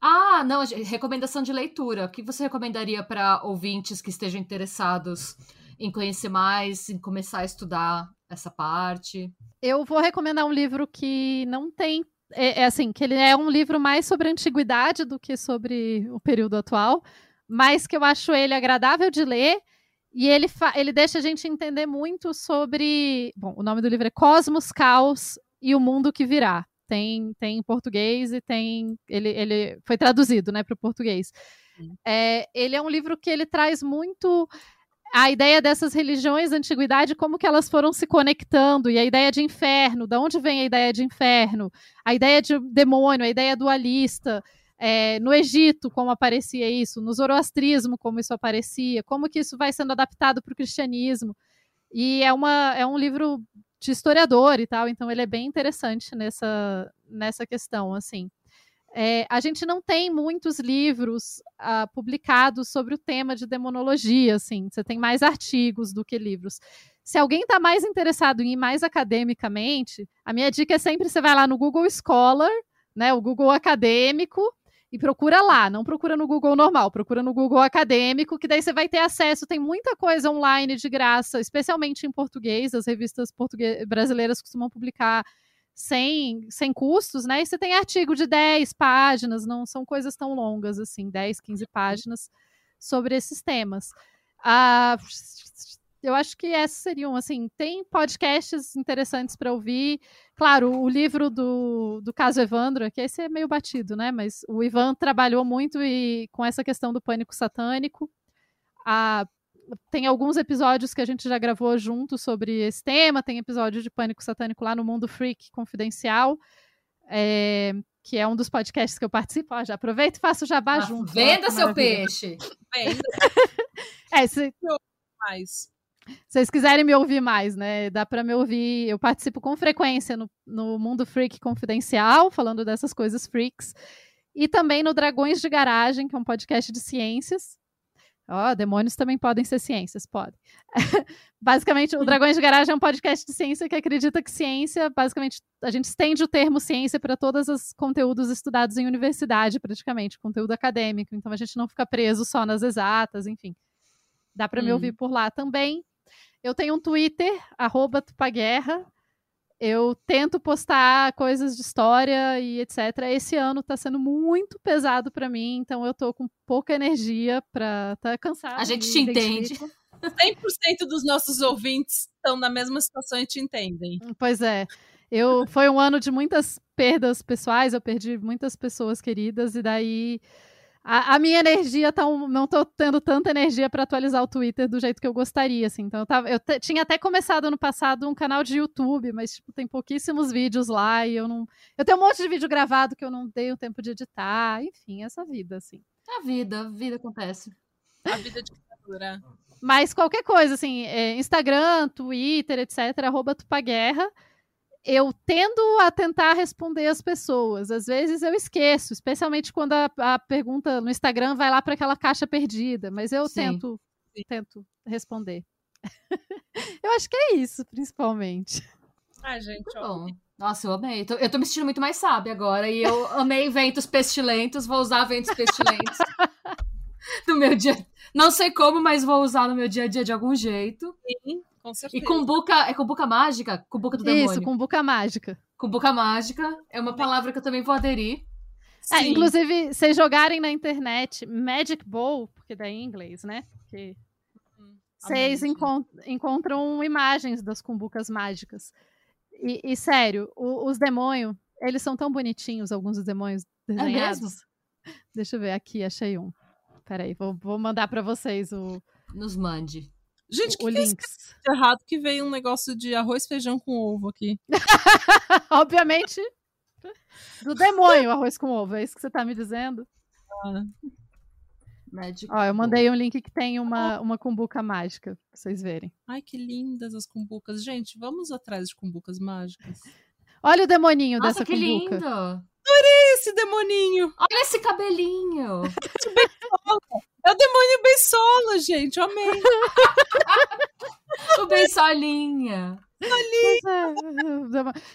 Ah, não, recomendação de leitura. O que você recomendaria para ouvintes que estejam interessados em conhecer mais, em começar a estudar essa parte? Eu vou recomendar um livro que não tem. É, é assim, que ele é um livro mais sobre a antiguidade do que sobre o período atual, mas que eu acho ele agradável de ler. E ele, ele deixa a gente entender muito sobre. Bom, o nome do livro é Cosmos, Caos e o Mundo que Virá. Tem, tem em português e tem. Ele, ele foi traduzido né, para o português. É, ele é um livro que ele traz muito a ideia dessas religiões da antiguidade, como que elas foram se conectando, e a ideia de inferno, de onde vem a ideia de inferno, a ideia de demônio, a ideia dualista, é, no Egito, como aparecia isso, no zoroastrismo, como isso aparecia, como que isso vai sendo adaptado para o cristianismo. E é, uma, é um livro de historiador e tal, então ele é bem interessante nessa, nessa questão, assim. É, a gente não tem muitos livros uh, publicados sobre o tema de demonologia, assim. Você tem mais artigos do que livros. Se alguém está mais interessado em ir mais academicamente, a minha dica é sempre você vai lá no Google Scholar, né, o Google acadêmico, e procura lá, não procura no Google normal, procura no Google acadêmico, que daí você vai ter acesso, tem muita coisa online de graça, especialmente em português, as revistas brasileiras costumam publicar sem, sem custos, né? E você tem artigo de 10 páginas, não são coisas tão longas assim, 10, 15 páginas sobre esses temas. Ah, eu acho que essas seriam, assim, tem podcasts interessantes para ouvir. Claro, o livro do, do caso Evandro, que esse é meio batido, né? Mas o Ivan trabalhou muito e, com essa questão do pânico satânico. Ah, tem alguns episódios que a gente já gravou junto sobre esse tema. Tem episódio de Pânico Satânico lá no Mundo Freak Confidencial, é, que é um dos podcasts que eu participo. Ó, já aproveito e faço jabá ah, junto. Venda seu peixe! Venda! é, se... Mais. Se vocês quiserem me ouvir mais, né? Dá para me ouvir. Eu participo com frequência no, no Mundo Freak Confidencial, falando dessas coisas freaks. E também no Dragões de Garagem, que é um podcast de ciências Ó, oh, demônios também podem ser ciências, podem. basicamente, o Dragões de Garagem é um podcast de ciência que acredita que ciência, basicamente, a gente estende o termo ciência para todos os conteúdos estudados em universidade, praticamente, conteúdo acadêmico. Então a gente não fica preso só nas exatas, enfim. Dá para hum. me ouvir por lá também. Eu tenho um Twitter, arroba Tupaguerra, eu tento postar coisas de história e etc. Esse ano tá sendo muito pesado para mim, então eu tô com pouca energia pra tá cansado. A gente te entende. 100% dos nossos ouvintes estão na mesma situação e te entendem. Pois é. Eu foi um ano de muitas perdas pessoais, eu perdi muitas pessoas queridas e daí a, a, minha energia tá um, não tô tendo tanta energia para atualizar o Twitter do jeito que eu gostaria, assim. Então eu, tava, eu tinha até começado ano passado um canal de YouTube, mas tipo, tem pouquíssimos vídeos lá e eu não. Eu tenho um monte de vídeo gravado que eu não dei o tempo de editar, enfim, essa vida, assim. A vida, a vida acontece. A vida de ditadura. Mas qualquer coisa, assim, é, Instagram, Twitter, etc., arroba Tupaguerra eu tendo a tentar responder as pessoas. Às vezes eu esqueço, especialmente quando a, a pergunta no Instagram vai lá para aquela caixa perdida, mas eu Sim. tento, Sim. tento responder. eu acho que é isso, principalmente. Ai, gente, ó. Nossa, eu amei. Eu tô me sentindo muito mais sábia agora. E eu amei ventos pestilentos. Vou usar ventos pestilentos no meu dia. Não sei como, mas vou usar no meu dia a dia de algum jeito. Sim. Com certeza. E cumbuca, é cumbuca mágica? Cumbuca do demônio. Isso, cumbuca mágica. Cumbuca mágica é uma palavra que eu também vou aderir. É, inclusive, vocês jogarem na internet Magic Bowl, porque daí é em inglês, né? Porque uhum. vocês encont encontram imagens das cumbucas mágicas. E, e sério, o, os demônios, eles são tão bonitinhos, alguns dos demônios é desenhados. É Deixa eu ver aqui, achei um. Peraí, vou, vou mandar para vocês o. Nos mande. Gente, o, que, que é errado que veio um negócio de arroz feijão com ovo aqui. Obviamente. Do demônio, arroz com ovo. É isso que você tá me dizendo? Ah. Ó, eu mandei um link que tem uma, uma cumbuca mágica, pra vocês verem. Ai, que lindas as cumbucas. Gente, vamos atrás de cumbucas mágicas. Olha o demoninho Nossa, dessa que cumbuca. lindo! Adorei esse demoninho! Olha esse cabelinho! É o demônio Beisola, gente. Eu amei. o Beisolinha. É.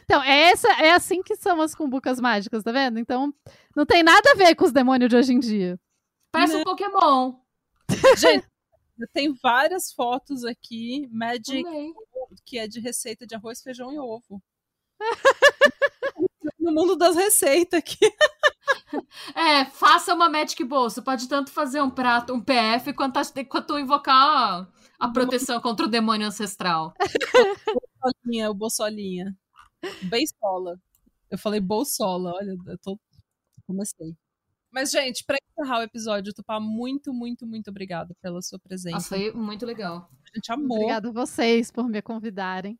Então, é, essa, é assim que são as cumbucas mágicas, tá vendo? Então, não tem nada a ver com os demônios de hoje em dia. Parece não. um Pokémon. Gente, eu tenho várias fotos aqui, Magic, que é de receita de arroz, feijão e ovo. no mundo das receitas aqui. É, faça uma Magic Bowl. Você pode tanto fazer um prato, um PF, quanto, quanto invocar a proteção contra o demônio ancestral. Bolsolinha, o Bolsolinha. Beisola. Eu falei Bolsola, olha, eu tô... comecei. Mas, gente, para encerrar o episódio, Tupá, muito, muito, muito obrigada pela sua presença. Ah, foi muito legal. A gente amou. Obrigada a vocês por me convidarem.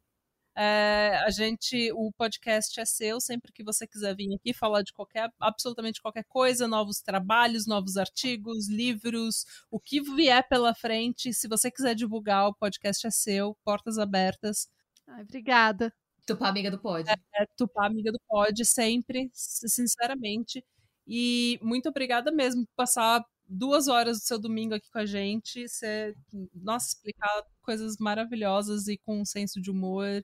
É, a gente, o podcast é seu, sempre que você quiser vir aqui falar de qualquer, absolutamente qualquer coisa, novos trabalhos, novos artigos, livros, o que vier pela frente. Se você quiser divulgar, o podcast é seu, portas abertas. Ai, obrigada. Tupá amiga do pod. É, é Tupá amiga do pod, sempre, sinceramente. E muito obrigada mesmo por passar duas horas do seu domingo aqui com a gente. Você, nossa, explicar coisas maravilhosas e com um senso de humor.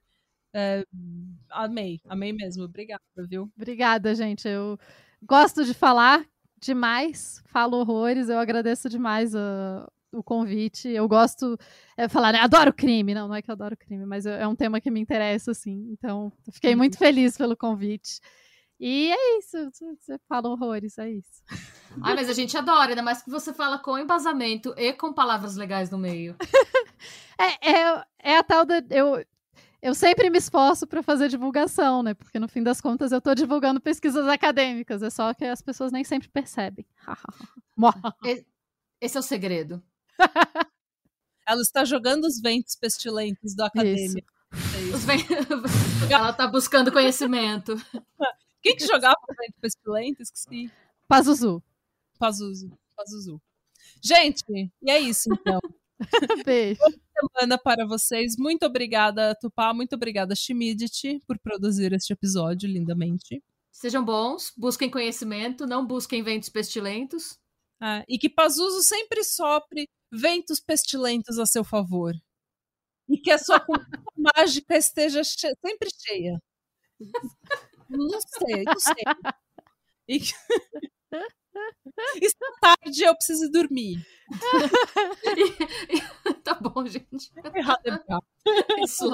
É, amei, amei mesmo. Obrigada, viu? Obrigada, gente. Eu gosto de falar demais, falo horrores. Eu agradeço demais uh, o convite. Eu gosto é, falar, né? Adoro crime. Não, não é que eu adoro crime, mas é um tema que me interessa, assim. Então, fiquei uhum. muito feliz pelo convite. E é isso, você fala horrores, é isso. Ai, mas a gente adora, ainda mais que você fala com embasamento e com palavras legais no meio. é, é, é a tal da. Eu, eu sempre me esforço para fazer divulgação, né? Porque no fim das contas eu estou divulgando pesquisas acadêmicas, é só que as pessoas nem sempre percebem. Esse é o segredo. Ela está jogando os ventos pestilentos do acadêmico. É Ela está buscando conhecimento. Quem que jogava ventos pestilento? Esqueci. Pazuzu. Pazuzu. Pazuzu. Gente, e é isso então. Beijo. Boa semana para vocês. Muito obrigada, Tupá. Muito obrigada, Shimidity, por produzir este episódio lindamente. Sejam bons, busquem conhecimento, não busquem ventos pestilentos. Ah, e que Pazuzu sempre sopre ventos pestilentos a seu favor. E que a sua mágica esteja che sempre cheia. Não sei, não sei. E... Está tarde, eu preciso dormir. tá bom, gente. Errado é Isso.